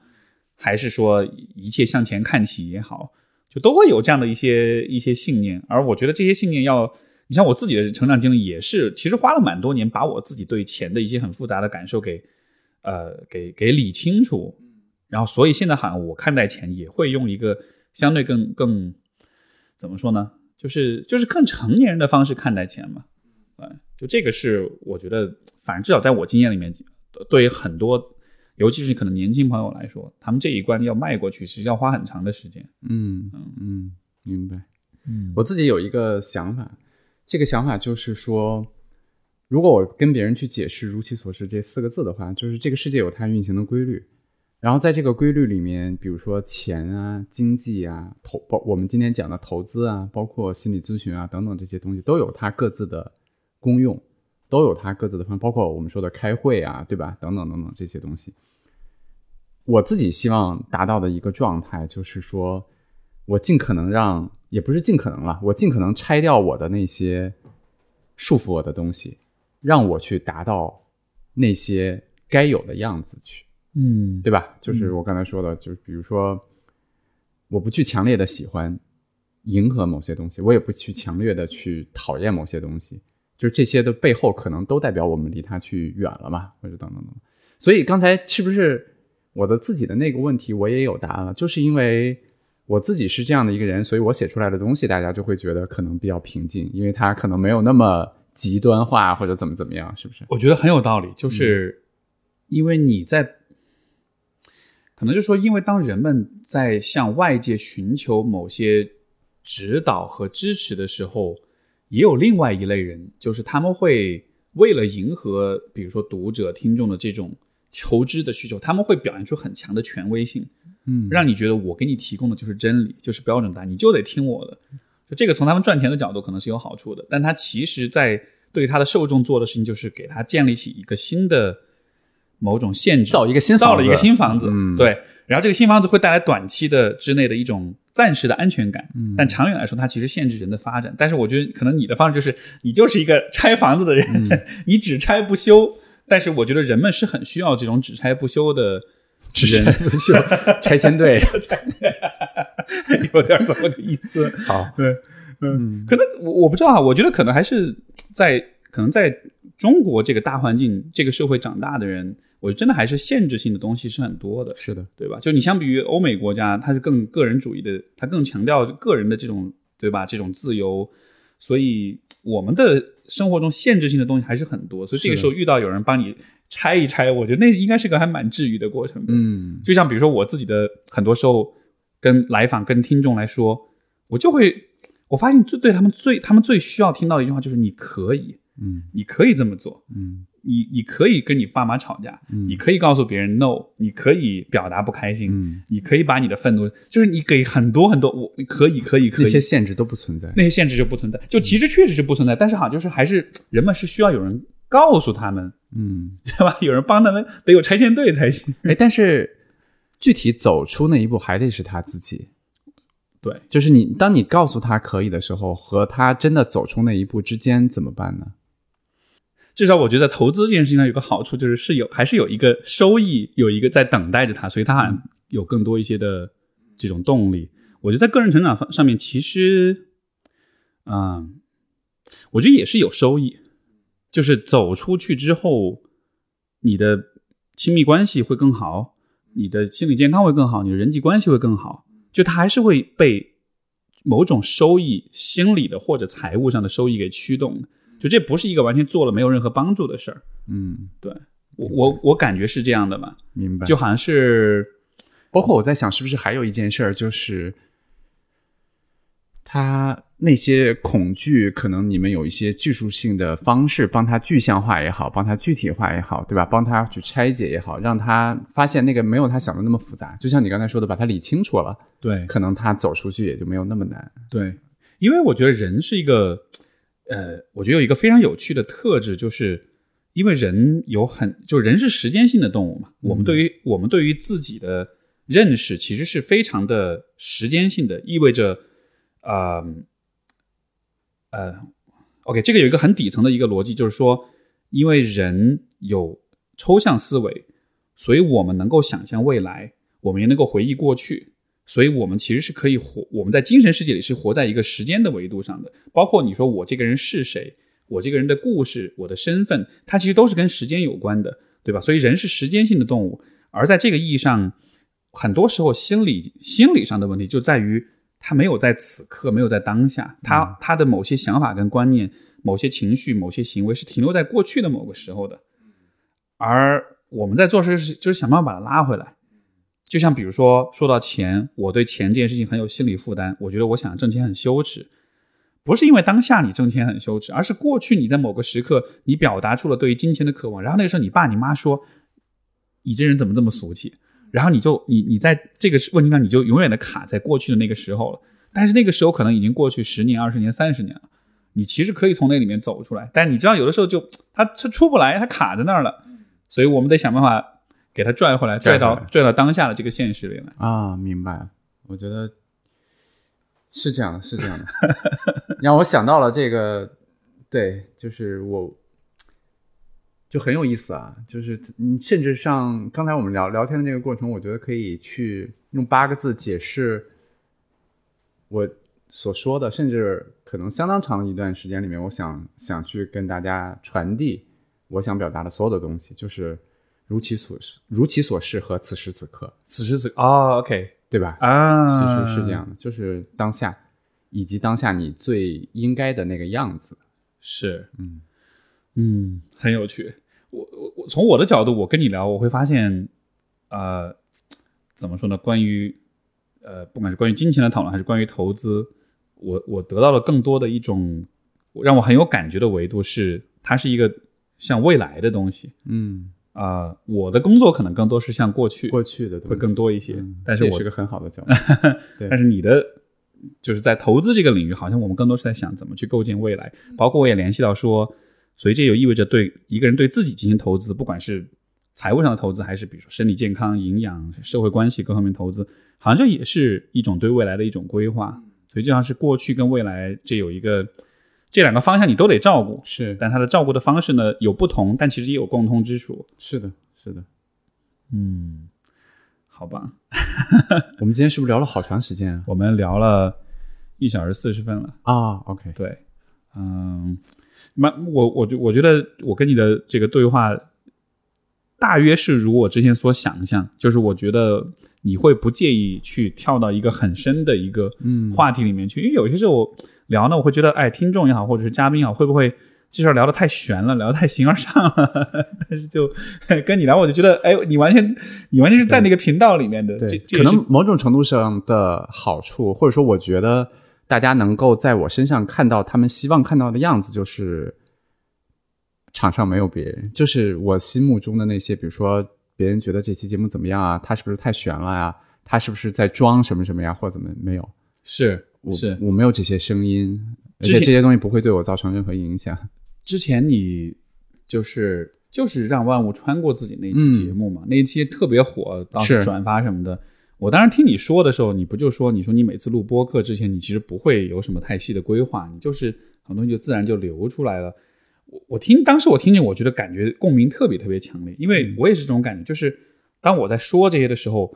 还是说一切向钱看齐也好，就都会有这样的一些一些信念。而我觉得这些信念要，你像我自己的成长经历也是，其实花了蛮多年把我自己对钱的一些很复杂的感受给呃给给理清楚。然后，所以现在好像我看待钱也会用一个相对更更怎么说呢？就是就是更成年人的方式看待钱嘛。嗯，就这个是我觉得，反正至少在我经验里面，对于很多，尤其是可能年轻朋友来说，他们这一关要迈过去，其实要花很长的时间。嗯嗯嗯，明白。嗯我自己有一个想法，这个想法就是说，如果我跟别人去解释“如其所示”这四个字的话，就是这个世界有它运行的规律，然后在这个规律里面，比如说钱啊、经济啊、投包我们今天讲的投资啊，包括心理咨询啊等等这些东西，都有它各自的功用，都有它各自的方，包括我们说的开会啊，对吧？等等等等这些东西。我自己希望达到的一个状态，就是说我尽可能让，也不是尽可能了，我尽可能拆掉我的那些束缚我的东西，让我去达到那些该有的样子去。嗯对吧？就是我刚才说的，就是比如说，我不去强烈的喜欢迎合某些东西，我也不去强烈的去讨厌某些东西，就是这些的背后可能都代表我们离他去远了嘛，或者等等等。所以刚才是不是我的自己的那个问题我也有答案了？就是因为我自己是这样的一个人，所以我写出来的东西大家就会觉得可能比较平静，因为它可能没有那么极端化或者怎么怎么样，是不是？我觉得很有道理，就是因为你在，可能就说，因为当人们在向外界寻求某些指导和支持的时候，也有另外一类人，就是他们会为了迎合，比如说读者、听众的这种求知的需求，他们会表现出很强的权威性，嗯让你觉得我给你提供的就是真理，就是标准答案，你就得听我的。就这个从他们赚钱的角度可能是有好处的，但他其实在对他的受众做的事情就是给他建立起一个新的某种限制，造一个新房子造了一个新房子，嗯对。然后这个新房子会带来短期的之内的一种暂时的安全感，嗯但长远来说，它其实限制人的发展。但是我觉得可能你的方式就是你就是一个拆房子的人，嗯 *laughs* 你只拆不修。但是我觉得人们是很需要这种只拆不修的只拆不修，*laughs* 拆迁队。*laughs* 有点这么个意思。好，对，嗯，可能我我不知道啊，我觉得可能还是在可能在中国这个大环境、这个社会长大的人，我觉得真的还是限制性的东西是很多的，是的，对吧？就你相比于欧美国家，它是更个人主义的，它更强调个人的这种，对吧？这种自由，所以我们的生活中限制性的东西还是很多，所以这个时候遇到有人帮你拆一拆，我觉得那应该是个还蛮治愈的过程的。嗯就像比如说我自己的很多时候跟来访、跟听众来说，我就会我发现最对他们最他们最需要听到的一句话就是你可以，嗯你可以这么做，嗯你你可以跟你爸妈吵架，你可以告诉别人 no，你可以表达不开心，嗯，你可以把你的愤怒，就是你给很多很多我可以可以可以那些限制都不存在。那些限制就不存在，就其实确实是不存在，但是好像就是还是人们是需要有人告诉他们，嗯，*laughs* 对吧？有人帮他们，得有拆迁队才行。哎，但是具体走出那一步还得是他自己。*laughs* 对，就是你，当你告诉他可以的时候，和他真的走出那一步之间怎么办呢？至少我觉得投资这件事情上有个好处，就是是有还是有一个收益，有一个在等待着他，所以他有更多一些的这种动力。我觉得在个人成长方上面，其实，嗯，我觉得也是有收益，就是走出去之后，你的亲密关系会更好，你的心理健康会更好，你的人际关系会更好，就他还是会被某种收益，心理的或者财务上的收益给驱动。就这不是一个完全做了没有任何帮助的事儿，嗯，对我我我感觉是这样的吧，明白。就好像是包括我在想，是不是还有一件事儿，就是他那些恐惧，可能你们有一些技术性的方式帮他具象化也好，帮他具体化也好，对吧？帮他去拆解也好，让他发现那个没有他想的那么复杂。就像你刚才说的，把它理清楚了，对可能他走出去也就没有那么难。对，因为我觉得人是一个，呃，我觉得有一个非常有趣的特质，就是因为人有很，就人是时间性的动物嘛，我们对于我们对于自己的认识其实是非常的时间性的，意味着，呃呃，OK，这个有一个很底层的一个逻辑，就是说，因为人有抽象思维，所以我们能够想象未来，我们也能够回忆过去，所以我们其实是可以活，我们在精神世界里是活在一个时间的维度上的。包括你说我这个人是谁，我这个人的故事，我的身份，它其实都是跟时间有关的，对吧？所以人是时间性的动物，而在这个意义上，很多时候心理心理上的问题就在于。他没有在此刻，没有在当下，他他的某些想法跟观念、某些情绪、某些行为是停留在过去的某个时候的，而我们在做事是就是想办法把它拉回来。就像比如说说到钱，我对钱这件事情很有心理负担，我觉得我想挣钱很羞耻，不是因为当下你挣钱很羞耻，而是过去你在某个时刻你表达出了对于金钱的渴望，然后那个时候你爸你妈说，你这人怎么这么俗气？然后你就你你在这个问题上，你就永远的卡在过去的那个时候了。但是那个时候可能已经过去十年、二十年、三十年了，你其实可以从那里面走出来。但你知道，有的时候就他他出不来，他卡在那儿了。所以我们得想办法给他拽回来，拽到拽到当下的这个现实里来。啊，明白。我觉得是这样的，是这样的。*laughs* 让我想到了这个，对，就是我。就很有意思啊，就是你甚至上刚才我们聊聊天的这个过程，我觉得可以去用八个字解释我所说的，甚至可能相当长一段时间里面，我想想去跟大家传递我想表达的所有的东西，就是如其所示，如其所示和此时此刻，此时此刻哦，OK，对吧？啊，其实是这样的，就是当下以及当下你最应该的那个样子，是，嗯嗯，很有趣。我我我从我的角度，我跟你聊，我会发现，呃，怎么说呢？关于呃，不管是关于金钱的讨论，还是关于投资，我我得到了更多的一种让我很有感觉的维度，是它是一个像未来的东西。嗯啊，我的工作可能更多是像过去，过去的会更多一些。但是我是个很好的角度。*laughs* 但是你的就是在投资这个领域，好像我们更多是在想怎么去构建未来。包括我也联系到说。所以这就意味着对一个人对自己进行投资，不管是财务上的投资，还是比如说身体健康、营养、社会关系各方面投资，好像这也是一种对未来的一种规划。所以就像是过去跟未来这有一个这两个方向你都得照顾，是，但他的照顾的方式呢有不同，但其实也有共通之处。是的，是的，嗯，好吧。*laughs* 我们今天是不是聊了好长时间？我们聊了一小时四十分了啊。OK，对，嗯。那我我觉我觉得我跟你的这个对话，大约是如我之前所想象，就是我觉得你会不介意去跳到一个很深的一个话题里面去，因为有些时候我聊呢，我会觉得，哎，听众也好，或者是嘉宾也好，会不会这事儿聊得太悬了，聊得太形而上了？*laughs* 但是就 *laughs* 跟你聊，我就觉得，哎，你完全你完全是在那个频道里面的，对，可能某种程度上的好处，或者说我觉得。大家能够在我身上看到他们希望看到的样子，就是场上没有别人，就是我心目中的那些，比如说别人觉得这期节目怎么样啊？他是不是太悬了呀？他是不是在装什么什么呀？或者怎么没有？是，我我没有这些声音，而且这些东西不会对我造成任何影响。*laughs* 之前你就是就是让万物穿过自己那期节目嘛，那一期特别火，当时转发什么的。我当时听你说的时候，你不就说，你说你每次录播客之前，你其实不会有什么太细的规划，你就是很多东西就自然就流出来了。我我听当时我听见，我觉得感觉共鸣特别特别强烈，因为我也是这种感觉，就是当我在说这些的时候，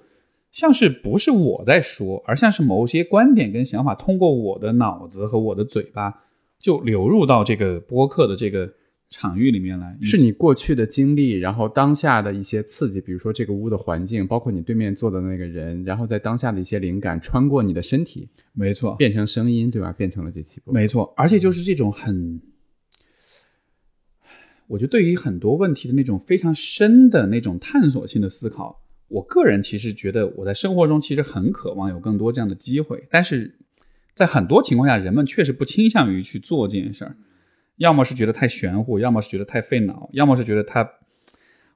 像是不是我在说，而像是某些观点跟想法通过我的脑子和我的嘴巴就流入到这个播客的这个。场域里面来，是你过去的经历，然后当下的一些刺激，比如说这个屋的环境，包括你对面坐的那个人，然后在当下的一些灵感穿过你的身体，没错，变成声音，对吧？变成了这期播，没错。而且就是这种很，我觉得对于很多问题的那种非常深的那种探索性的思考，我个人其实觉得我在生活中其实很渴望有更多这样的机会，但是在很多情况下，人们确实不倾向于去做这件事儿。要么是觉得太玄乎，要么是觉得太费脑，要么是觉得它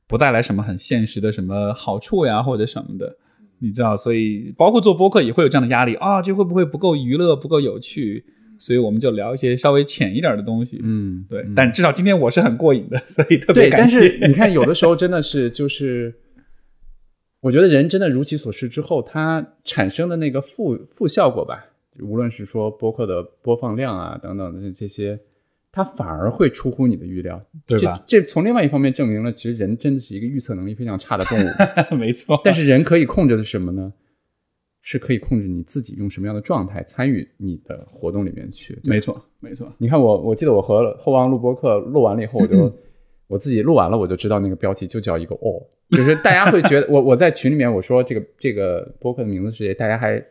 不带来什么很现实的什么好处呀，或者什么的，你知道？所以包括做播客也会有这样的压力啊，这会不会不够娱乐，不够有趣？所以我们就聊一些稍微浅一点的东西。嗯，对。但至少今天我是很过瘾的，所以特别感谢。但是你看，有的时候真的是就是，我觉得人真的如其所示之后，它产生的那个负负效果吧。无论是说播客的播放量啊等等的这些，它反而会出乎你的预料，对吧？这这从另外一方面证明了，其实人真的是一个预测能力非常差的动物。*laughs* 没错，但是人可以控制的是什么呢？是可以控制你自己用什么样的状态参与你的活动里面去。没错，没错。你看我，我记得我和后王录播客录完了以后，我就 *laughs* 我自己录完了，我就知道那个标题就叫一个哦，就是大家会觉得 *laughs* 我我在群里面我说这个这个播客的名字是谁，大家还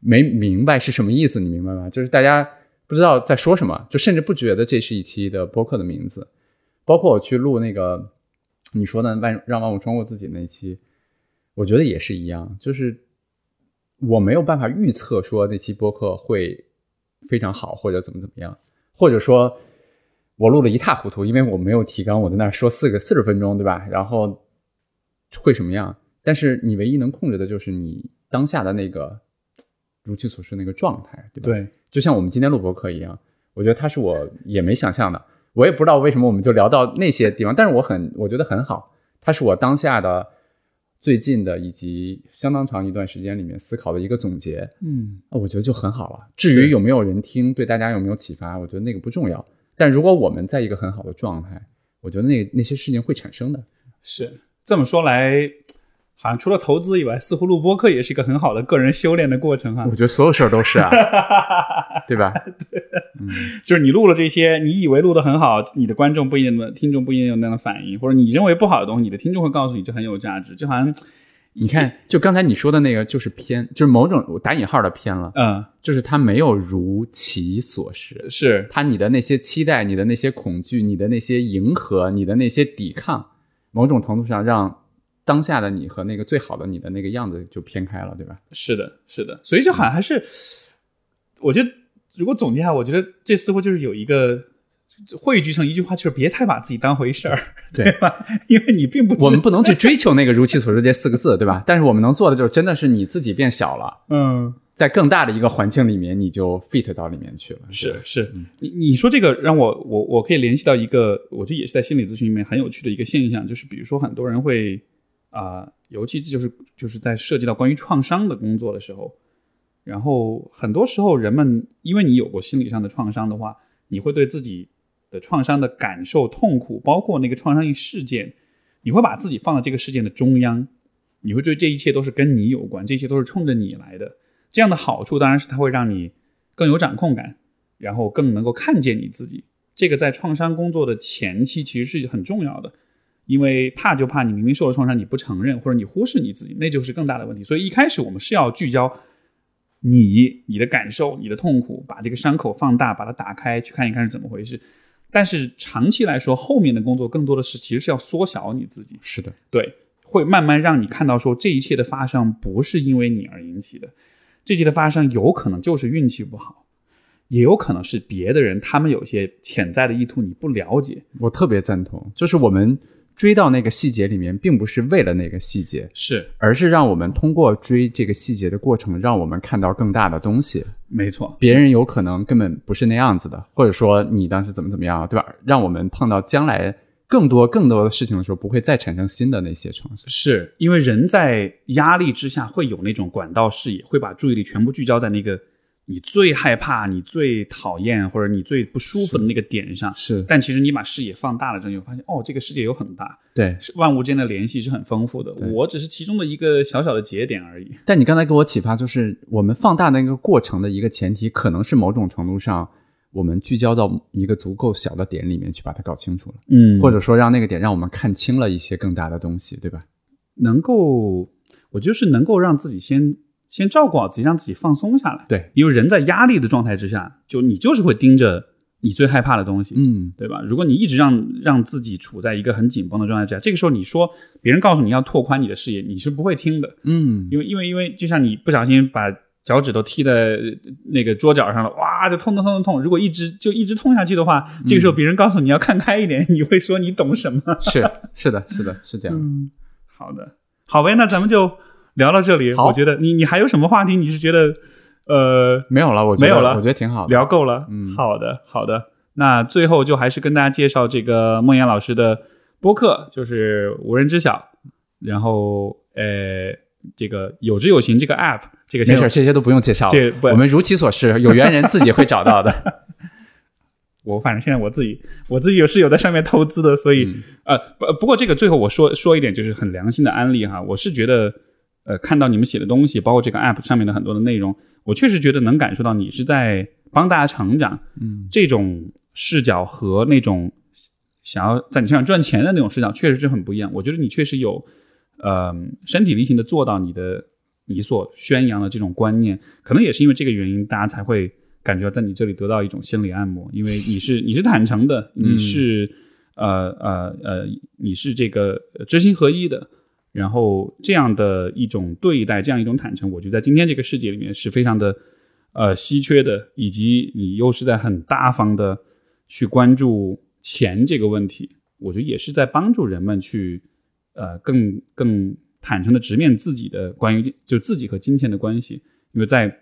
没明白是什么意思，你明白吗？就是大家不知道在说什么，就甚至不觉得这是一期的播客的名字。包括我去录那个你说的万让万物穿过自己那期，我觉得也是一样，就是我没有办法预测说那期播客会非常好，或者怎么怎么样，或者说我录了一塌糊涂，因为我没有提纲，我在那儿说四个四十分钟，对吧？然后会什么样？但是你唯一能控制的就是你当下的那个如其所示那个状态，对吧？对，就像我们今天录播课一样，我觉得它是我也没想象的，我也不知道为什么我们就聊到那些地方，但是我很我觉得很好，它是我当下的最近的以及相当长一段时间里面思考的一个总结，嗯，啊我觉得就很好了。至于有没有人听，对大家有没有启发，我觉得那个不重要。但如果我们在一个很好的状态，我觉得那那些事情会产生的。是这么说来，好像除了投资以外，似乎录播课也是一个很好的个人修炼的过程哈我。觉得所有事儿都是啊，*laughs* 对吧？对，嗯就是你录了这些，你以为录得很好，你的观众不一定、听众不一定有那样的反应，或者你认为不好的东西，你的听众会告诉你这很有价值，就好像你看，就刚才你说的那个，就是偏，就是某种我打引号的偏了，嗯就是他没有如其所示，是他你的那些期待、你的那些恐惧、你的那些迎合、你的那些抵抗，某种程度上让当下的你和那个最好的你的那个样子就偏开了，对吧？是的，是的，所以就好像还是，我觉得如果总结一下，我觉得这似乎就是有一个汇聚成一句话，就是别太把自己当回事儿，对吧？因为你并不我们不能去追求那个如其所示这四个字，对吧？但是我们能做的就是真的是你自己变小了，嗯。在更大的一个环境里面，你就 fit 到里面去了。是是，你你说这个让我我我可以联系到一个，我觉得也是在心理咨询里面很有趣的一个现象，就是比如说很多人会啊、尤其就是就是在涉及到关于创伤的工作的时候，然后很多时候人们因为你有过心理上的创伤的话，你会对自己的创伤的感受、痛苦，包括那个创伤性事件，你会把自己放在这个事件的中央，你会觉得这一切都是跟你有关，这些都是冲着你来的。这样的好处当然是它会让你更有掌控感，然后更能够看见你自己。这个在创伤工作的前期其实是很重要的，因为怕就怕你明明受了创伤你不承认，或者你忽视你自己，那就是更大的问题。所以一开始我们是要聚焦你、你的感受、你的痛苦，把这个伤口放大，把它打开，去看一看是怎么回事。但是长期来说，后面的工作更多的是其实是要缩小你自己，是的，对，会慢慢让你看到说这一切的发生不是因为你而引起的，这一切的发生有可能就是运气不好，也有可能是别的人他们有一些潜在的意图你不了解，我特别赞同。就是我们追到那个细节里面，并不是为了那个细节，是而是让我们通过追这个细节的过程，让我们看到更大的东西。没错，别人有可能根本不是那样子的，或者说你当时怎么怎么样，对吧？让我们碰到将来更多更多的事情的时候，不会再产生新的那些创伤。是因为人在压力之下会有那种管道视野，会把注意力全部聚焦在那个你最害怕、你最讨厌或者你最不舒服的那个点上。是但其实你把视野放大了之后，你会发现哦，这个世界有很大，对，是万物之间的联系是很丰富的。我只是其中的一个小小的节点而已。但你刚才给我启发，就是我们放大那个过程的一个前提，可能是某种程度上，我们聚焦到一个足够小的点里面去把它搞清楚了，嗯或者说让那个点让我们看清了一些更大的东西，对吧？能够，我觉得是能够让自己先先照顾好自己，让自己放松下来。对，因为人在压力的状态之下，就你就是会盯着你最害怕的东西，嗯，对吧？如果你一直让让自己处在一个很紧绷的状态之下，这个时候你说别人告诉你要拓宽你的视野，你是不会听的，嗯，因为因为因为就像你不小心把脚趾头踢在那个桌角上了，哇，就痛痛痛痛痛。如果一直就一直痛下去的话，这个时候别人告诉你要看开一点，你会说你懂什么？是是的，是的，是这样。嗯，好的，好呗，那咱们就聊到这里。我觉得你你还有什么话题？你是觉得呃没有了，我觉得没有了我觉得挺好的。聊够了？嗯好的好的。那最后就还是跟大家介绍这个梦岩老师的播客，就是无人知晓。然后呃，这个有知有行这个 app，这个没事，这些都不用介绍了，这不我们如其所示，有缘人自己会找到的。*laughs* 我反正现在我自己我自己有是有在上面投资的，所以、嗯呃不不过这个最后我说说一点就是很良心的安利哈，我是觉得呃看到你们写的东西，包括这个 app 上面的很多的内容，我确实觉得能感受到你是在帮大家成长，嗯，这种视角和那种想要在你身上赚钱的那种视角确实是很不一样。我觉得你确实有呃身体力行的做到你的你所宣扬的这种观念，可能也是因为这个原因，大家才会感觉到在你这里得到一种心理按摩，因为你是 *laughs* 你是坦诚的，你是、呃呃呃你是这个呃知行合一的。然后这样的一种对待，这样一种坦诚，我觉得在今天这个世界里面是非常的呃稀缺的，以及你又是在很大方的去关注钱这个问题，我觉得也是在帮助人们去呃更更坦诚的直面自己的关于就自己和金钱的关系，因为在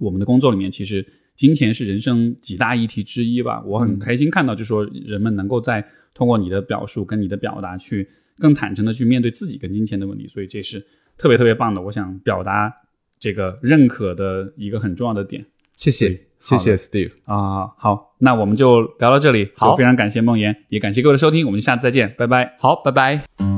我们的工作里面，其实金钱是人生几大议题之一吧。我很开心看到，就说人们能够在通过你的表述跟你的表达，去更坦诚的去面对自己跟金钱的问题，所以这是特别特别棒的。我想表达这个认可的一个很重要的点。谢谢，谢谢 Steve。啊，好，那我们就聊到这里。好非常感谢梦妍，也感谢各位的收听，我们下次再见，拜拜。好，拜拜。